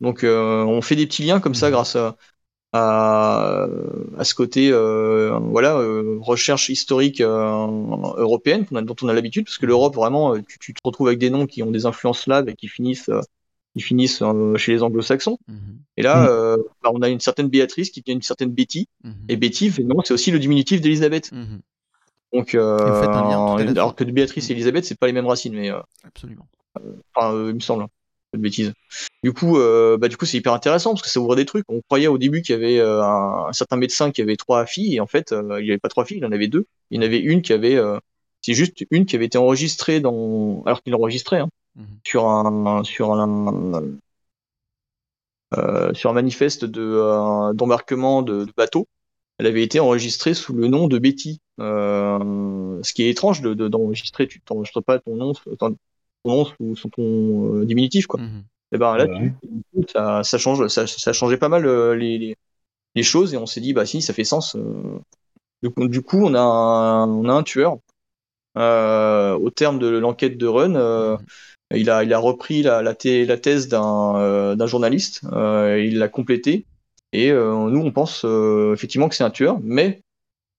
Speaker 3: Donc euh, on fait des petits liens comme ça mhm. grâce à, à, à ce côté euh, voilà euh, recherche historique européenne dont on a l'habitude parce que l'Europe vraiment tu, tu, te retrouves avec des noms qui ont des influences slaves et qui finissent qui finissent chez les anglo-saxons. Mhm. et là mhm. bah, on a une certaine Béatrice qui devient une certaine Betty. Et Betty non c'est aussi le diminutif d'Elisabeth. Donc alors que de Béatrice et Elisabeth c'est pas les mêmes racines mais
Speaker 2: absolument.
Speaker 3: Enfin, euh, il me semble. Pas de bêtises. Du coup, euh, bah, du coup, c'est hyper intéressant parce que ça ouvre des trucs. On croyait au début qu'il y avait euh, un, certain médecin qui avait trois filles et en fait, il n'y avait pas trois filles, il en avait deux. Il y en avait une qui avait, c'est juste une qui avait été enregistrée dans, alors qu'il l'enregistrait, hein, mhm. sur un, sur un, sur un manifeste de d'embarquement de, de bateau. Elle avait été enregistrée sous le nom de Betty. ce qui est étrange de d'enregistrer, tu t'enregistres pas ton nom, nom sous, ton euh, diminutif quoi. Mhm. Et ben là, ça, ça, change, ça, ça changeait pas mal euh, les, les, choses et on s'est dit bah si ça fait sens. Euh. Du, coup, on a un, on a un tueur. au terme de l'enquête de Run, mhm. il a il a repris la, la, la thèse d'un d'un journaliste, il l'a complété et nous on pense effectivement que c'est un tueur, mais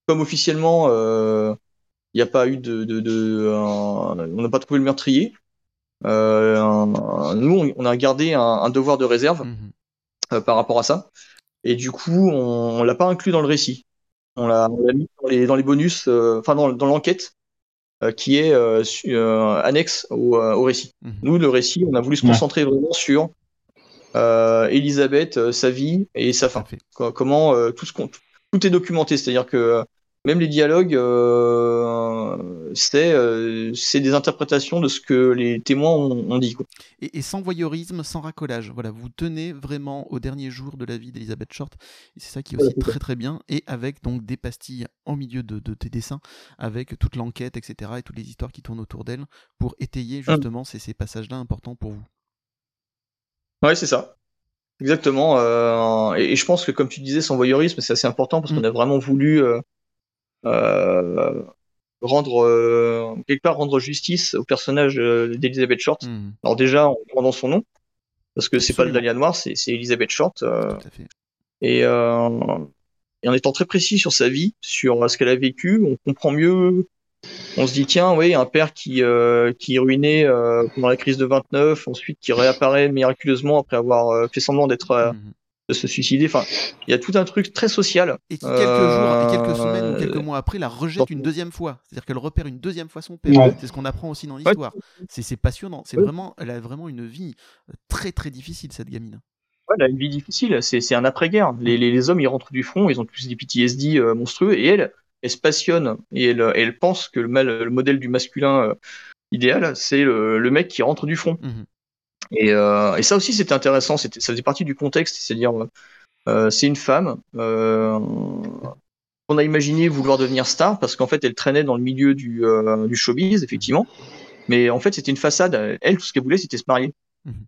Speaker 3: comme officiellement il n'y a pas eu de, de, de on n'a pas trouvé le meurtrier. Euh, nous, on a gardé un, devoir de réserve mhm. euh, par rapport à ça. Et du coup, on, on l'a pas inclus dans le récit. On l'a mis dans les, dans les bonus, euh, enfin dans, dans l'enquête qui est annexe au, au récit. Mhm. Nous, le récit, on a voulu se concentrer vraiment sur euh, Elisabeth, sa vie et sa fin. Comment tout ce tout est documenté, c'est-à-dire que même les dialogues, euh, euh, c'est des interprétations de ce que les témoins ont, dit. Quoi.
Speaker 2: Et, sans voyeurisme, sans racolage. Voilà, vous tenez vraiment au dernier jour de la vie d'Elisabeth Short. Et c'est ça qui est aussi très très bien. Et avec donc des pastilles en milieu de, tes dessins, avec toute l'enquête, etc. et toutes les histoires qui tournent autour d'elle pour étayer hum. justement ces, ces passages-là importants pour vous.
Speaker 3: Ouais, c'est ça. Exactement. Euh, et, je pense que comme tu disais, sans voyeurisme, c'est assez important parce qu'on hum. a vraiment voulu rendre euh, quelque part rendre justice au personnage euh, d'Elizabeth Short. Hmm. Alors déjà en prenant son nom, parce que c'est pas le Dahlia Noir, c'est Elizabeth Short. Et, euh, et, en étant très précis sur sa vie, sur ce qu'elle a vécu, on comprend mieux. On se dit tiens, oui, un père qui euh, qui est ruiné pendant la crise de 29, ensuite qui réapparaît miraculeusement après avoir fait semblant d'être hmm de se suicider. Enfin, il y a tout un truc très social.
Speaker 2: Et qui, quelques jours, et quelques semaines ou quelques mois après, la rejette une deuxième fois. C'est-à-dire qu'elle repère une deuxième fois son père. C'est ce qu'on apprend aussi dans l'histoire. C'est passionnant. C'est vraiment, elle a vraiment une vie euh, très très difficile cette gamine.
Speaker 3: elle a une vie difficile. C'est un après-guerre. Les, les, hommes, ils rentrent du front, ils ont tous des PTSD euh, monstrueux, et elle, elle se passionne et elle, elle pense que le, mal, le modèle du masculin euh, idéal, c'est le, le, mec qui rentre du front. Mmh et, euh, et ça aussi, c'était intéressant. C'était, ça faisait partie du contexte, c'est-à-dire, euh, c'est une femme. Euh, on a imaginé vouloir devenir star parce qu'en fait, elle traînait dans le milieu du, du showbiz, effectivement. Mais en fait, c'était une façade. Elle, tout ce qu'elle voulait, c'était se marier. Mhm.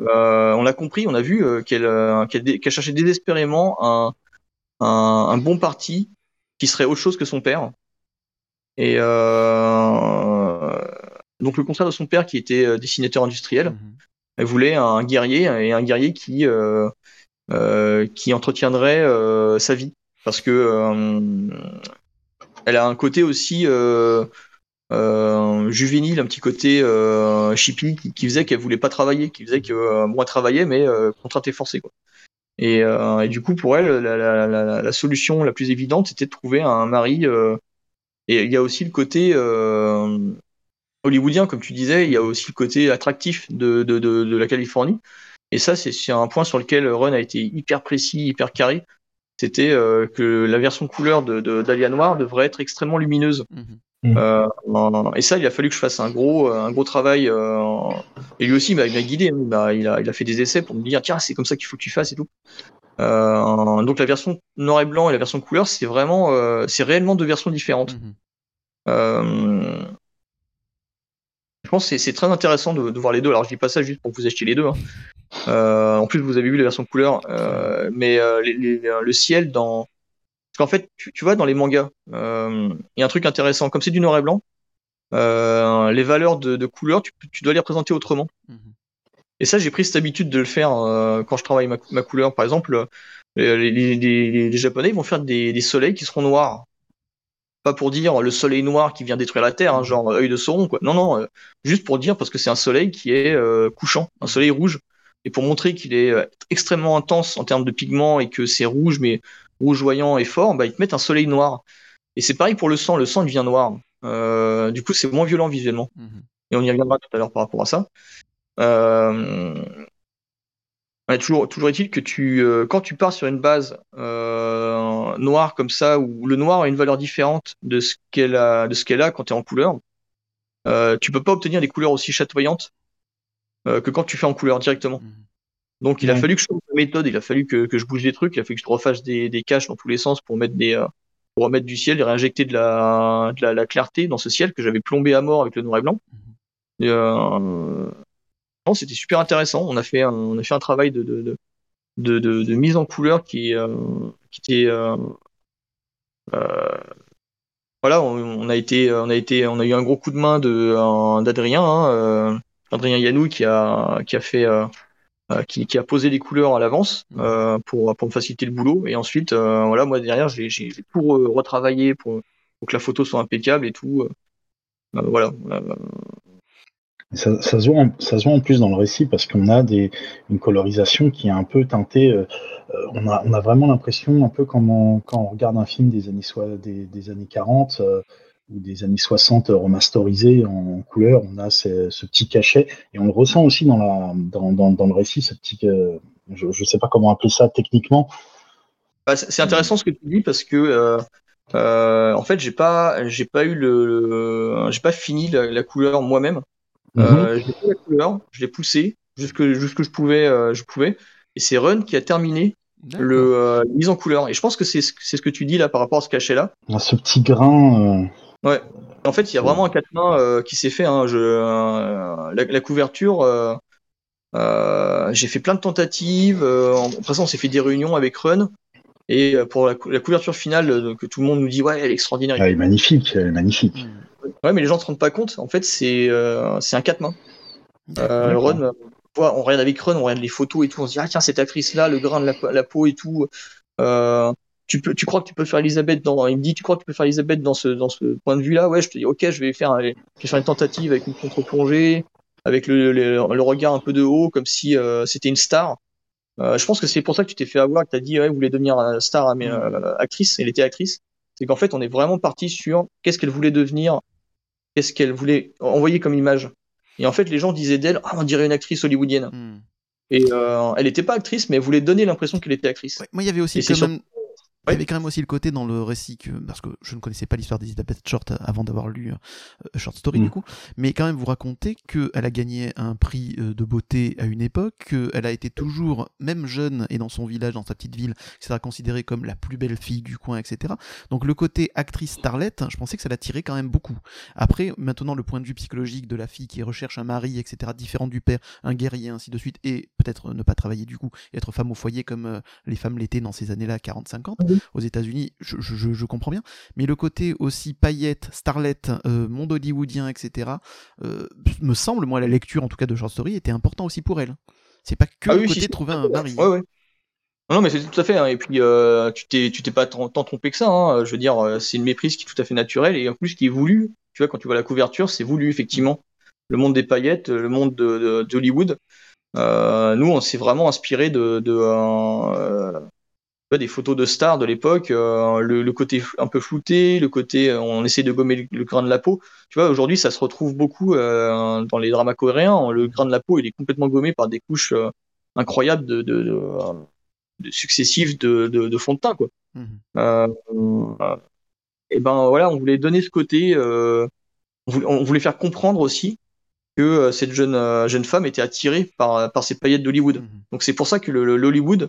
Speaker 3: On a compris, on a vu qu'elle, qu'elle, qu'elle cherchait désespérément un, un, un, bon parti qui serait autre chose que son père. Et euh, donc le contraire de son père qui était euh, dessinateur industriel,
Speaker 2: Mhm.
Speaker 3: elle voulait un guerrier et un guerrier qui euh, euh, qui entretiendrait sa vie parce que elle a un côté aussi euh, juvénile, un petit côté euh, qui, qui faisait qu'elle voulait pas travailler, qui faisait que euh, moi travailler mais contrainte et forcée quoi. Et, et du coup pour elle la, la, la, la solution la plus évidente c'était de trouver un mari et il y a aussi le côté hollywoodien, comme tu disais, il y a aussi le côté attractif de, de, de, de la Californie. Et ça, c'est un point sur lequel Run a été hyper précis, hyper carré. C'était euh, que la version couleur de, de, d'Alia Noir devrait être extrêmement lumineuse.
Speaker 2: Mhm.
Speaker 3: Euh, et ça, il a fallu que je fasse un gros, un gros travail. euh, et lui aussi, il m'a il m'a guidé. hein. Il a, il a fait des essais pour me dire tiens, c'est comme ça qu'il faut que tu fasses et tout. Euh, donc la version noir et blanc et la version couleur, c'est vraiment, euh, c'est réellement deux versions différentes.
Speaker 2: Mhm.
Speaker 3: Je pense que c'est- très intéressant de, de voir les deux. Alors je dis pas ça juste pour que vous achetiez les deux. hein. Euh, en plus, vous avez vu la version couleur, euh, mais euh, les- les- le ciel dans. Parce qu'en fait, tu, tu vois, dans les mangas, il y a un truc intéressant. Comme c'est du noir et blanc, les valeurs de, de couleur, tu, tu dois les représenter autrement.
Speaker 2: Mhm.
Speaker 3: Et ça, j'ai pris cette habitude de le faire quand je travaille ma, ma couleur. Par exemple, les, Japonais ils vont faire des, des soleils qui seront noirs. Pas pour dire le soleil noir qui vient détruire la Terre, hein, genre œil de Sauron, quoi. Non, non, euh, juste pour dire parce que c'est un soleil qui est euh, couchant, un soleil rouge. Et pour montrer qu'il est euh, extrêmement intense en termes de pigments et que c'est rouge, mais rougeoyant et fort, bah, ils te mettent un soleil noir. Et c'est pareil pour le sang, le sang devient noir. Euh, du coup, c'est moins violent visuellement
Speaker 2: Mhm.
Speaker 3: et on y reviendra tout à l'heure par rapport à ça. Toujours, toujours est-il que tu, euh, quand tu pars sur une base euh, noire comme ça, où le noir a une valeur différente de ce qu'elle a, de ce qu'elle a quand tu es en couleur, euh, tu peux pas obtenir des couleurs aussi chatoyantes euh, que quand tu fais en couleur directement.
Speaker 2: Mhm.
Speaker 3: Donc il a fallu que je change de méthode, il a fallu que, que je bouge des trucs, il a fallu que je refasse des, des caches dans tous les sens pour mettre des pour remettre du ciel et réinjecter de la, de la, la clarté dans ce ciel que j'avais plombé à mort avec le noir et blanc.
Speaker 2: Mhm.
Speaker 3: Et, non, c'était super intéressant. On a fait un, on a fait un travail de de, de, de, mise en couleur qui euh, qui était euh, euh, voilà, on, on a été on a été on a eu un gros coup de main de d'Adrien hein, Adrien Yanou qui a qui a fait qui, qui a posé les couleurs à l'avance euh, pour pour me faciliter le boulot. Et ensuite voilà moi derrière j'ai tout re- retravaillé pour pour que la photo soit impeccable et tout. Voilà
Speaker 4: Ça, ça, se voit en, ça se en plus dans le récit parce qu'on a une colorisation qui est un peu teintée. euh, euh, on, a, vraiment l'impression, un peu comme quand on regarde un film des années, soi- des, des années 40 euh, ou des années 60 remasterisé en, couleur, on a ce, petit cachet et on le ressent aussi dans, le récit, ce petit. je ne sais pas comment appeler ça techniquement.
Speaker 3: Bah, c'est intéressant ce que tu dis parce que en fait j'ai pas pas eu j'ai pas fini la couleur moi-même. Euh, j'ai pris la couleur, je l'ai poussé jusque jusque je pouvais euh, je pouvais et c'est Run qui a terminé le euh, la mise en couleur et je pense que c'est ce- c'est ce que tu dis là par rapport à ce cachet là.
Speaker 4: On a ce petit grain. euh,
Speaker 3: Ouais. En fait, il y a vraiment un quatre mains euh, qui s'est fait. Hein. Je, euh, la, la couverture, euh, euh, j'ai fait plein de tentatives. Euh, en après ça, on s'est fait des réunions avec Run. Et euh, pour la, cou- la couverture finale, euh, que tout le monde nous dit, ouais, elle est extraordinaire.
Speaker 4: elle est magnifique, elle est magnifique.
Speaker 3: Ouais, mais les gens se rendent pas compte. En fait, c'est euh, un quatre mains. Euh, euh, on regarde avec Run, on regarde les photos et tout. On se dit, ah tiens, cette actrice-là, le grain de la, la peau et tout. Euh, tu peux, tu crois que tu peux faire Elisabeth dans, il me dit, tu crois que tu peux faire Elisabeth dans ce, dans ce point de vue-là? Ouais, je te dis, ok, je vais faire, un- je vais faire une tentative avec une contre-plongée, avec le, le, le regard un peu de haut, comme si euh, c'était une star. Je pense que c'est pour ça que tu t'es fait avoir, que t'as dit, ouais, vous voulez devenir star, mais euh, actrice, elle était actrice. C'est qu'en fait, on est vraiment parti sur qu'est-ce qu'elle voulait devenir, qu'est-ce qu'elle voulait envoyer comme image. Et en fait, les gens disaient d'elle, ah, on dirait une actrice hollywoodienne.
Speaker 2: Mhm.
Speaker 3: Et euh, elle n'était pas actrice, mais elle voulait donner l'impression qu'elle était actrice.
Speaker 2: Ouais, moi, il y avait aussi quand même. Il y avait quand même aussi le côté dans le récit que parce que je ne connaissais pas l'histoire d'Elizabeth Short avant d'avoir lu euh, Short Story
Speaker 4: Mm.
Speaker 2: du coup, mais quand même vous racontez que elle a gagné un prix euh, de beauté à une époque, qu'elle a été toujours même jeune et dans son village, dans sa petite ville, sera considérée comme la plus belle fille du coin, etc. Donc le côté actrice starlette, je pensais que ça l'attirait quand même beaucoup. Après, maintenant le point de vue psychologique de la fille qui recherche un mari, etc. différent du père, un guerrier ainsi de suite, et peut-être ne pas travailler du coup et être femme au foyer comme euh, les femmes l'étaient dans ces années-là, 40-50. Aux États-Unis, je, je, je, comprends bien. Mais le côté aussi paillette, starlet, euh, monde hollywoodien, etc., euh, me semble, moi, la lecture en tout cas de Short Story était important aussi pour elle. C'est pas que
Speaker 3: Ah
Speaker 2: le
Speaker 3: oui,
Speaker 2: côté
Speaker 3: si,
Speaker 2: trouver un mari.
Speaker 3: Ouais, ouais. Non, mais c'est tout à fait. hein. Et puis, euh, tu t'es, tu t'es pas tant, tant trompé que ça. hein. Je veux dire, c'est une méprise qui est tout à fait naturelle et en plus qui est voulue. Tu vois, quand tu vois la couverture, c'est voulu effectivement. Le monde des paillettes, le monde de, de- d'Hollywood. Euh, nous, on s'est vraiment inspiré de, de euh, vois, des photos de stars de l'époque, euh, le, le côté un peu flouté, le côté euh, on essaie de gommer le, le grain de la peau. Tu vois, aujourd'hui, ça se retrouve beaucoup euh, dans les dramas coréens. Le grain de la peau, il est complètement gommé par des couches incroyables de, de, de, de fond de teint, quoi.
Speaker 2: Mhm.
Speaker 3: Et ben voilà, on voulait donner ce côté, on, voulait, on voulait faire comprendre aussi que cette jeune jeune femme était attirée par par ces paillettes d'Hollywood.
Speaker 2: Mhm.
Speaker 3: Donc c'est pour ça que le- l'Hollywood,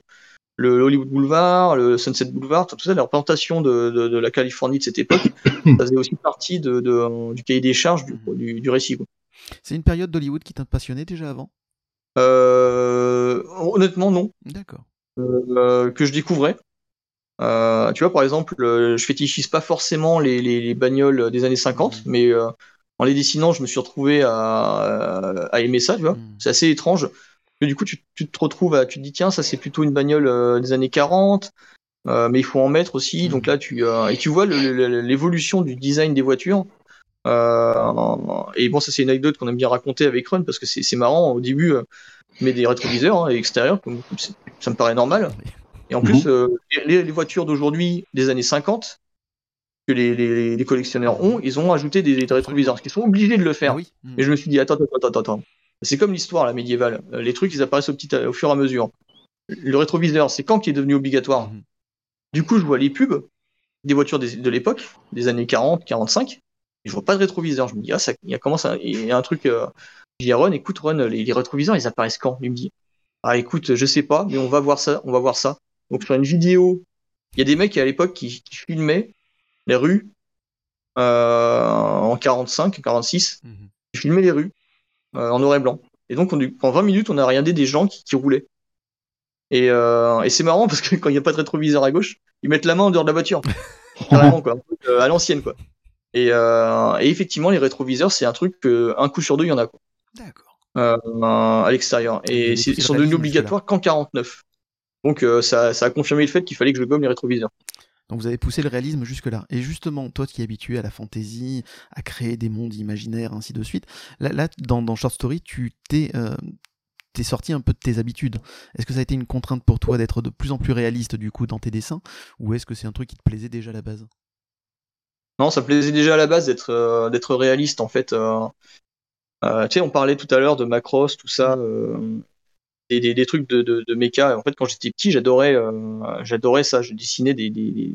Speaker 3: le Hollywood Boulevard, le Sunset Boulevard, tout ça, la représentation de, de, de la Californie de cette époque, ça faisait aussi partie de, du cahier des charges du, du, du récit.
Speaker 2: C'est une période d'Hollywood qui t'a passionné déjà avant?
Speaker 3: Euh, honnêtement, non.
Speaker 2: D'accord.
Speaker 3: euh, que je découvrais. Euh, tu vois, par exemple, euh, je fétichise pas forcément les, les, les bagnoles des années 50,
Speaker 2: Mhm.
Speaker 3: mais euh, en les dessinant, je me suis retrouvé à, à aimer ça, tu vois.
Speaker 2: Mhm.
Speaker 3: C'est assez étrange. Et du coup, tu, tu te retrouves à, tu te dis, tiens, ça c'est plutôt une bagnole euh, des années 40, euh, mais il faut en mettre aussi.
Speaker 2: Mhm.
Speaker 3: Donc là, tu, euh, et tu vois l'évolution du design des voitures. Et bon, ça c'est une anecdote qu'on aime bien raconter avec Run parce que c'est marrant. Au début, mets des rétroviseurs hein, extérieurs, comme, ça me paraît normal. Et en
Speaker 4: Mhm.
Speaker 3: plus, euh, les, les voitures d'aujourd'hui, des années 50, que les, les, les collectionneurs ont, ils ont ajouté des, des rétroviseurs, parce qu'ils sont obligés de le faire.
Speaker 2: Ah oui. Mhm.
Speaker 3: Et je me suis dit, attends, attends, attends, attends. C'est comme l'histoire, la médiévale. Euh, Les trucs, ils apparaissent au, petit, au fur et à mesure. Le rétroviseur, c'est quand qu'il est devenu obligatoire
Speaker 2: Mhm.
Speaker 3: Du coup, je vois les pubs des voitures des- de l'époque, des années 40, 45, et je vois pas de rétroviseur. Je me dis, ah, ça, il y a, comment ça, il y a un truc. Euh, je dis à Ron, écoute, Ron, les, les rétroviseurs, ils apparaissent quand? Il me dit, ah, écoute, je sais pas, mais on va voir ça, on va voir ça. Donc, sur une vidéo, il y a des mecs à l'époque qui, qui filmaient les rues euh, en 45, 46,
Speaker 2: Mhm.
Speaker 3: qui filmaient les rues euh, en noir et blanc. Et donc, on, pendant 20 minutes, on a regardé des gens qui, qui roulaient. Et, euh, et c'est marrant parce que quand il n'y a pas de rétroviseur à gauche, ils mettent la main en dehors de la voiture. Carrément, quoi. Euh, à l'ancienne, quoi. Et, et effectivement, les rétroviseurs, c'est un truc que un coup sur deux, il y en a, quoi.
Speaker 2: D'accord.
Speaker 3: Euh, à l'extérieur. Et ils sont devenus obligatoires qu'en 49. Donc, ça, ça a confirmé le fait qu'il fallait que je gomme les rétroviseurs.
Speaker 2: Donc vous avez poussé le réalisme jusque-là. Et justement, toi qui es habitué à la fantaisie, à créer des mondes imaginaires, ainsi de suite, là, dans, Short Story, tu t'es euh, t'es sorti un peu de tes habitudes. Est-ce que ça a été une contrainte pour toi d'être de plus en plus réaliste du coup dans tes dessins? Ou est-ce que c'est un truc qui te plaisait déjà à la base?
Speaker 3: Non, ça plaisait déjà à la base d'être euh, d'être réaliste en fait. Euh, tu sais, on parlait tout à l'heure de Macross, tout ça, des, des trucs de, de, de méca. En fait, quand j'étais petit, j'adorais euh, j'adorais ça. Je dessinais des,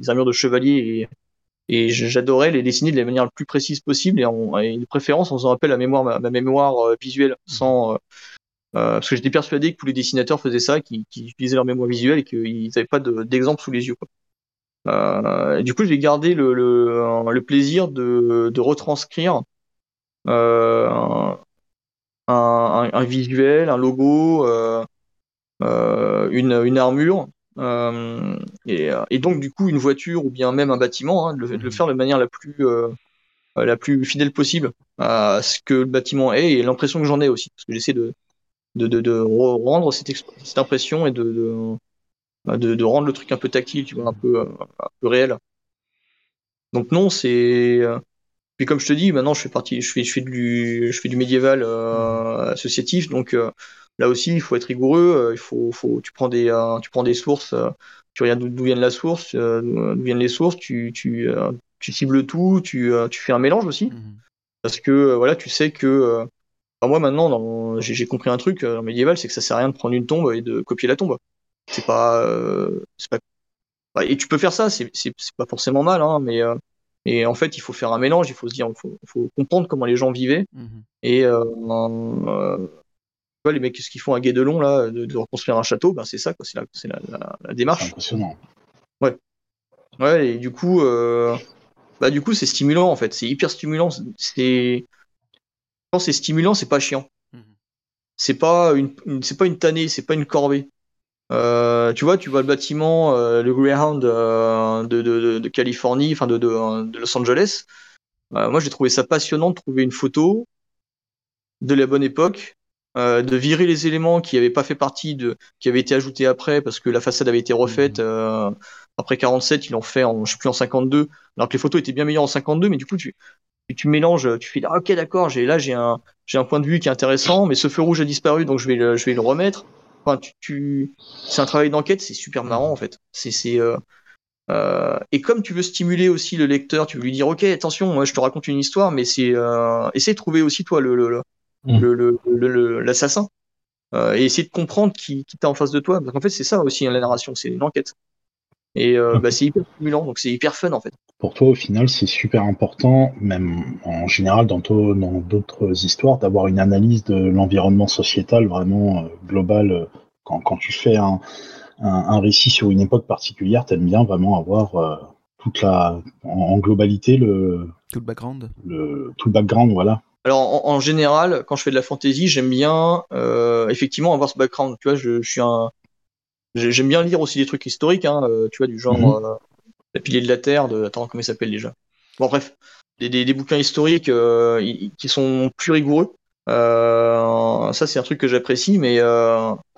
Speaker 3: armures de chevalier et, et j'adorais les dessiner de la manière la plus précise possible et, en, et de préférence en faisant appel à mémoire, ma, ma mémoire euh, visuelle, sans euh, parce que j'étais persuadé que tous les dessinateurs faisaient ça, qu'ils utilisaient leur mémoire visuelle et qu'ils n'avaient pas de- d'exemple sous les yeux. Quoi. Euh, et du coup, j'ai gardé le, le, le plaisir de, de retranscrire euh, un, un, un visuel, un logo, euh, euh, une, une armure, euh, et, et donc du coup une voiture ou bien même un bâtiment, hein, de, le, de le faire de manière la plus la plus fidèle possible à ce que le bâtiment est et l'impression que j'en ai aussi, parce que j'essaie de de, de, de rendre cette, cette impression et de, de, de, rendre le truc un peu tactile, tu vois, un peu, un peu réel. Donc non, c'est puis comme je te dis, maintenant je fais partie, je fais, je fais du, je fais du médiéval euh, associatif, donc euh, là aussi il faut être rigoureux, euh, il faut, faut, tu prends des, euh, tu prends des sources, tu regardes d'où- viennent la source, d'où viennent les sources, tu, tu, tu cibles tout, tu, tu fais un mélange aussi,
Speaker 2: Mhm.
Speaker 3: parce que voilà, tu sais que, enfin, moi maintenant, dans- j'ai compris un truc en médiéval, c'est que ça sert à rien de prendre une tombe et de copier la tombe. C'est pas, c'est pas, et tu peux faire ça, c'est pas forcément mal, hein, mais euh, et en fait, il faut faire un mélange, il faut se dire, il faut, faut comprendre comment les gens vivaient.
Speaker 2: Mhm.
Speaker 3: Et euh, euh, tu vois, les mecs, ce qu'ils font à Guédelon, là, de, de reconstruire un château, ben c'est ça, quoi, c'est la, la, la, démarche.
Speaker 4: impressionnant.
Speaker 3: Ouais, et du coup, euh, bah, du coup, c'est stimulant, en fait, c'est hyper stimulant. C'est, quand c'est stimulant, c'est pas chiant.
Speaker 2: Mhm.
Speaker 3: C'est pas une, une- c'est pas une tannée, c'est pas une corvée. Euh, tu vois, tu vois le bâtiment, euh, le Greyhound euh, de, de, de, Californie, enfin de, de, Los Angeles. moi, j'ai trouvé ça passionnant de trouver une photo de la bonne époque, de virer les éléments qui n'avaient pas fait partie de, qui avaient été ajoutés après parce que la façade avait été refaite. Mmh. après 47, ils l'ont fait en, je sais plus, en 52. Alors que les photos étaient bien meilleures en 52, mais du coup, tu, tu mélanges, tu fais, ah, ok, d'accord, j'ai là, j'ai un, j'ai un point de vue qui est intéressant, mais ce feu rouge a disparu, donc je vais le, je vais le remettre. Enfin, tu, tu... c'est un travail d'enquête, c'est super marrant en fait. C'est, euh... Euh... et comme tu veux stimuler aussi le lecteur, tu veux lui dire ok attention, moi je te raconte une histoire, mais c'est euh... essaie de trouver aussi toi le, le, le, mm. le l'assassin et essayer de comprendre qui, qui t'a en face de toi. Parce qu'en fait c'est ça aussi hein, la narration, c'est une enquête. Et euh, bah, c'est hyper stimulant, donc c'est hyper fun en fait.
Speaker 4: Pour toi, au final, c'est super important, même en général dans d'autres histoires, d'avoir une analyse de l'environnement sociétal vraiment euh, global. Euh, quand, quand, tu fais un, un, un, récit sur une époque particulière, t'aimes bien vraiment avoir euh, toute la, en, globalité le
Speaker 2: tout le background.
Speaker 4: Le, tout le background, voilà.
Speaker 3: Alors en, en, général, quand je fais de la fantasy, j'aime bien euh, effectivement avoir ce background. Tu vois, je, je suis un J'aime bien lire aussi des trucs historiques, hein, euh, tu vois, du genre mhm. euh, La pilier de la Terre, de. Attends, comment il s'appelle déjà? Bon, bref, des, des, des bouquins historiques euh, qui sont plus rigoureux. ça, c'est un truc que j'apprécie, mais,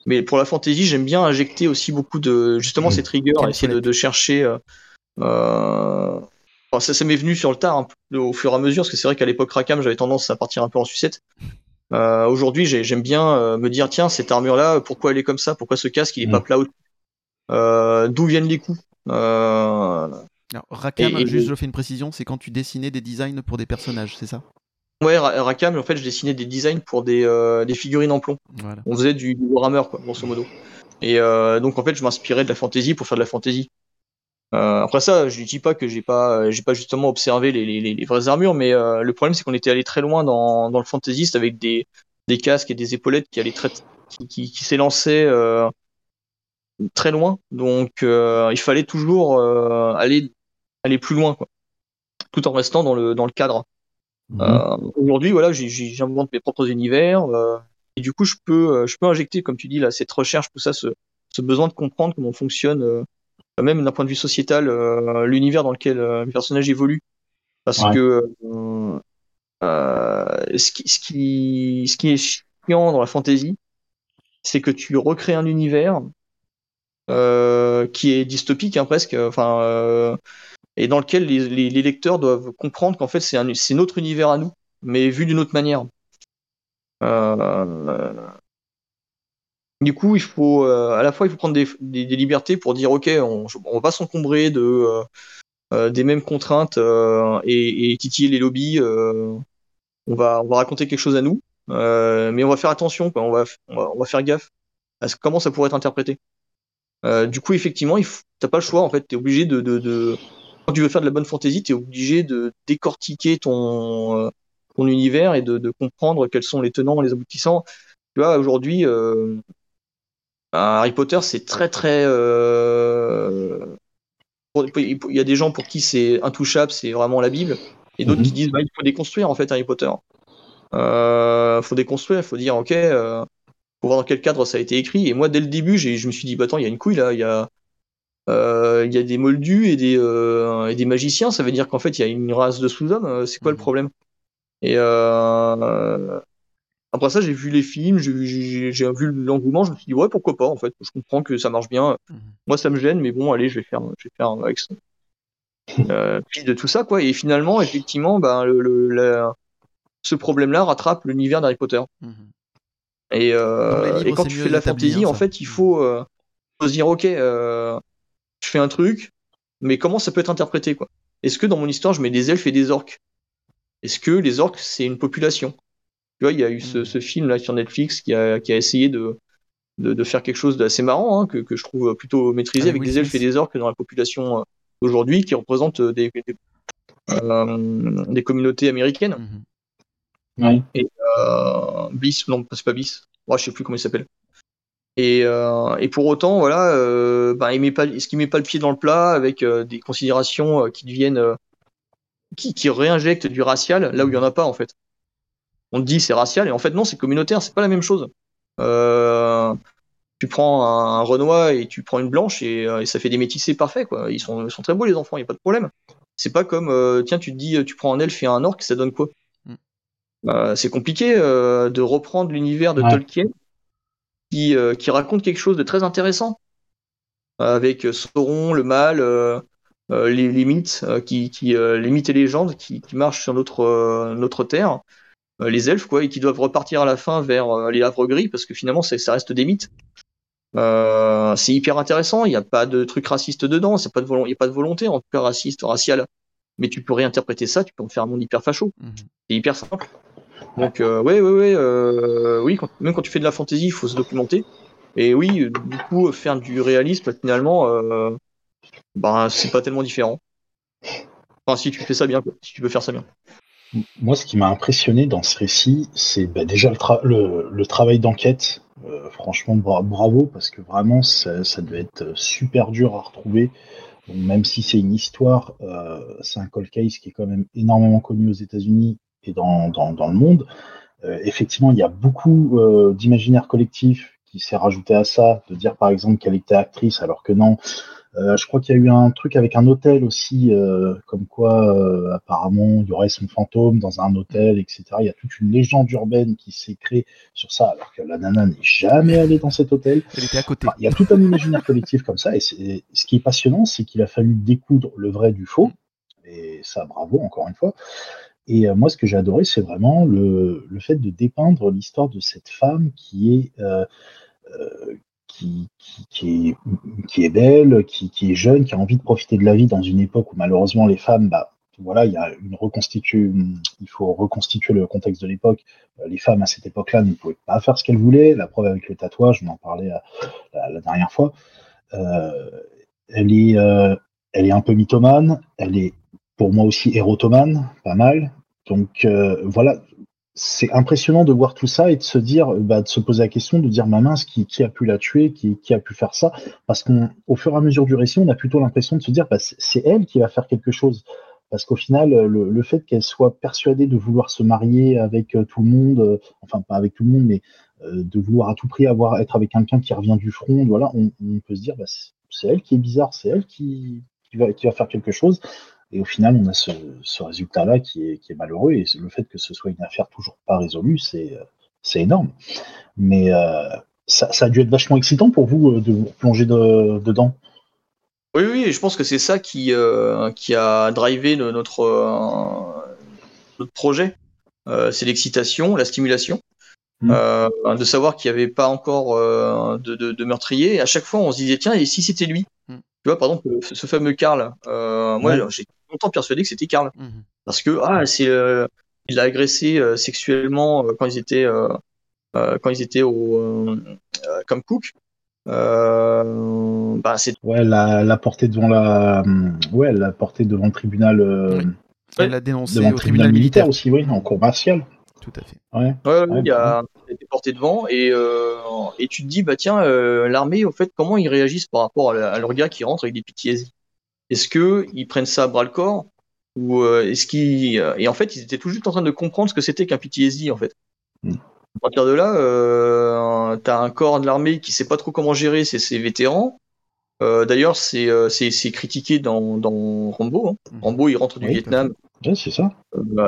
Speaker 3: mais pour la fantasy, j'aime bien injecter aussi beaucoup de. Justement, mhm. cette rigueur, essayer de, de, chercher. ça, ça m'est venu sur le tard, hein, au fur et à mesure, parce que c'est vrai qu'à l'époque Rakam, j'avais tendance à partir un peu en sucette. Euh, Aujourd'hui, j'aime bien euh, me dire tiens, cette armure-là, pourquoi elle est comme ça? Pourquoi ce casque il est pas mm. plat euh, D'où viennent les coups?
Speaker 2: Alors, Rakam, juste je fais une précision, c'est quand tu dessinais des designs pour des personnages, c'est ça?
Speaker 3: Ouais, Rakam, en fait, je dessinais des designs pour des, des figurines en plomb. Voilà. On faisait du, du Warhammer, quoi, grosso modo. Et euh, donc, en fait, je m'inspirais de la fantasy pour faire de la fantasy. Euh, après ça, je dis pas que j'ai pas, j'ai pas justement observé les, les, les vraies armures, mais euh, le problème c'est qu'on était allé très loin dans, dans le fantaisiste avec des, des casques et des épaulettes qui allaient très, qui, qui, qui s'élançaient euh, très loin. Donc euh, il fallait toujours euh, aller aller plus loin, quoi, tout en restant dans le dans le cadre. Mm-hmm. Aujourd'hui, voilà, j'invente mes propres univers et du coup je peux je peux injecter, comme tu dis là, cette recherche, tout ça, ce, ce besoin de comprendre comment fonctionne même d'un point de vue sociétal, euh, l'univers dans lequel euh, le personnage évolue. Parce que euh, ce, qui, ce, qui, ce qui est chiant dans la fantasy, c'est que tu recrées un univers euh, qui est dystopique hein, presque, enfin, euh, et dans lequel les, les, les lecteurs doivent comprendre qu'en fait c'est notre univers à nous, mais vu d'une autre manière. Euh, du coup, il faut euh, à la fois il faut prendre des, libertés pour dire ok, on, va s'encombrer de euh, euh des mêmes contraintes et, titiller les lobbies. on va on va raconter quelque chose à nous, mais on va faire attention. On va on va, faire gaffe à ce, comment ça pourrait être interprété. du coup, effectivement, t'as pas le choix en fait. T'es obligé de, quand tu veux faire de la bonne fantaisie, t'es obligé de décortiquer ton ton univers et de, comprendre quels sont les tenants, les aboutissants. Tu vois, aujourd'hui, Harry Potter, c'est très très. Euh... Il y a des gens pour qui c'est intouchable, c'est vraiment la Bible, et d'autres mhm. qui disent bah, il faut déconstruire en fait Harry Potter. Euh, faut déconstruire, il faut dire ok, euh, faut voir dans quel cadre ça a été écrit. Et moi, dès le début, je me suis dit bah attends, il y a une couille là, il y a euh, il y a des moldus et des, euh, et des magiciens, ça veut dire qu'en fait il y a une race de sous-hommes, euh, c'est quoi le mhm. problème? Et euh, après ça, j'ai vu les films, j'ai vu l'engouement, je me suis dit ouais pourquoi pas en fait. Je comprends que ça marche bien. Mhm. Moi ça me gêne, mais bon allez, je vais faire, je vais faire avec ça. Euh, puis de tout ça quoi. Et finalement, effectivement, ben le, le ce problème-là rattrape l'univers d'Harry Potter. Mhm. Et, euh, et quand tu fais de la fantasy, hein, en fait, il faut, euh, faut se dire ok, euh, je fais un truc, mais comment ça peut être interprété quoi? Est-ce que dans mon histoire, je mets des elfes et des orques? Est-ce que les orques c'est une population? Tu vois, il y a eu ce, ce, film là sur Netflix qui a, qui a essayé de, de, de faire quelque chose d'assez marrant, hein, que, que, je trouve plutôt maîtrisé, ah, avec oui, des elfes et des orques dans la population euh, d'aujourd'hui, qui représentent euh, des, des, euh, des communautés américaines.
Speaker 4: Mm -hmm. ouais.
Speaker 3: Et euh, Bliss, non, c'est pas Bliss, oh, je sais plus comment il s'appelle. Et, euh, et, pour autant, voilà, euh, bah, il met pas, est-ce qu'il met pas le pied dans le plat avec euh, des considérations qui deviennent, qui, qui réinjectent du racial là où il y en a pas en fait on dit c'est racial et en fait non c'est communautaire c'est pas la même chose euh, tu prends un, Renoir et tu prends une blanche et, et, ça fait des métissés parfaits quoi. Ils sont, sont très beaux les enfants, il y a pas de problème. C'est pas comme tiens tu te dis tu prends un elfe et un orc, ça donne quoi? Mm. C'est compliqué de reprendre l'univers de Tolkien qui, qui raconte quelque chose de très intéressant avec Sauron, le mal, euh, les, mythes, euh, qui, euh, les mythes et légendes qui, marchent sur notre, notre terre, les elfes, quoi, et qui doivent repartir à la fin vers les havres gris, parce que finalement, ça, reste des mythes. c'est hyper intéressant, il n'y a pas de truc raciste dedans, il n'y a pas de volonté en tout cas raciste, raciale. Mais tu peux réinterpréter ça, tu peux en faire un monde hyper facho. Mhm. C'est hyper simple. Donc ouais, ouais, ouais, oui, même quand tu fais de la fantaisie, il faut se documenter. Et oui, du coup, faire du réalisme, finalement, bah, c'est pas tellement différent. Enfin, si tu fais ça bien, si tu peux faire ça bien.
Speaker 4: Moi, ce qui m'a impressionné dans ce récit, c'est bah, déjà le, travail d'enquête. Euh, franchement, bravo, parce que vraiment, ça, devait être super dur à retrouver. même si c'est une histoire, euh, c'est un cold case qui est quand même énormément connu aux États-Unis et dans, le monde. Euh, effectivement, il y a beaucoup d'imaginaire collectif qui s'est rajouté à ça, de dire par exemple qu'elle était actrice alors que non. Euh, je crois qu'il y a eu un truc avec un hôtel aussi, euh, comme quoi euh, apparemment il y aurait son fantôme dans un hôtel, etc. Il y a toute une légende urbaine qui s'est créée sur ça, alors que la nana n'est jamais allée dans cet hôtel.
Speaker 2: Elle était à côté.
Speaker 4: il y a tout un imaginaire collectif comme ça, et ce qui est passionnant, c'est qu'il a fallu découdre le vrai du faux, et ça, bravo encore une fois. Et moi, ce que j'ai adoré, c'est vraiment le, le, fait de dépeindre l'histoire de cette femme qui est euh, qui, est, belle, qui, est jeune, qui a envie de profiter de la vie dans une époque où malheureusement les femmes, bah, voilà, il faut reconstituer le contexte de l'époque. Euh, les femmes à cette époque-là ne pouvaient pas faire ce qu'elles voulaient. La preuve avec le tatouage, on en parlait la, la, dernière fois. Euh, elle est, euh, un peu mythomane. Elle est pour moi aussi érotomane, pas mal. Donc euh, voilà, c'est impressionnant de voir tout ça et de se dire, bah, de se poser la question, de dire, ma mince, qui, a pu la tuer, qui, a pu faire ça? Parce qu'au fur et à mesure du récit, on a plutôt l'impression de se dire, bah, c'est elle qui va faire quelque chose. Parce qu'au final, le, le fait qu'elle soit persuadée de vouloir se marier avec euh, tout le monde, euh, enfin pas avec tout le monde, mais euh, de vouloir à tout prix avoir être avec quelqu'un qui revient du front, voilà, on, peut se dire, bah, c'est elle qui est bizarre, c'est elle qui va faire quelque chose. Et au final, on a ce, résultat-là qui est, malheureux. Et le fait que ce soit une affaire toujours pas résolue, c'est énorme. Mais euh, ça, a dû être vachement excitant pour vous euh, de vous plonger dedans.
Speaker 3: Oui, oui, je pense que c'est ça qui, euh, qui a drivé notre, notre projet. c'est l'excitation, la stimulation. Mmh. de savoir qu'il n'y avait pas encore de, de, meurtrier. Et à chaque fois, on se disait, tiens, et si c'était lui? Mmh. Tu vois, par exemple, ce fameux Karl, moi, j'ai longtemps persuadé que c'était Karl. Mhm. Parce que, ah, c'est, euh, il a agressé euh, sexuellement euh, quand ils étaient, quand ils étaient au, comme cook. bah, c'est...
Speaker 4: Ouais, la, la portée devant la, ouais, la portée devant le tribunal.
Speaker 2: Elle l'a dénoncé au tribunal, militaire.
Speaker 4: aussi, oui, en cour martiale.
Speaker 2: Tout à fait.
Speaker 3: Ouais. ouais, il a été porté devant et, et tu te dis bah tiens l'armée au fait comment ils réagissent par rapport à, leur gars qui rentre avec des PTSD est-ce qu'ils prennent ça à bras le corps ou euh, est-ce qu'ils euh, et en fait ils étaient tout juste en train de comprendre ce que c'était qu'un PTSD en fait. Mm. À partir de là, euh, t'as un corps de l'armée qui sait pas trop comment gérer ses, vétérans. Euh, d'ailleurs, c'est critiqué dans, dans Rambo. Hein. Mm. Rambo, il rentre du Vietnam.
Speaker 4: C'est ça.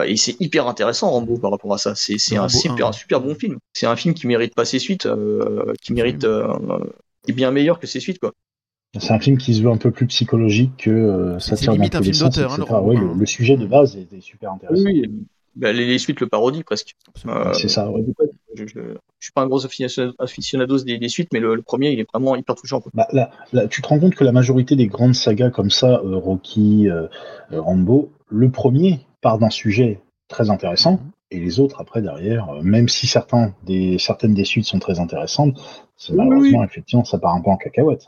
Speaker 3: et c'est hyper intéressant Rambo par rapport à ça. C'est un super, un super bon film. C'est un film qui mérite pas ses suites, qui mérite, qui est bien meilleur que ses suites quoi.
Speaker 4: C'est un film qui se veut un peu plus psychologique que euh, ça tire dans tous les sens, hein, le, le, sujet de base est, super intéressant.
Speaker 3: Oui, bah, les, suites le parodie presque.
Speaker 4: Euh, c'est ça.
Speaker 3: Je, je, suis pas un gros aficionados des, des suites, mais le, premier il est vraiment hyper touchant.
Speaker 4: Bah, là, là, tu te rends compte que la majorité des grandes sagas comme ça, euh, Rocky, euh, Rambo, le premier part d'un sujet très intéressant. Et les autres après derrière, même si certains des, certaines des suites sont très intéressantes, malheureusement effectivement ça part un peu en cacahuète.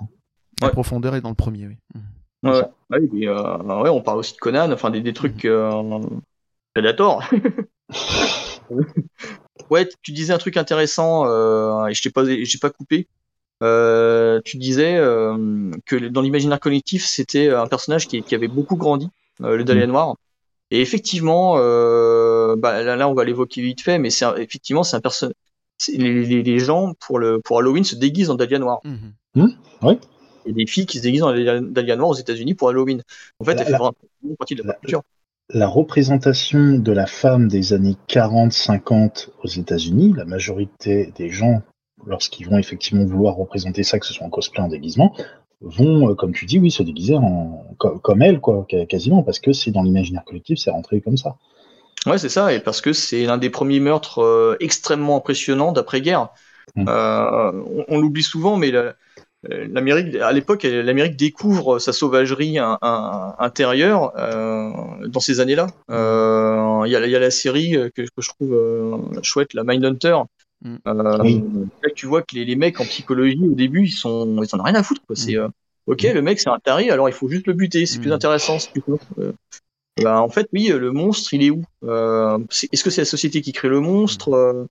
Speaker 2: La profondeur est dans le premier, oui.
Speaker 3: Mmh. Ouais, ouais, euh, ouais, on parle aussi de Conan, enfin des, des trucs mmh. euh, Predator. ouais, tu disais un truc intéressant euh, et je t'ai pas, j'ai pas coupé. Euh, tu disais euh, que dans l'imaginaire collectif, c'était un personnage qui, qui, avait beaucoup grandi, le Dahlia mmh. Noir. Et effectivement, bah, là, là, on va l'évoquer vite fait, mais c'est effectivement c'est un personnage les, gens pour, le, pour Halloween se déguisent en Dahlia Noir.
Speaker 4: Mmh. Oui.
Speaker 3: Il y a des filles qui se déguisent en Dahlia Noir aux États-Unis pour Halloween. En fait, elle fait vraiment partie de la, culture.
Speaker 4: La représentation de la femme des années 40-50 aux États-Unis, la majorité des gens, lorsqu'ils vont effectivement vouloir représenter ça, que ce soit en cosplay, en déguisement, vont, euh, comme tu dis, oui, se déguiser en, comme, elle, quoi, quasiment, parce que c'est dans l'imaginaire collectif, c'est rentré comme ça.
Speaker 3: Ouais, c'est ça, et parce que c'est l'un des premiers meurtres euh, extrêmement impressionnants d'après-guerre. Mmh. Euh, on, l'oublie souvent, mais l'Amérique, à l'époque, l'Amérique découvre sa sauvagerie intérieure dans ces années-là. Il y, a la série que, je trouve chouette, la Mindhunter, Mm. Euh, là, tu vois que les, les, mecs en psychologie, au début, ils sont, ils en ont rien à foutre. Quoi. C'est, mm. euh, ok, le mec, c'est un taré, alors il faut juste le buter. C'est plus mm. intéressant. Plus... Euh, bah, en fait, oui, le monstre, il est où? Euh, Est-ce que c'est la société qui crée le monstre?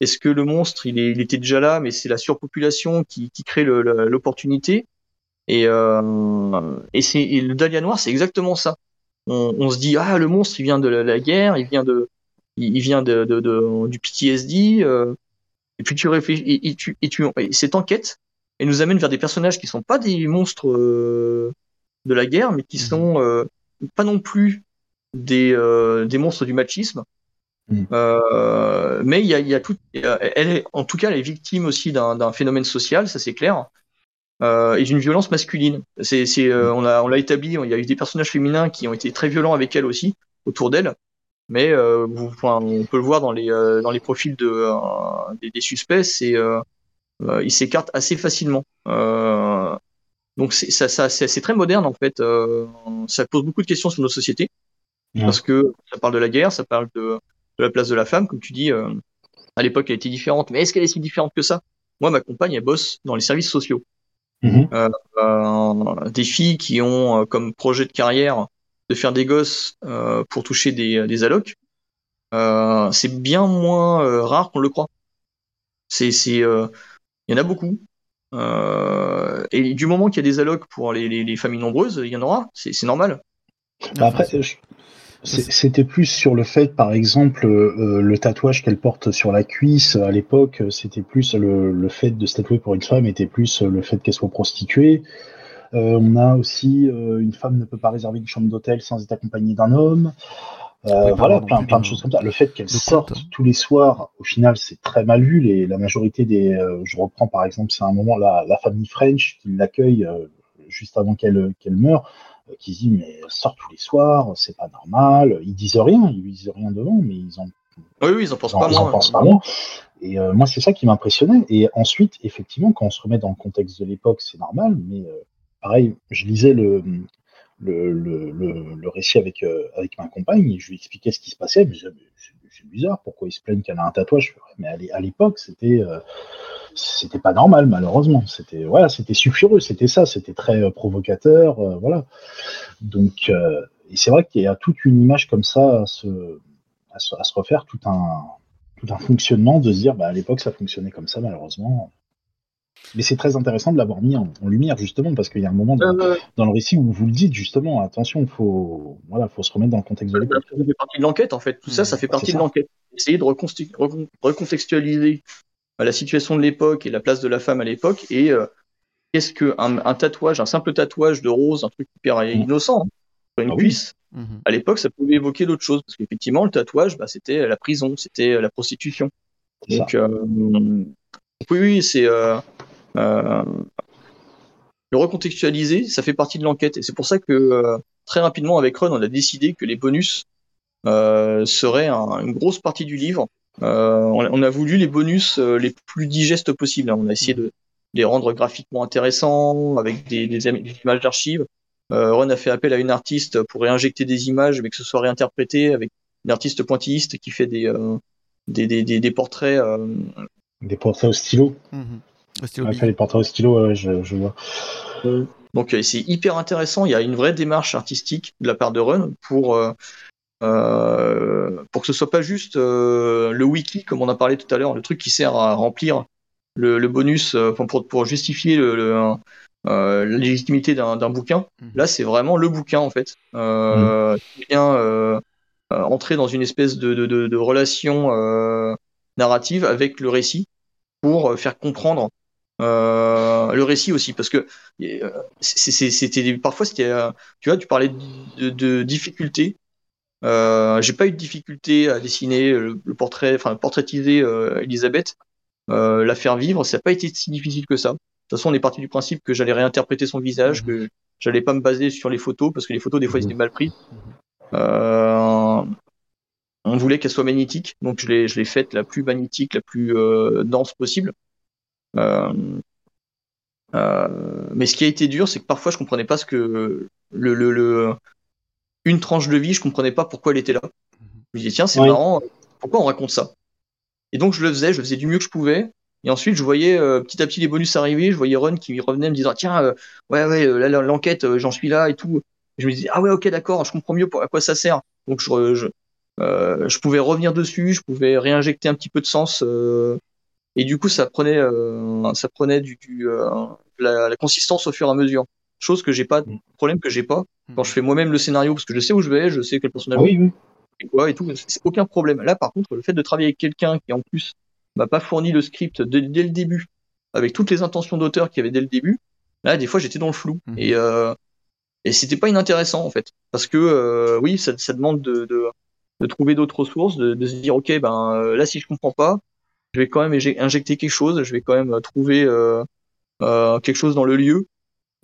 Speaker 3: Est-ce que le monstre, il, est, il, était déjà là, mais c'est la surpopulation qui, qui crée l'opportunité Et, euh, et, c'est, le Dahlia Noir, c'est exactement ça. On, on, se dit, ah, le monstre, il vient de la, guerre, il vient de, il, vient de, de, de, du PTSD. Euh, et puis tu réfléchis, et, tu, et tu, cette enquête, elle nous amène vers des personnages qui sont pas des monstres euh, de la guerre, mais qui mhm. sont pas non plus des, des monstres du machisme. Mhm. mais il y a, y a tout, elle est, en tout cas, elle est victime aussi d'un phénomène social, ça c'est clair, et d'une violence masculine. C'est, mhm. on l'a, on l'a établi. Il y a eu des personnages féminins qui ont été très violents avec elle aussi, autour d'elle mais euh, on peut le voir dans les euh, dans les profils de euh, des, suspects, c'est ils s'écartent assez facilement. donc c'est ça, ça c'est très moderne en fait. ça pose beaucoup de questions sur nos sociétés parce que ça parle de la guerre, ça parle de, de la place de la femme, comme tu dis. à l'époque, elle était différente, mais est-ce qu'elle est si différente que ça? Moi, ma compagne, elle bosse dans les services sociaux. Mmh. des filles qui ont comme projet de carrière de faire des gosses euh, pour toucher des, des allocs, euh, c'est bien moins euh, rare qu'on le croit. C'est, c'est, il y en a beaucoup. et du moment qu'il y a des allocs pour les, les, familles nombreuses, il y en aura. C'est, normal.
Speaker 4: Bah, après, c'était plus sur le fait, par exemple, le tatouage qu'elle porte sur la cuisse à l'époque, c'était plus le, le, fait de se tatouer pour une femme était plus le fait qu'elle soit prostituée. Euh, on a aussi euh, une femme ne peut pas réserver une chambre d'hôtel sans être accompagnée d'un homme. Euh, voilà, plein, de choses comme ça. Le fait qu'elle sorte hein. tous les soirs, au final, c'est très mal vu. Les, la majorité des, je reprends par exemple, c'est un moment la, la famille French qui l'accueille juste avant qu'elle qu'elle meure, qui dit mais elle sort tous les soirs, c'est pas normal. Ils disent rien, ils disent rien devant, mais ils en
Speaker 3: oui, oui, ils en pensent pas, moins,
Speaker 4: pensent pas moins. Et moi, c'est ça qui m'impressionnait. Et ensuite, effectivement, quand on se remet dans le contexte de l'époque, c'est normal, mais pareil, je lisais le, le, le, le, récit avec, euh, avec ma compagne et je lui expliquais ce qui se passait. Mais c'est bizarre, pourquoi il se plaignent qu'elle a un tatouage? Mais à l'époque, c'était euh, c'était pas normal, malheureusement. C'était voilà, c'était sulfureux, c'était ça, c'était très euh, provocateur, voilà. Donc, et c'est vrai qu'il y a toute une image comme ça à se, à se, à se, refaire, tout un, tout un fonctionnement de se dire, bah, à l'époque, ça fonctionnait comme ça, malheureusement. Mais c'est très intéressant de l'avoir mis en, lumière, justement, parce qu'il y a un moment dans, euh, le récit où vous le dites, justement, attention, il faut, voilà, faut se remettre dans le contexte de l'époque.
Speaker 3: Ça fait partie de l'enquête, en fait. Tout ça, ça fait partie de l'enquête. Essayer de recontextualiser la situation de l'époque et la place de la femme à l'époque, et euh, qu'est-ce qu'un un tatouage, un simple tatouage de rose, un truc hyper mm. innocent, hein, sur une ah cuisse, mm-hmm. à l'époque, ça pouvait évoquer d'autres choses, parce qu'effectivement, le tatouage, bah, c'était la prison, c'était la prostitution. Donc, euh, oui, oui, c'est euh, le recontextualiser, ça fait partie de l'enquête. Et c'est pour ça que très rapidement avec Run, on a décidé que les bonus seraient une grosse partie du livre. On, a voulu les bonus les plus digestes possibles. On a essayé de les rendre graphiquement intéressants, avec des, images d'archives. Run a fait appel à une artiste pour réinjecter des images, mais que ce soit réinterprété avec une artiste pointilliste qui fait des, des, des, portraits.
Speaker 4: Des portraits au stylo. Mhm. Après les portraits au stylo, je, je, vois.
Speaker 3: Donc euh, c'est hyper intéressant. Il y a une vraie démarche artistique de la part de Run pour euh, euh, pour que ce soit pas juste euh, le wiki comme on a parlé tout à l'heure, le truc qui sert à remplir le, le bonus pour, pour justifier le, le la légitimité d'un bouquin. Mhm. Là, c'est vraiment le bouquin en fait. Euh, mmh. vient entrer dans une espèce de, de, de, de relation narrative avec le récit pour faire comprendre le récit aussi parce que c'était parfois tu vois tu parlais de difficultés euh, j'ai pas eu de difficulté à dessiner le, portrait, enfin portraitiser euh, Elisabeth, euh, la faire vivre. Ça n'a pas été si difficile que ça. De toute façon, on est parti du principe que j'allais réinterpréter son visage, mhm. que j'allais pas me baser sur les photos parce que les photos des fois mhm. étaient mal prises. Euh, on voulait qu'elle soit magnétique, donc je l'ai, je l'ai faite la plus magnétique, la plus dense possible. Mais ce qui a été dur, c'est que parfois je comprenais pas ce que le, le, le, une tranche de vie, je comprenais pas pourquoi elle était là. Je me disais, tiens, c'est marrant, pourquoi on raconte ça? Et donc, je le faisais, je faisais du mieux que je pouvais. Et ensuite, je voyais euh, petit à petit les bonus arriver. Je voyais Ron qui revenait me disant, tiens, euh, ouais, ouais, euh, là, l'enquête, j'en suis là et tout. je me disais, ah ouais, ok, d'accord, je comprends mieux à quoi ça sert. Donc, je, je, je pouvais revenir dessus, je pouvais réinjecter un petit peu de sens. et du coup, ça prenait, ça prenait du, du la, la, consistance au fur et à mesure. Chose que j'ai pas, mm. Problème que j'ai pas quand mm. je fais moi-même le scénario, parce que je sais où je vais, je sais quel personnage
Speaker 4: oui, oui.
Speaker 3: et quoi et tout, c'est aucun problème. Là, par contre, le fait de travailler avec quelqu'un qui en plus m'a pas fourni le script dès, le début, avec toutes les intentions d'auteur qu'il y avait dès le début, là, des fois, j'étais dans le flou. Mm. Et euh, et c'était pas inintéressant en fait, parce que euh, oui, ça, ça demande de, de, de trouver d'autres sources, de, de, se dire ok, ben euh, là, si je comprends pas, je vais quand même injecter quelque chose, je vais quand même trouver euh, euh, quelque chose dans le lieu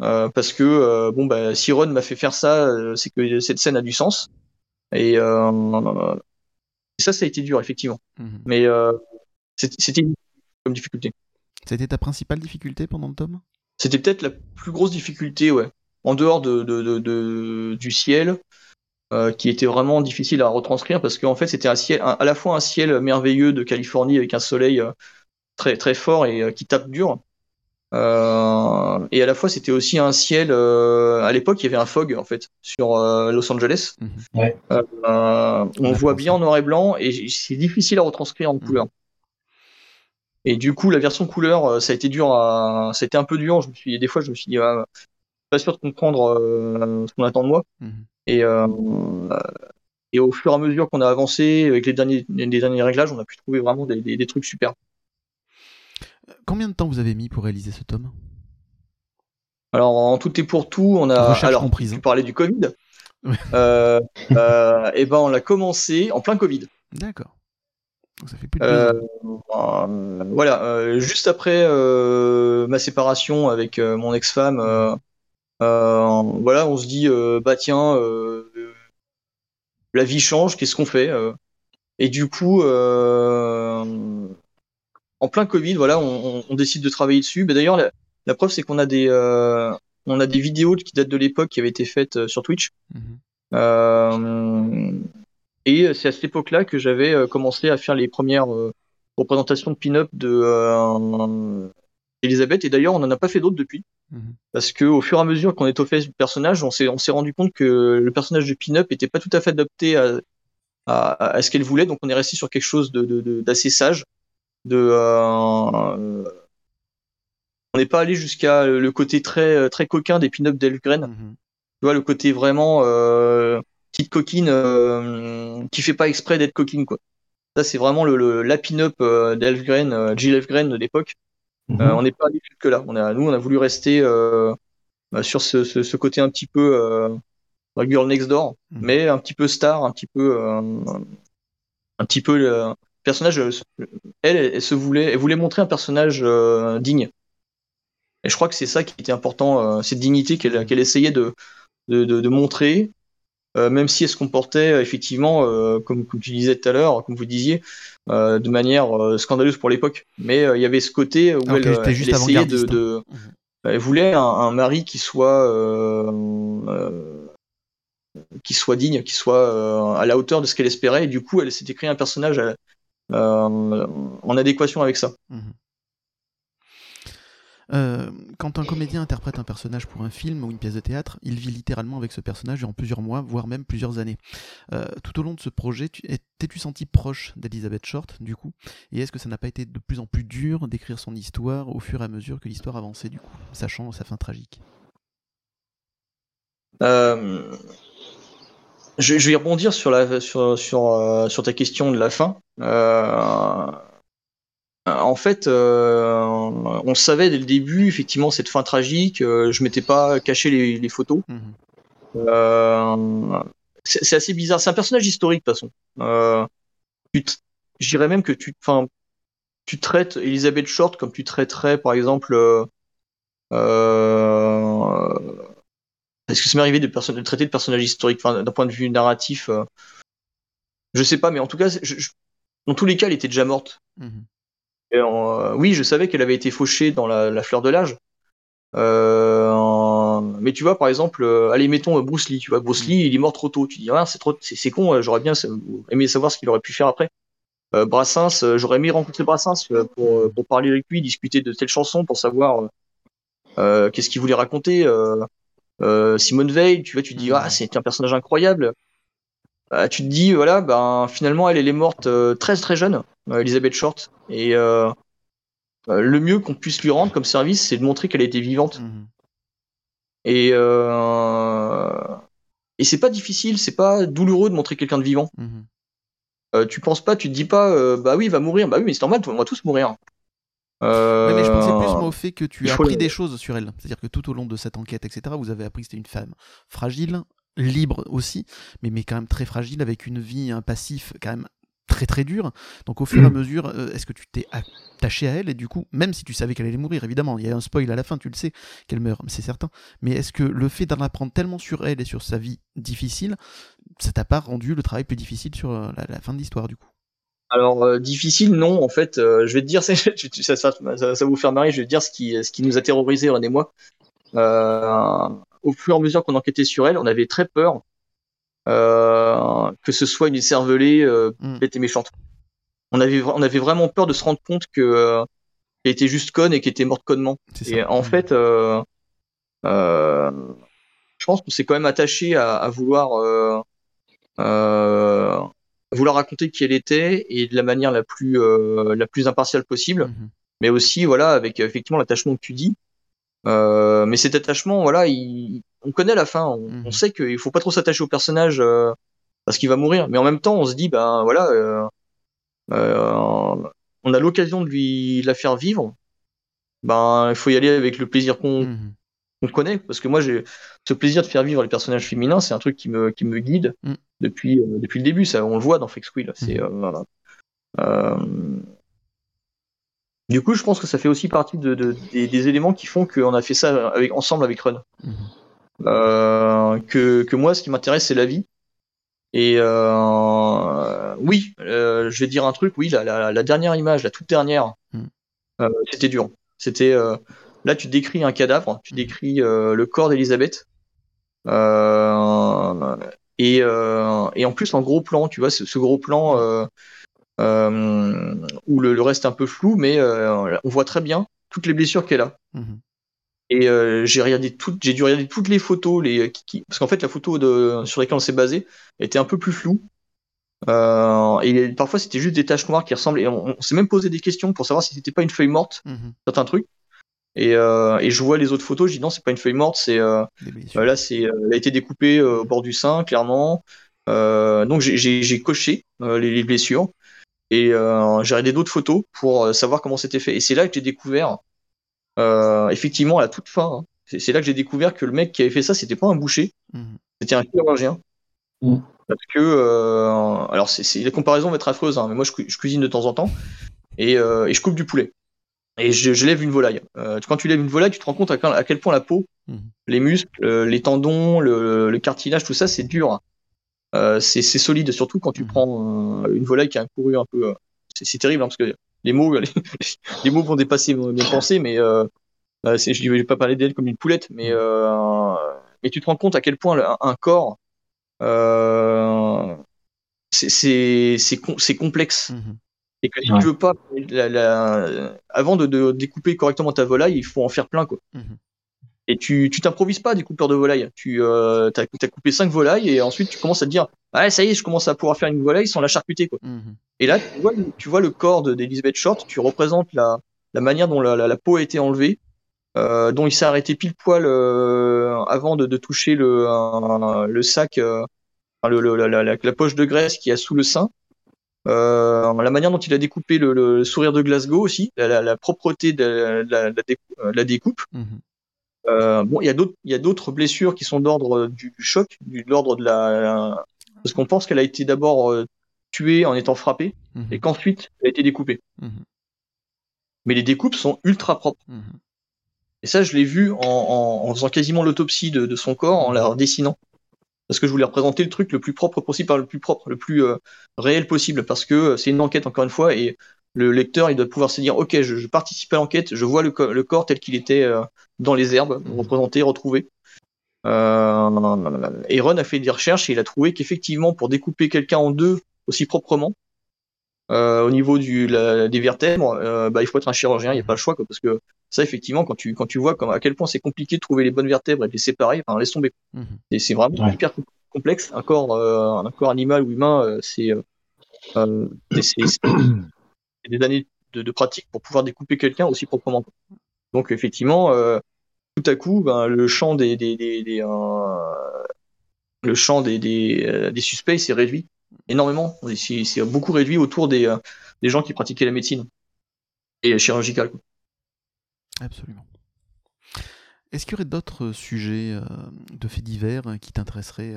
Speaker 3: parce que euh, bon bah si Ron m'a fait faire ça, euh, c'est que cette scène a du sens. Et, ça, ça a été dur effectivement. Mhm. Mais c'était comme difficulté.
Speaker 2: C'était ta principale difficulté pendant le tome?
Speaker 3: C'était peut-être la plus grosse difficulté, ouais. En dehors de, de, de, du ciel, euh, qui était vraiment difficile à retranscrire parce qu'en fait c'était un ciel, à la fois un ciel merveilleux de Californie avec un soleil très très fort et qui tape dur, euh, et à la fois, c'était aussi un ciel. Euh, à l'époque, il y avait un fog en fait sur euh, Los Angeles.
Speaker 4: Mhm. Ouais.
Speaker 3: on voit bien en noir et blanc et c'est difficile à retranscrire en mhm. couleur. Et du coup, la version couleur, ça a été dur à, ça a été un peu dur. Je me suis, des fois, je me suis dit, ah, pas sûr de comprendre ce qu'on attend de moi. Mhm. Et et au fur et à mesure qu'on a avancé avec les derniers, les derniers réglages, on a pu trouver vraiment des, des, des trucs super.
Speaker 2: Combien de temps vous avez mis pour réaliser ce tome?
Speaker 3: Alors, en tout et pour tout, on a. alors,
Speaker 2: comprise,
Speaker 3: tu hein. parlais du Covid. euh, euh, et ben, on l'a commencé en plein Covid.
Speaker 2: D'accord. Ça fait plus de euh,
Speaker 3: euh, Voilà, juste après ma séparation avec mon ex-femme, voilà, on se dit, bah tiens, la vie change, qu'est-ce qu'on fait Et du coup, en plein Covid, voilà, on, on, décide de travailler dessus. Mais d'ailleurs, la, preuve, c'est qu'on a des, euh, on a des vidéos qui datent de l'époque qui avaient été faites euh, sur Twitch. Mhm. Euh, et c'est à cette époque-là que j'avais commencé à faire les premières représentations de pin-up de Elisabeth. Et d'ailleurs, on n'en a pas fait d'autres depuis. Mhm. Parce que au fur et à mesure qu'on est au fait du personnage, on s'est, on s'est rendu compte que le personnage de pin-up était pas tout à fait adapté à, à, à ce qu'elle voulait. Donc on est resté sur quelque chose de, de, d'assez sage de euh, on n'est pas allé jusqu'à le côté très très coquin des pin-up d'Elfgren. Mhm. Tu vois le côté vraiment euh, petite coquine euh, qui fait pas exprès d'être coquine quoi. Ça c'est vraiment le, la pin-up euh, d'Elfgren, euh, Jill Elfgren de l'époque. Mhm. on n'est pas allé jusque là. On a nous on a voulu rester bah, sur ce, ce, ce, côté un petit peu girl next door, mhm. mais un petit peu star, un petit peu un petit peu personnage, euh, elle, elle, se voulait, elle voulait montrer un personnage euh, digne. Et je crois que c'est ça qui était important, euh, cette dignité qu'elle qu'elle essayait de, de, de, de montrer, même si elle se comportait effectivement, comme, comme, tu disais tout à l'heure, comme vous disiez, de manière scandaleuse pour l'époque. Mais il y avait ce côté où elle, elle, essayait de, de mmh. elle voulait un, un, mari qui soit qui soit digne, qui soit à la hauteur de ce qu'elle espérait. Et du coup, elle s'était créé un personnage à, en adéquation avec ça. Mhm.
Speaker 2: Euh, quand un comédien interprète un personnage pour un film ou une pièce de théâtre, il vit littéralement avec ce personnage durant plusieurs mois, voire même plusieurs années. Euh, tout au long de ce projet, t'es-tu senti proche d'Elizabeth Short, du coup? Et est-ce que ça n'a pas été de plus en plus dur d'écrire son histoire au fur et à mesure que l'histoire avançait, du coup, sachant sa fin tragique?
Speaker 3: Euh, je, je, vais rebondir sur, la, sur, sur, euh, sur ta question de la fin. Euh, en fait, on savait dès le début, effectivement, cette fin tragique. je m'étais pas caché les, photos. Mhm. c'est assez bizarre. C'est un personnage historique de toute façon. je dirais même que tu, tu traites Elizabeth Short comme tu traiterais, par exemple, euh, est-ce que ça m'est arrivé de, de, traiter de personnages historiques, d'un point de vue narratif euh, Je sais pas, mais en tout cas, dans tous les cas, elle était déjà morte. Mhm. Euh, oui, je savais qu'elle avait été fauchée dans la, fleur de l'âge. mais tu vois, par exemple, allez, mettons Bruce Lee. Tu vois, Bruce Lee, il est mort trop tôt. Tu dis, ah, c'est trop, c'est con. J'aurais bien aimé savoir ce qu'il aurait pu faire après. Brassens, j'aurais aimé rencontrer Brassens pour, pour parler avec lui, discuter de telle chanson, pour savoir euh, qu'est-ce qu'il voulait raconter euh, euh, Simone Veil, tu vois, tu te dis ah c'est un personnage incroyable. tu te dis voilà, ben finalement elle, elle est morte très très jeune, Elisabeth Short, et le mieux qu'on puisse lui rendre comme service, c'est de montrer qu'elle été vivante. Mhm. Et et c'est pas difficile, c'est pas douloureux de montrer quelqu'un de vivant. Mhm. tu penses pas, tu te dis pas, bah oui, il va mourir, bah oui, mais c'est normal, on va tous mourir.
Speaker 2: Euh... mais je pensais plus moi, au fait que tu as appris des choses sur elle. C'est-à-dire que tout au long de cette enquête, etc., vous avez appris que c'était une femme fragile, libre aussi, mais, mais quand même très fragile, avec une vie, un passif quand même très très dur. Donc au fur et à mm. mesure, euh, est-ce que tu t'es attaché à elle? Et du coup, même si tu savais qu'elle allait mourir, évidemment, il y a un spoil à la fin, tu le sais qu'elle meurt, c'est certain. Mais est-ce que le fait d'en apprendre tellement sur elle et sur sa vie difficile, ça t'a pas rendu le travail plus difficile sur euh, la fin de l'histoire du coup?
Speaker 3: Alors euh, difficile, non. En fait, euh, je vais te dire, ça, ça, ça, ça, vous faire marrer. Je vais te dire ce qui, ce qui nous a terrorisé, René et moi. Euh, au fur et à mesure qu'on enquêtait sur elle, on avait très peur euh, que ce soit une cervelée euh, mm. bête et méchante. On avait, on avait vraiment peur de se rendre compte que euh, qu'elle était juste conne et qu'elle était morte connement. Et en mm. fait, je pense qu'on s'est quand même attaché à, à vouloir vouloir raconter qui elle était et de la manière la plus euh, la plus impartiale possible, mhm. mais aussi voilà avec effectivement l'attachement que tu dis. Euh, mais cet attachement, voilà, il, on connaît la fin, on, mhm. sait qu'il faut pas trop s'attacher au personnage euh, parce qu'il va mourir, mais en même temps, on se dit ben voilà, euh, euh, on a l'occasion de lui la faire vivre, ben il faut y aller avec le plaisir qu'on mhm on connaît, parce que moi j'ai ce plaisir de faire vivre les personnages féminins, c'est un truc qui me, qui me guide mm. depuis, euh, depuis le début, ça on le voit dans Fake Squill. C'est, mm. euh, euh, Du coup, je pense que ça fait aussi partie de, des, éléments qui font qu'on a fait ça avec, ensemble avec Run. Mm. que, que moi, ce qui m'intéresse, c'est la vie. Et oui, je vais dire un truc, oui, la, la, dernière image, la toute dernière, c'était dur. C'était Là, tu décris un cadavre, tu décris euh, le corps d'Elisabeth. Euh, et, euh, et, en plus, en gros plan, tu vois, ce, gros plan où le, reste est un peu flou, mais on voit très bien toutes les blessures qu'elle a. Mhm. Et j'ai regardé toutes, j'ai dû regarder toutes les photos, les, qui, parce qu'en fait la photo de, sur laquelle on s'est basé était un peu plus floue. Euh, et parfois c'était juste des taches noires qui ressemblaient. on, s'est même posé des questions pour savoir si c'était pas une feuille morte, mhm. certains trucs. Et, euh, et, je vois les autres photos, je dis non, c'est pas une feuille morte, c'est euh, euh là, c'est, euh, elle a été découpée euh, au bord du sein, clairement. donc j'ai coché les, les, blessures et j'ai regardé d'autres photos pour savoir comment c'était fait. Et c'est là que j'ai découvert, effectivement, à la toute fin, hein, c'est là que j'ai découvert que le mec qui avait fait ça, c'était pas un boucher, mmh. c'était un chirurgien. Mmh. Parce que, alors, c'est, la comparaison va être affreuse, hein, mais moi je, je, cuisine de temps en temps et, et je coupe du poulet et je, lève une volaille. Euh, quand tu lèves une volaille, tu te rends compte à quel, point la peau, mhm. les muscles, euh, les tendons, le, cartilage, tout ça, c'est dur. Euh, c'est solide, surtout quand tu mhm. prends une volaille qui a un couru un peu. c'est terrible hein, parce que les mots, les, mots vont dépasser mes pensées, mais je ne vais pas parler d'elle comme une poulette, mais, mhm. mais tu te rends compte à quel point un, corps c'est complexe. Et que si tu veux pas, avant de, découper correctement ta volaille, il faut en faire plein, quoi. Mhm. Et tu t'improvises pas des coupeurs de volaille. Tu euh, as, coupé cinq volailles et ensuite tu commences à te dire ah ça y est, je commence à pouvoir faire une volaille sans la charcuter, quoi. Mhm. Et là, tu vois, le corps d'Elizabeth Short, tu représentes la, manière dont la, peau a été enlevée, euh, dont il s'est arrêté pile poil euh, avant de, toucher le, le sac, le, la, poche de graisse qui a sous le sein. Euh, la manière dont il a découpé le, le sourire de Glasgow aussi, la, la, la propreté de la, découpe. Euh, bon, il y a d'autres, blessures qui sont d'ordre du choc, du, de l'ordre de la, parce qu'on pense qu'elle a été d'abord euh, tuée en étant frappée
Speaker 2: Mhm.
Speaker 3: et qu'ensuite elle a été découpée.
Speaker 2: Mhm.
Speaker 3: Mais les découpes sont ultra propres.
Speaker 2: Mhm.
Speaker 3: Et ça, je l'ai vu en, en, en faisant quasiment l'autopsie de, de son corps, en la redessinant. Parce que je voulais représenter le truc le plus propre possible, par le plus propre, le plus euh, réel possible, parce que euh, c'est une enquête encore une fois, et le lecteur, il doit pouvoir se dire, ok, je, je participe à l'enquête, je vois le, co- le corps tel qu'il était euh, dans les herbes, représenté, retrouvé. Euh, et Ron a fait des recherches et il a trouvé qu'effectivement, pour découper quelqu'un en deux aussi proprement, euh, au niveau du, la- des vertèbres, euh, bah, il faut être un chirurgien, il n'y a pas le choix, quoi, parce que ça, effectivement, quand tu, quand tu vois comme, à quel point c'est compliqué de trouver les bonnes vertèbres et de les séparer, enfin, laisse tomber.
Speaker 2: Mhm.
Speaker 3: Et c'est vraiment
Speaker 4: Ouais.
Speaker 3: hyper complexe. Un corps, euh, un corps animal ou humain, euh, c'est des années de, de pratique pour pouvoir découper quelqu'un aussi proprement. Donc effectivement, euh, tout à coup, ben, le champ des, des, des, des, euh, le champ des, des, euh, des suspects s'est réduit énormément. C'est beaucoup réduit autour des, euh, des gens qui pratiquaient la médecine et chirurgicale. quoi.
Speaker 2: Absolument. Est-ce qu'il y aurait d'autres sujets euh, de faits divers euh, qui t'intéresseraient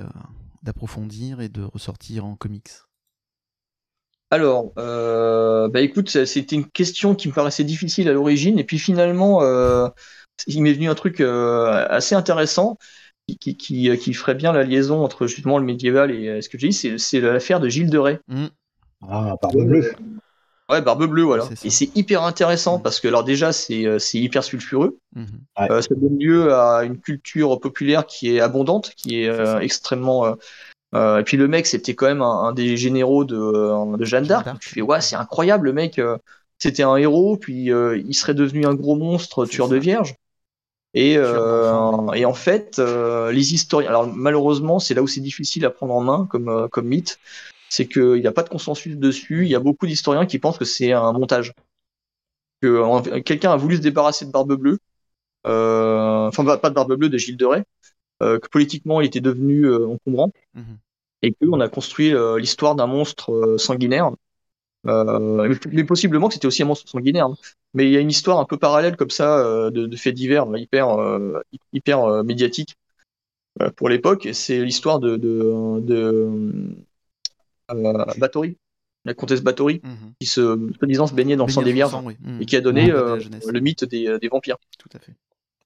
Speaker 2: d'approfondir et de ressortir en comics?
Speaker 3: Alors, euh, bah écoute, c'était une question qui me paraissait difficile à l'origine, et puis finalement, euh, il m'est venu un truc euh, assez intéressant qui, qui, ferait bien la liaison entre justement le médiéval et euh, ce que j'ai dit, c'est, c'est l'affaire de Gilles de Rais.
Speaker 2: Mhm.
Speaker 4: Ah, Barbe Bleue.
Speaker 3: Ouais, Barbe Bleue, voilà. Et c'est hyper intéressant
Speaker 2: Mm.
Speaker 3: parce que alors déjà, c'est, euh, c'est hyper sulfureux.
Speaker 2: Mhm.
Speaker 3: Euh, ça donne lieu à une culture populaire qui est abondante, qui est euh, extrêmement. euh, euh, et puis le mec, c'était quand même un, un des généraux de, euh, de Jeanne d'Arc.
Speaker 2: d'Arc.
Speaker 3: Tu fais ouais, c'est incroyable, le mec. euh, c'était un héros, puis euh, il serait devenu un gros monstre
Speaker 2: C'est
Speaker 3: tueur
Speaker 2: ça.
Speaker 3: de vierges. Et, euh, et en fait, euh, les historiens. Alors malheureusement, c'est là où c'est difficile à prendre en main comme, euh, comme mythe, c'est qu'il n'y a pas de consensus dessus. Il y a beaucoup d'historiens qui pensent que c'est un montage. Que quelqu'un a voulu se débarrasser de Barbe Bleue. Euh, enfin, pas de Barbe Bleue, de Gilles de Rais. euh, que politiquement il était devenu euh, encombrant
Speaker 2: Mhm.
Speaker 3: et qu'on a construit l'histoire d'un monstre sanguinaire. Euh, mais- possiblement que c'était aussi un monstre sanguinaire. hein. Mais il y a une histoire un peu parallèle comme ça euh, de, de faits divers euh, hyper euh, hyper médiatique euh, pour l'époque. C'est l'histoire de de, de Bathory, la comtesse Bathory,
Speaker 2: Mhm.
Speaker 3: qui se soi-disant se baignait dans le sang des vierges
Speaker 2: le sang, oui. Mhm.
Speaker 3: et qui a donné le mythe des, des vampires.
Speaker 2: Tout à fait.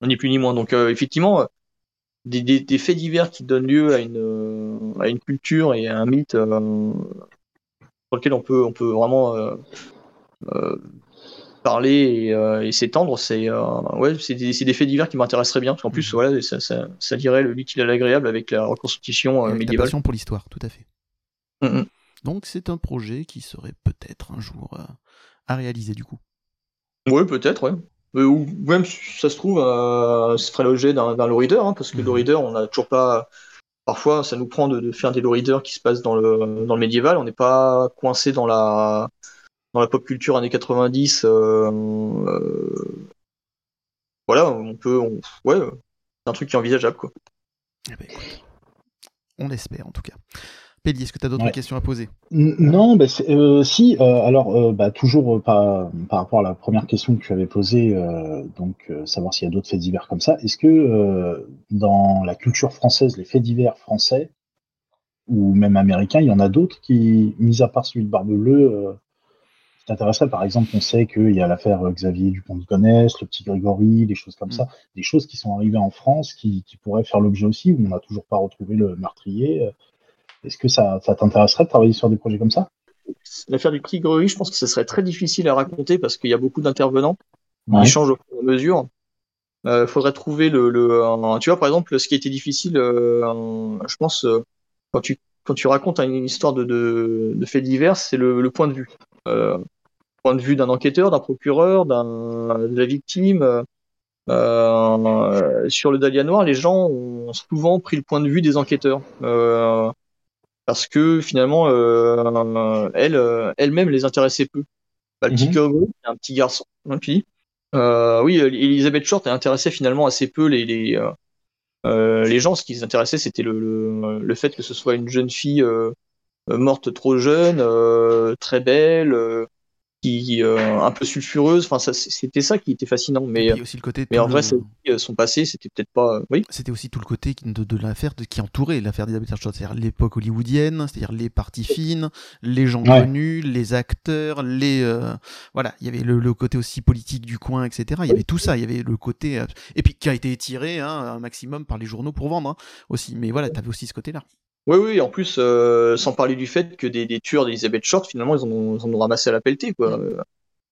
Speaker 3: ni plus ni moins. Donc effectivement, des, des, des faits divers qui donnent lieu à une, à une culture et à un mythe sur lequel on peut, on peut vraiment euh, euh, parler et, euh, et s'étendre, c'est ouais, c'est des, des faits divers qui m'intéresseraient bien, parce qu'en plus,
Speaker 2: Mhm.
Speaker 3: voilà, ça, ça, ça lirait le l'utile à l'agréable avec la reconstitution médiévale.
Speaker 2: passion pour l'histoire, tout à fait.
Speaker 3: Mm, mm.
Speaker 2: Donc c'est un projet qui serait peut-être un jour à réaliser du coup.
Speaker 3: Ouais, peut-être, ouais. Ou même, ça se trouve, euh, ce ferait l'objet d'un low reader, hein, parce que le reader, on n'a toujours pas. Parfois, ça nous prend de, faire des low readers qui se passent dans le, dans le médiéval. On n'est pas coincé dans la, dans la pop culture années 90. euh, euh, voilà, on peut. ouais, c'est un truc qui est envisageable, quoi.
Speaker 2: Eh ben, on l'espère en tout cas. Péli, est-ce que tu as d'autres
Speaker 4: Ouais.
Speaker 2: questions à poser?
Speaker 4: N- Non, bah, euh, si. euh, alors, euh, bah, toujours euh, par, par rapport à la première question que tu avais posée, euh, donc euh, savoir s'il y a d'autres faits divers comme ça. Est-ce que euh, dans la culture française, les faits divers français ou même américains, il y en a d'autres qui, mis à part celui de Barbe Bleue, euh, qui t'intéresseraient? Par exemple, on sait qu'il y a l'affaire Xavier Dupont de Gonesse, le petit Grégory, des choses comme
Speaker 2: Mm.
Speaker 4: ça, des choses qui sont arrivées en France qui, qui pourraient faire l'objet aussi, où on n'a toujours pas retrouvé le meurtrier. Est-ce que ça, ça t'intéresserait de travailler sur des projets comme ça?
Speaker 3: L'affaire du petit Gregory, je pense que ce serait très difficile à raconter parce qu'il y a beaucoup d'intervenants.
Speaker 4: Ouais.
Speaker 3: qui changent au fur et à mesure. Euh, faudrait trouver le, le un- tu vois par exemple ce qui été difficile, euh, un- je pense euh, quand tu quand tu racontes une histoire de de, de faits divers, c'est le, le point de vue, point de vue d'un enquêteur, d'un procureur, d'un de la victime. sur le Dahlia Noir, les gens ont souvent pris le point de vue des enquêteurs. Parce que finalement, euh, elle, euh, elle-même les intéressait peu. Bah, le petit c'est un petit garçon. hein, puis, euh, oui, Elizabeth Short elle intéressait finalement assez peu les, les, euh, euh, les gens. Ce qui les intéressait, c'était le, le, le fait que ce soit une jeune fille euh, morte trop jeune, très belle qui euh, un peu sulfureuse. Enfin, ça, c'était ça qui était fascinant. Mais,
Speaker 2: aussi le côté
Speaker 3: mais en vrai, euh, son passé, c'était peut-être pas. Oui.
Speaker 2: C'était aussi tout le côté de, de l'affaire qui entourait l'affaire d'Elizabeth Short, c'est-à-dire l'époque hollywoodienne, c'est-à-dire les parties fines, les gens connus, les acteurs, les euh, voilà, il y avait le, côté aussi politique du coin, etc. Il y avait tout ça. Il y avait le côté et puis qui a été étiré hein, un maximum par les journaux pour vendre hein, aussi. Mais voilà, tu avais aussi ce côté-là.
Speaker 3: Oui, oui, en plus, euh, sans parler du fait que des, des tueurs d'Elizabeth Short, finalement, ils en ont, ils ont ramassé à la pelletée, quoi. Mm.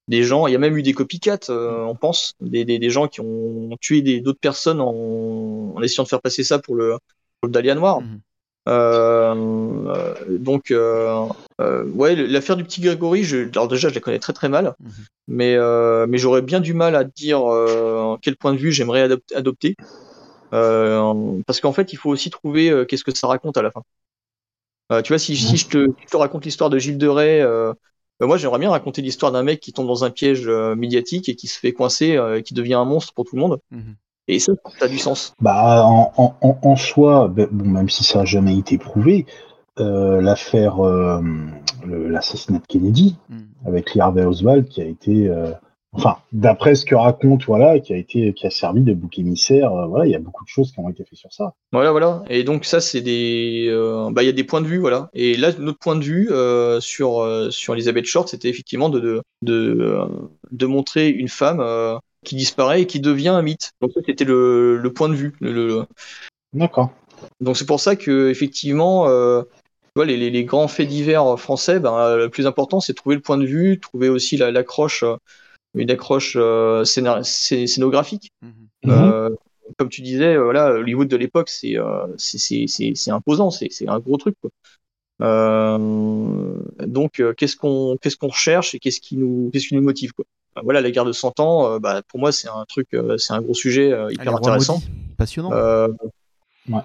Speaker 3: Des gens, il y a même eu des copycats, euh, on pense, des, des, des, gens qui ont tué d'autres personnes en, en, essayant de faire passer ça pour le, pour le Dahlia Noir. Mm. Euh, donc, euh, ouais, l'affaire du petit Grégory, je, alors déjà, je la connais très très mal, mm. mais, mais j'aurais bien du mal à dire quel point de vue j'aimerais adopter. Euh, parce qu'en fait, il faut aussi trouver euh, qu'est-ce que ça raconte à la fin. Euh, tu vois, si, si je, te, je, te, raconte l'histoire de Gilles de Rais, moi j'aimerais bien raconter l'histoire d'un mec qui tombe dans un piège médiatique et qui se fait coincer, qui devient un monstre pour tout le monde. Mhm. Et ça, ça a du sens.
Speaker 4: Bah, en, en, en soi, ben, bon, même si ça n'a jamais été prouvé, euh, l'affaire, euh, l'assassinat de Kennedy, mhm. avec Lee Harvey Oswald, qui a été euh, enfin, d'après ce que raconte, voilà, qui a été, qui a servi de bouc émissaire, euh, voilà, il y a beaucoup de choses qui ont été faites sur ça.
Speaker 3: Voilà, voilà. Et donc ça, c'est des, euh, bah, il y a des points de vue, voilà. Et là, notre point de vue euh, sur sur Elizabeth Short, c'était effectivement de de, de, de montrer une femme qui disparaît et qui devient un mythe. Donc ça, c'était le, le point de vue. Le,
Speaker 4: D'accord.
Speaker 3: Donc c'est pour ça que effectivement. Les, les, les, grands faits divers français, ben, le plus important, c'est trouver le point de vue, trouver aussi l'accroche une accroche euh, scénographique. Mhm. Euh, comme tu disais, euh, voilà, Hollywood de l'époque, c'est c'est imposant, c'est un gros truc. Quoi. donc, qu'est-ce qu'on qu'est-ce qu'on recherche et qu'est-ce qui nous qu'est-ce qui nous motive quoi? Voilà, la guerre de 100 ans, bah, pour moi, c'est un truc, c'est un gros sujet hyper intéressant,
Speaker 2: passionnant.
Speaker 4: Ouais.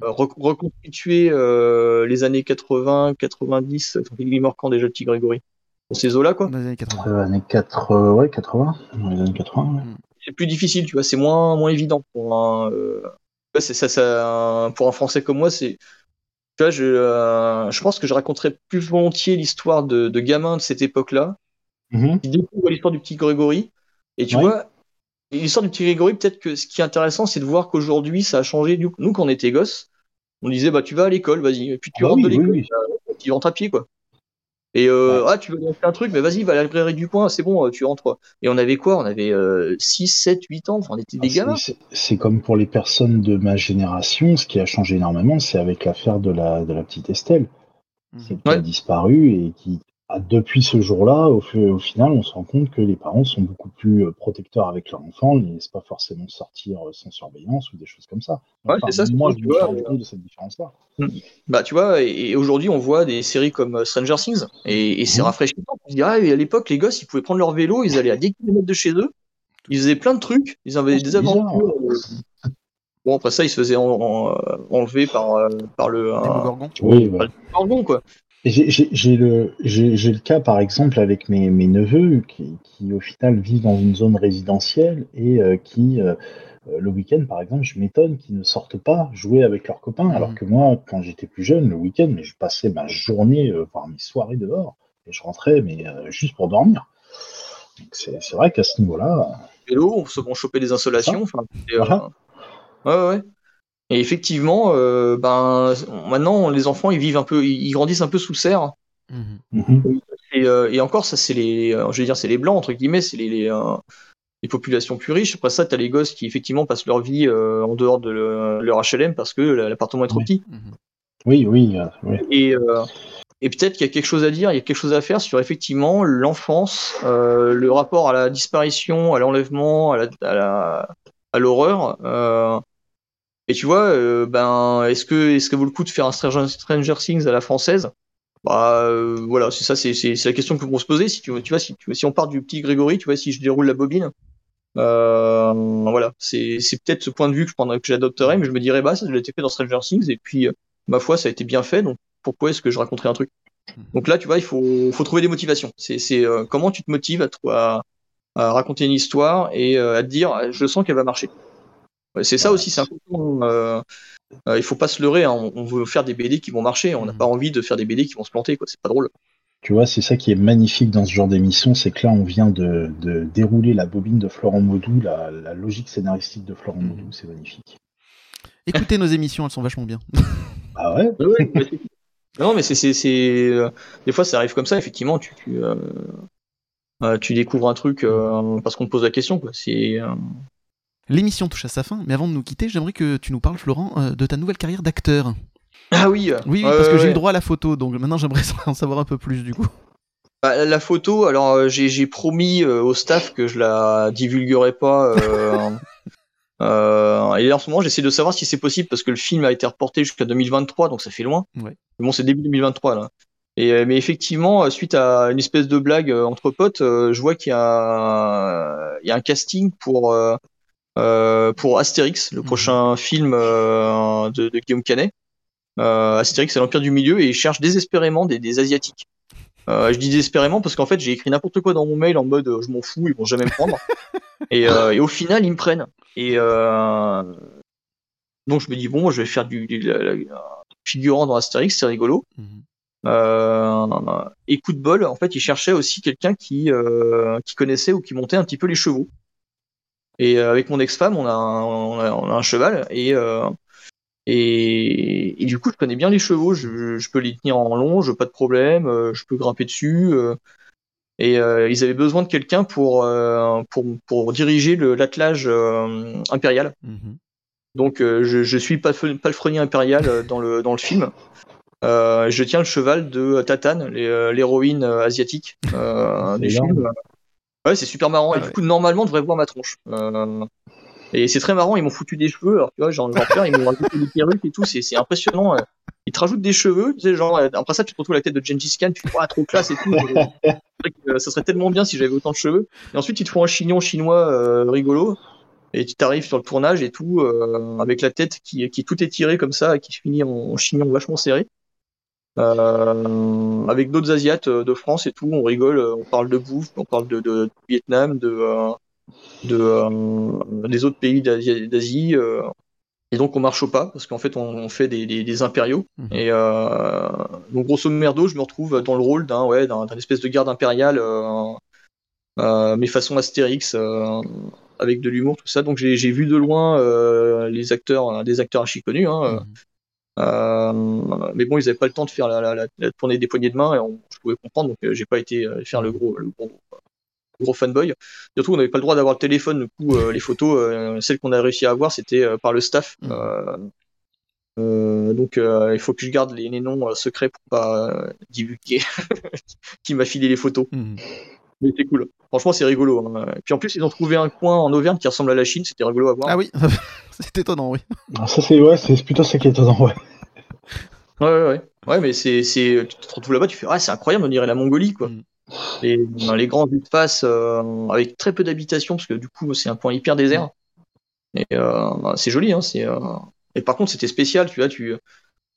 Speaker 3: reconstituer les années 80, 90, il est mort quand déjà le petit Grégory? Dans ces eaux-là, quoi.
Speaker 2: Dans les années 80.
Speaker 4: Euh, années 80, ouais, 80. Dans les années 80, ouais. Mm.
Speaker 3: C'est plus difficile, tu vois, c'est moins, moins évident pour un, euh, c'est ça, ça, pour un Français comme moi, c'est, tu vois, je, euh, je pense que je raconterais plus volontiers l'histoire de, de gamins de cette époque-là,
Speaker 4: mm-hmm.
Speaker 3: qui découvrent l'histoire du petit Grégory. Et tu vois, l'histoire du petit Grégory, peut-être que ce qui est intéressant, c'est de voir qu'aujourd'hui, ça a changé. Nous, quand on était gosses, on disait, bah, tu vas à l'école, vas-y. Et puis tu
Speaker 4: ah
Speaker 3: rentres de l'école,
Speaker 4: oui,
Speaker 3: tu rentres à pied, quoi. Et euh, ah, tu veux faire un truc, mais vas-y, va à la librairie du coin, c'est bon, euh, tu rentres. Et on avait quoi? On avait 6, 7, 8 ans, enfin, on était des ah, gamins.
Speaker 4: C'est comme pour les personnes de ma génération, ce qui a changé énormément, c'est avec l'affaire de la, de la petite Estelle. Mmh. qui a disparu et qui, depuis ce jour-là, au, au, final, on se rend compte que les parents sont beaucoup plus euh, protecteurs avec leur enfant, ils ne laissent pas forcément sortir euh, sans surveillance ou des choses comme ça.
Speaker 3: Ouais, c'est ça,
Speaker 4: moi, je me rends compte de cette différence-là.
Speaker 3: Hmm. Bah, tu vois, et, aujourd'hui, on voit des séries comme euh, Stranger Things, et, et c'est mmh. rafraîchissant. On se dit, ah, à l'époque, les gosses, ils pouvaient prendre leur vélo, ils allaient à 10 km de chez eux, ils faisaient plein de trucs, ils avaient des aventures. Bon, après ça, ils se faisaient enlever par, par le.
Speaker 4: oui,
Speaker 3: par le gorgon, quoi.
Speaker 4: J'ai le, le cas, par exemple, avec mes, mes neveux qui, qui, au final, vivent dans une zone résidentielle et euh, qui, euh, euh, le week-end, par exemple, je m'étonne qu'ils ne sortent pas jouer avec leurs copains, alors mmh. que moi, quand j'étais plus jeune, le week-end, je passais ma journée, voire mes soirées dehors, et je rentrais, mais juste pour dormir. C'est vrai qu'à ce niveau-là.
Speaker 3: Vélo, on se choper des insolations. Enfin, ouais, ouais. Et effectivement, euh, ben maintenant les enfants ils vivent un peu, ils grandissent un peu sous serre.
Speaker 4: Mhm. Mhm.
Speaker 3: Et, euh, et, encore ça c'est les, euh, je veux dire c'est les blancs entre guillemets, c'est les, les, les, populations plus riches. Après ça t'as les gosses qui effectivement passent leur vie en dehors de leur HLM parce que l'appartement est trop petit.
Speaker 4: Mhm. Oui oui. oui.
Speaker 3: Et et peut-être qu'il y a quelque chose à dire, il y a quelque chose à faire sur effectivement l'enfance, le rapport à la disparition, à l'enlèvement, à la, à l'horreur. Euh, et tu vois, euh, ben, est-ce que, est-ce que vaut le coup de faire un Stranger, Things à la française? Bah, euh, voilà, c'est ça, c'est, c'est, la question que vont se poser. Si tu, tu vois, si, tu, si on part du petit Grégory, tu vois, si je déroule la bobine, euh, voilà, c'est, c'est peut-être ce point de vue que je prendrais, que j'adopterais, mais je me dirais, bah, ça, a été fait dans Stranger Things, et puis, ma foi, ça a été bien fait, donc pourquoi est-ce que je raconterais un truc? Donc là, tu vois, il faut, faut trouver des motivations. C'est, c'est comment tu te motives à, à, à raconter une histoire et à te dire, je sens qu'elle va marcher. C'est ça aussi, c'est important. Euh, il faut pas se leurrer. Hein. On, veut faire des BD qui vont marcher. On n'a
Speaker 2: Mhm.
Speaker 3: pas envie de faire des BD qui vont se planter. Quoi. C'est pas drôle.
Speaker 4: Tu vois, c'est ça qui est magnifique dans ce genre d'émission, c'est que là, on vient de, de dérouler la bobine de Florent Maudou, la, la logique scénaristique de Florent. Maudou, c'est magnifique.
Speaker 2: Écoutez nos émissions, elles sont vachement bien.
Speaker 4: Ah ouais?
Speaker 3: Mais non, mais c'est, euh, des fois ça arrive comme ça. Effectivement, tu, tu, euh, euh, tu découvres un truc euh, parce qu'on te pose la question. Quoi. C'est, euh,
Speaker 2: L'émission touche à sa fin, mais avant de nous quitter, j'aimerais que tu nous parles, Florent, euh, de ta nouvelle carrière d'acteur.
Speaker 3: Ah oui.
Speaker 2: Oui, parce que
Speaker 3: ouais,
Speaker 2: j'ai eu droit à la photo, donc maintenant j'aimerais en savoir un peu plus du coup.
Speaker 3: Bah, la photo, alors euh, j'ai, promis euh, au staff que je la divulguerai pas. euh, et en ce moment, j'essaie de savoir si c'est possible parce que le film a été reporté jusqu'à 2023, donc ça fait loin.
Speaker 2: Ouais.
Speaker 3: Mais bon, c'est début 2023 là. Et, mais effectivement, suite à une espèce de blague entre potes, je vois qu'il y a, il y a un casting pour euh, pour Astérix, le
Speaker 2: Mhm.
Speaker 3: prochain film euh, de, de Guillaume Canet. Euh, Astérix à l'Empire du Milieu et il cherche désespérément des, des asiatiques. Euh, je dis désespérément parce qu'en fait j'ai écrit n'importe quoi dans mon mail en mode je m'en fous, ils vont jamais me prendre. et, et au final ils me prennent. Et donc je me dis bon, je vais faire du, du- la- la- figurant dans Astérix, c'est rigolo.
Speaker 2: Mhm.
Speaker 3: Et coup de bol, en fait, il cherchait aussi quelqu'un qui, qui connaissait ou qui montait un petit peu les chevaux. Et euh, avec mon ex-femme, on a, un, on, a, on a un cheval et, euh, et, et du coup, je connais bien les chevaux. Je, je peux les tenir en longe, pas de problème. euh, je peux grimper dessus. et ils avaient besoin de quelqu'un pour, pour, pour diriger l'attelage impérial.
Speaker 2: Mhm.
Speaker 3: Donc je, je suis palefrenier impérial dans le, dans le film. Euh, je tiens le cheval de Tatane, l'hé- l'héroïne asiatique euh, du
Speaker 4: C'est
Speaker 3: film. Ouais, c'est super marrant.
Speaker 2: Ah
Speaker 3: et
Speaker 2: ouais.
Speaker 3: du coup, normalement, on devrait voir ma tronche. Euh, et c'est très marrant. Ils m'ont foutu des cheveux. Alors, tu vois, perds. Ils m'ont rajouté des perruques et tout. C'est c'est impressionnant. euh. Ils te rajoutent des cheveux. Tu sais, genre, euh, après ça, tu te retrouves la tête de Gengis Khan. Tu fais, ah, trop classe et tout. Euh, ça serait tellement bien si j'avais autant de cheveux. Et ensuite, ils te font un chignon chinois euh, rigolo. Et tu t'arrives sur le tournage et tout, euh, avec la tête qui, qui est tout étirée comme ça, et qui finit en, en chignon vachement serré. Euh, avec d'autres Asiates euh, de France et tout, on rigole, euh, on parle de bouffe, on parle de, de Vietnam, de, de des autres pays d'Asie. et donc on marche au pas parce qu'en fait on, on fait des, des, des impériaux.
Speaker 2: Mhm.
Speaker 3: Et donc grosso merdo, je me retrouve dans le rôle d'un ouais d'un espèce de garde impérial, euh, mais façon Astérix, avec de l'humour tout ça. Donc j'ai vu de loin euh, les acteurs, des acteurs archi connus. Hein,
Speaker 2: Mhm.
Speaker 3: Mais bon, ils avaient pas le temps de faire la, la, la, la tournée des poignées de main et on, je pouvais comprendre, donc euh, j'ai pas été euh, faire le gros, le gros, le gros fanboy. Surtout, on n'avait pas le droit d'avoir le téléphone, du coup, euh, les photos, euh, celles qu'on a réussi à avoir, c'était euh, par le staff. Euh, euh, donc, euh, il faut que je garde les, les noms euh, secrets pour pas euh, divulguer qui m'a filé les photos.
Speaker 2: Mhm.
Speaker 3: Mais c'est cool. Franchement, c'est rigolo. hein. Puis en plus, ils ont trouvé un coin en Auvergne qui ressemble à la Chine. C'était rigolo à voir.
Speaker 2: Ah oui, c'est étonnant, oui.
Speaker 4: Ah, Ça, c'est ouais, c'est plutôt ça qui est étonnant, ouais.
Speaker 3: Ouais, ouais, ouais. Ouais, mais c'est, c'est, tu te retrouves là-bas, tu fais, ah, c'est incroyable, on dirait la Mongolie, quoi.
Speaker 2: Mm.
Speaker 3: Les, dans les grands espaces, euh, avec très peu d'habitation, parce que du coup, c'est un point hyper désert. Et euh, c'est joli, hein. C'est, euh... Et par contre, c'était spécial, tu vois, tu,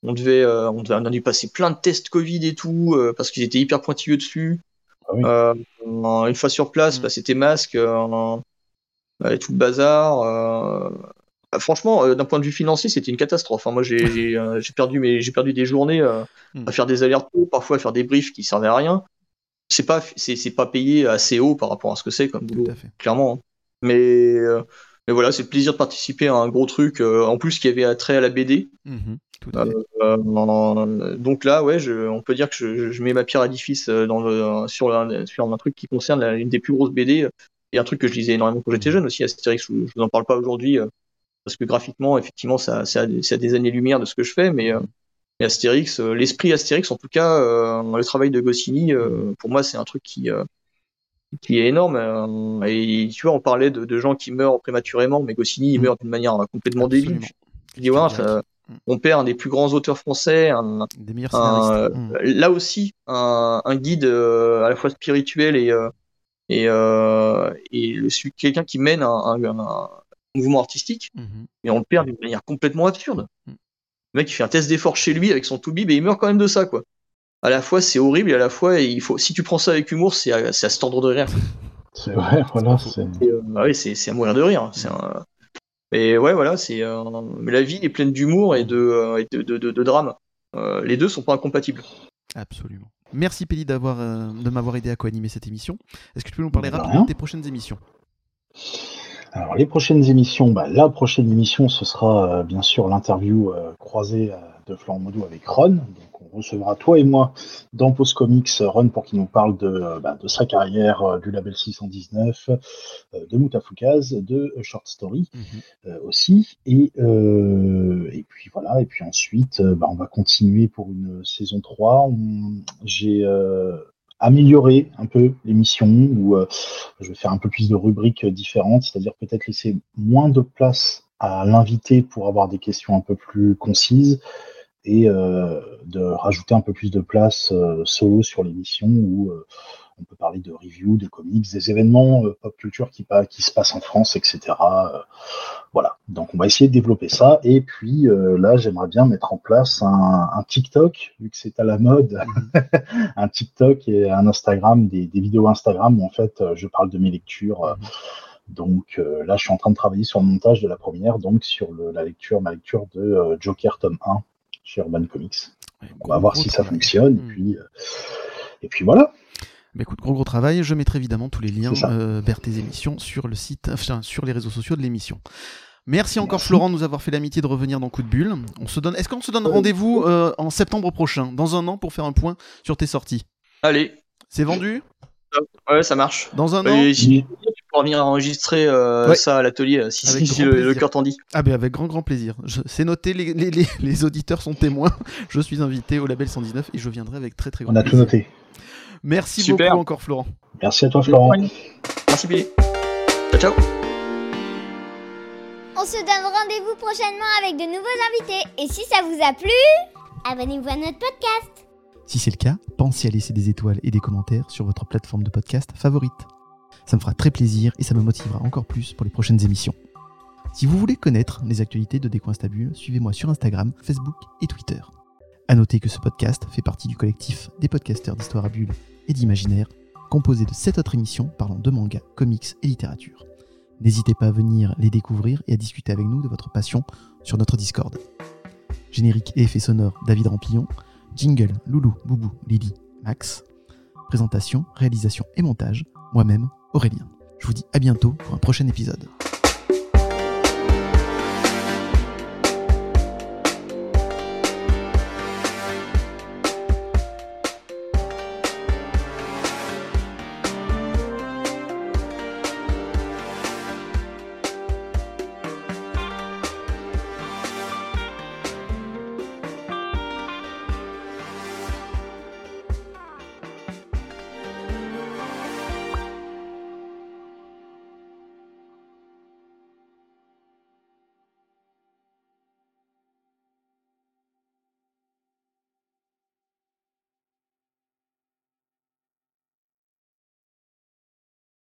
Speaker 3: on devait, euh, on devait, on a dû passer plein de tests Covid et tout, euh, parce qu'ils étaient hyper pointilleux dessus.
Speaker 4: Ah oui.
Speaker 3: Euh, une fois sur place,
Speaker 2: Mm.
Speaker 3: bah, c'était masque, euh, et tout le bazar. euh, bah, Franchement, euh, d'un point de vue financier, c'était une catastrophe. hein. Moi, j'ai j'ai, euh, j'ai perdu mes, j'ai perdu des journées euh,
Speaker 2: Mm.
Speaker 3: à faire des allers-retours, parfois à faire des briefs qui servaient à rien. C'est pas, c'est c'est pas payé assez haut par rapport à ce que c'est comme boulot,
Speaker 2: Tout à fait.
Speaker 3: clairement. hein. Mais, euh, mais voilà, c'est le plaisir de participer à un gros truc. euh, en plus, qui avait attrait à la BD.
Speaker 2: Mhm. Tout à fait.
Speaker 3: Euh, euh, donc là, ouais, je, on peut dire que je, je mets ma pierre à l'édifice dans le, sur, un, sur un truc qui concerne la- une des plus grosses BD et un truc que je lisais énormément quand j'étais jeune aussi, Astérix. Je, je vous en parle pas aujourd'hui euh, parce que graphiquement, effectivement, ça, ça, a, ça a des années-lumière de ce que je fais, mais, euh, mais Astérix, euh, l'esprit Astérix, en tout cas, le travail de Goscinny, pour moi, c'est un truc qui, qui est énorme. euh, et tu vois, on parlait de, de gens qui meurent prématurément, mais Goscinny, il
Speaker 2: Mm.
Speaker 3: meurt d'une manière euh, complètement débile.
Speaker 2: Absolument.
Speaker 3: Tu dis, ouais, ça- on perd un des plus grands auteurs français, un,
Speaker 2: Des meilleurs
Speaker 3: un,
Speaker 2: scénaristes. Mhm.
Speaker 3: euh, là aussi un, un guide euh, à la fois spirituel et euh, et, euh, et quelqu'un qui mène un, mouvement artistique,
Speaker 2: Mhm.
Speaker 3: mais on le perd d'une manière complètement absurde.
Speaker 2: Mm.
Speaker 3: Le mec il fait un test d'effort chez lui avec son toubib et il meurt quand même de ça quoi. À la fois c'est horrible et à la fois il faut si tu prends ça avec humour c'est à, c'est à cet ordre de rire.
Speaker 4: C'est vrai, voilà. c'est-
Speaker 3: euh, ah oui c'est c'est à mourir de rire. C'est un- Mais ouais, voilà, c'est la vie est pleine d'humour et de, de, de, de, drame. les deux sont pas incompatibles.
Speaker 2: Absolument. Merci Péli d'avoir de m'avoir aidé à co-animer cette émission. Est-ce que tu peux nous parler rapidement de tes prochaines émissions?
Speaker 4: Alors les prochaines émissions, bah, la prochaine émission ce sera bien sûr l'interview croisée de Florent Modou avec Ron on recevra toi et moi dans Post Comics Run pour qu'il nous parle de, euh, bah, de sa carrière, euh, du label 619, euh, de Moutafoukaz, de Short Story mhm. aussi. Et, et puis voilà, et puis ensuite, bah, on va continuer pour une saison 3. J'ai amélioré un peu l'émission où je vais faire un peu plus de rubriques différentes, c'est-à-dire peut-être laisser moins de place à l'invité pour avoir des questions un peu plus concises et euh, de rajouter un peu plus de place euh, solo sur l'émission où euh, on peut parler de reviews, de comics, des événements pop culture qui, qui, se passent en France, etc. voilà. Donc on va essayer de développer ça. Et puis là, j'aimerais bien mettre en place un, un TikTok, vu que c'est à la mode, mm-hmm. un TikTok et un Instagram, des, des, vidéos Instagram où en fait je parle de mes lectures. Mm-hmm. Donc là, je suis en train de travailler sur le montage de la première, donc sur le, la lecture, ma lecture de Joker tome 1 chez Urban Comics. on va voir si ça fonctionne. Et, puis, euh, et puis voilà.
Speaker 2: Bah écoute, gros gros travail. Je mettrai évidemment tous les liens euh, vers tes émissions sur le site, enfin, sur les réseaux sociaux de l'émission. Merci encore Florent de nous avoir fait l'amitié de revenir dans Coup de Bulle. On se donne. Est-ce qu'on se donne rendez-vous euh, en septembre prochain, dans un an, pour faire un point sur tes sorties?
Speaker 3: Allez.
Speaker 2: C'est vendu?
Speaker 3: Ouais, ça marche.
Speaker 2: Dans un an?
Speaker 3: Pour venir enregistrer euh, ça à l'atelier euh, si, le, cœur t'en dit.
Speaker 2: Ah ben avec grand grand plaisir. C'est noté, les, les, les, auditeurs sont témoins. Je suis invité au label 119 et je viendrai avec très très grand
Speaker 4: plaisir. On a tout noté.
Speaker 2: Merci beaucoup encore Florent.
Speaker 4: Merci à toi Florent.
Speaker 3: Merci Billy. Ciao ciao.
Speaker 1: On se donne rendez-vous prochainement avec de nouveaux invités. Et si ça vous a plu, abonnez-vous à notre podcast.
Speaker 2: Si c'est le cas, pensez à laisser des étoiles et des commentaires sur votre plateforme de podcast favorite. Ça me fera très plaisir et ça me motivera encore plus pour les prochaines émissions. Si vous voulez connaître les actualités de Décoinstabule, suivez-moi sur Instagram, Facebook et Twitter. A noter que ce podcast fait partie du collectif des podcasteurs d'histoire à bulles et d'imaginaire, composé de 7 autres émissions parlant de manga, comics et littérature. N'hésitez pas à venir les découvrir et à discuter avec nous de votre passion sur notre Discord. Générique et effet sonore David Rampillon, jingle Loulou, Boubou, Lily, Max. Présentation, réalisation et montage, moi-même, Aurélien. Je vous dis à bientôt pour un prochain épisode.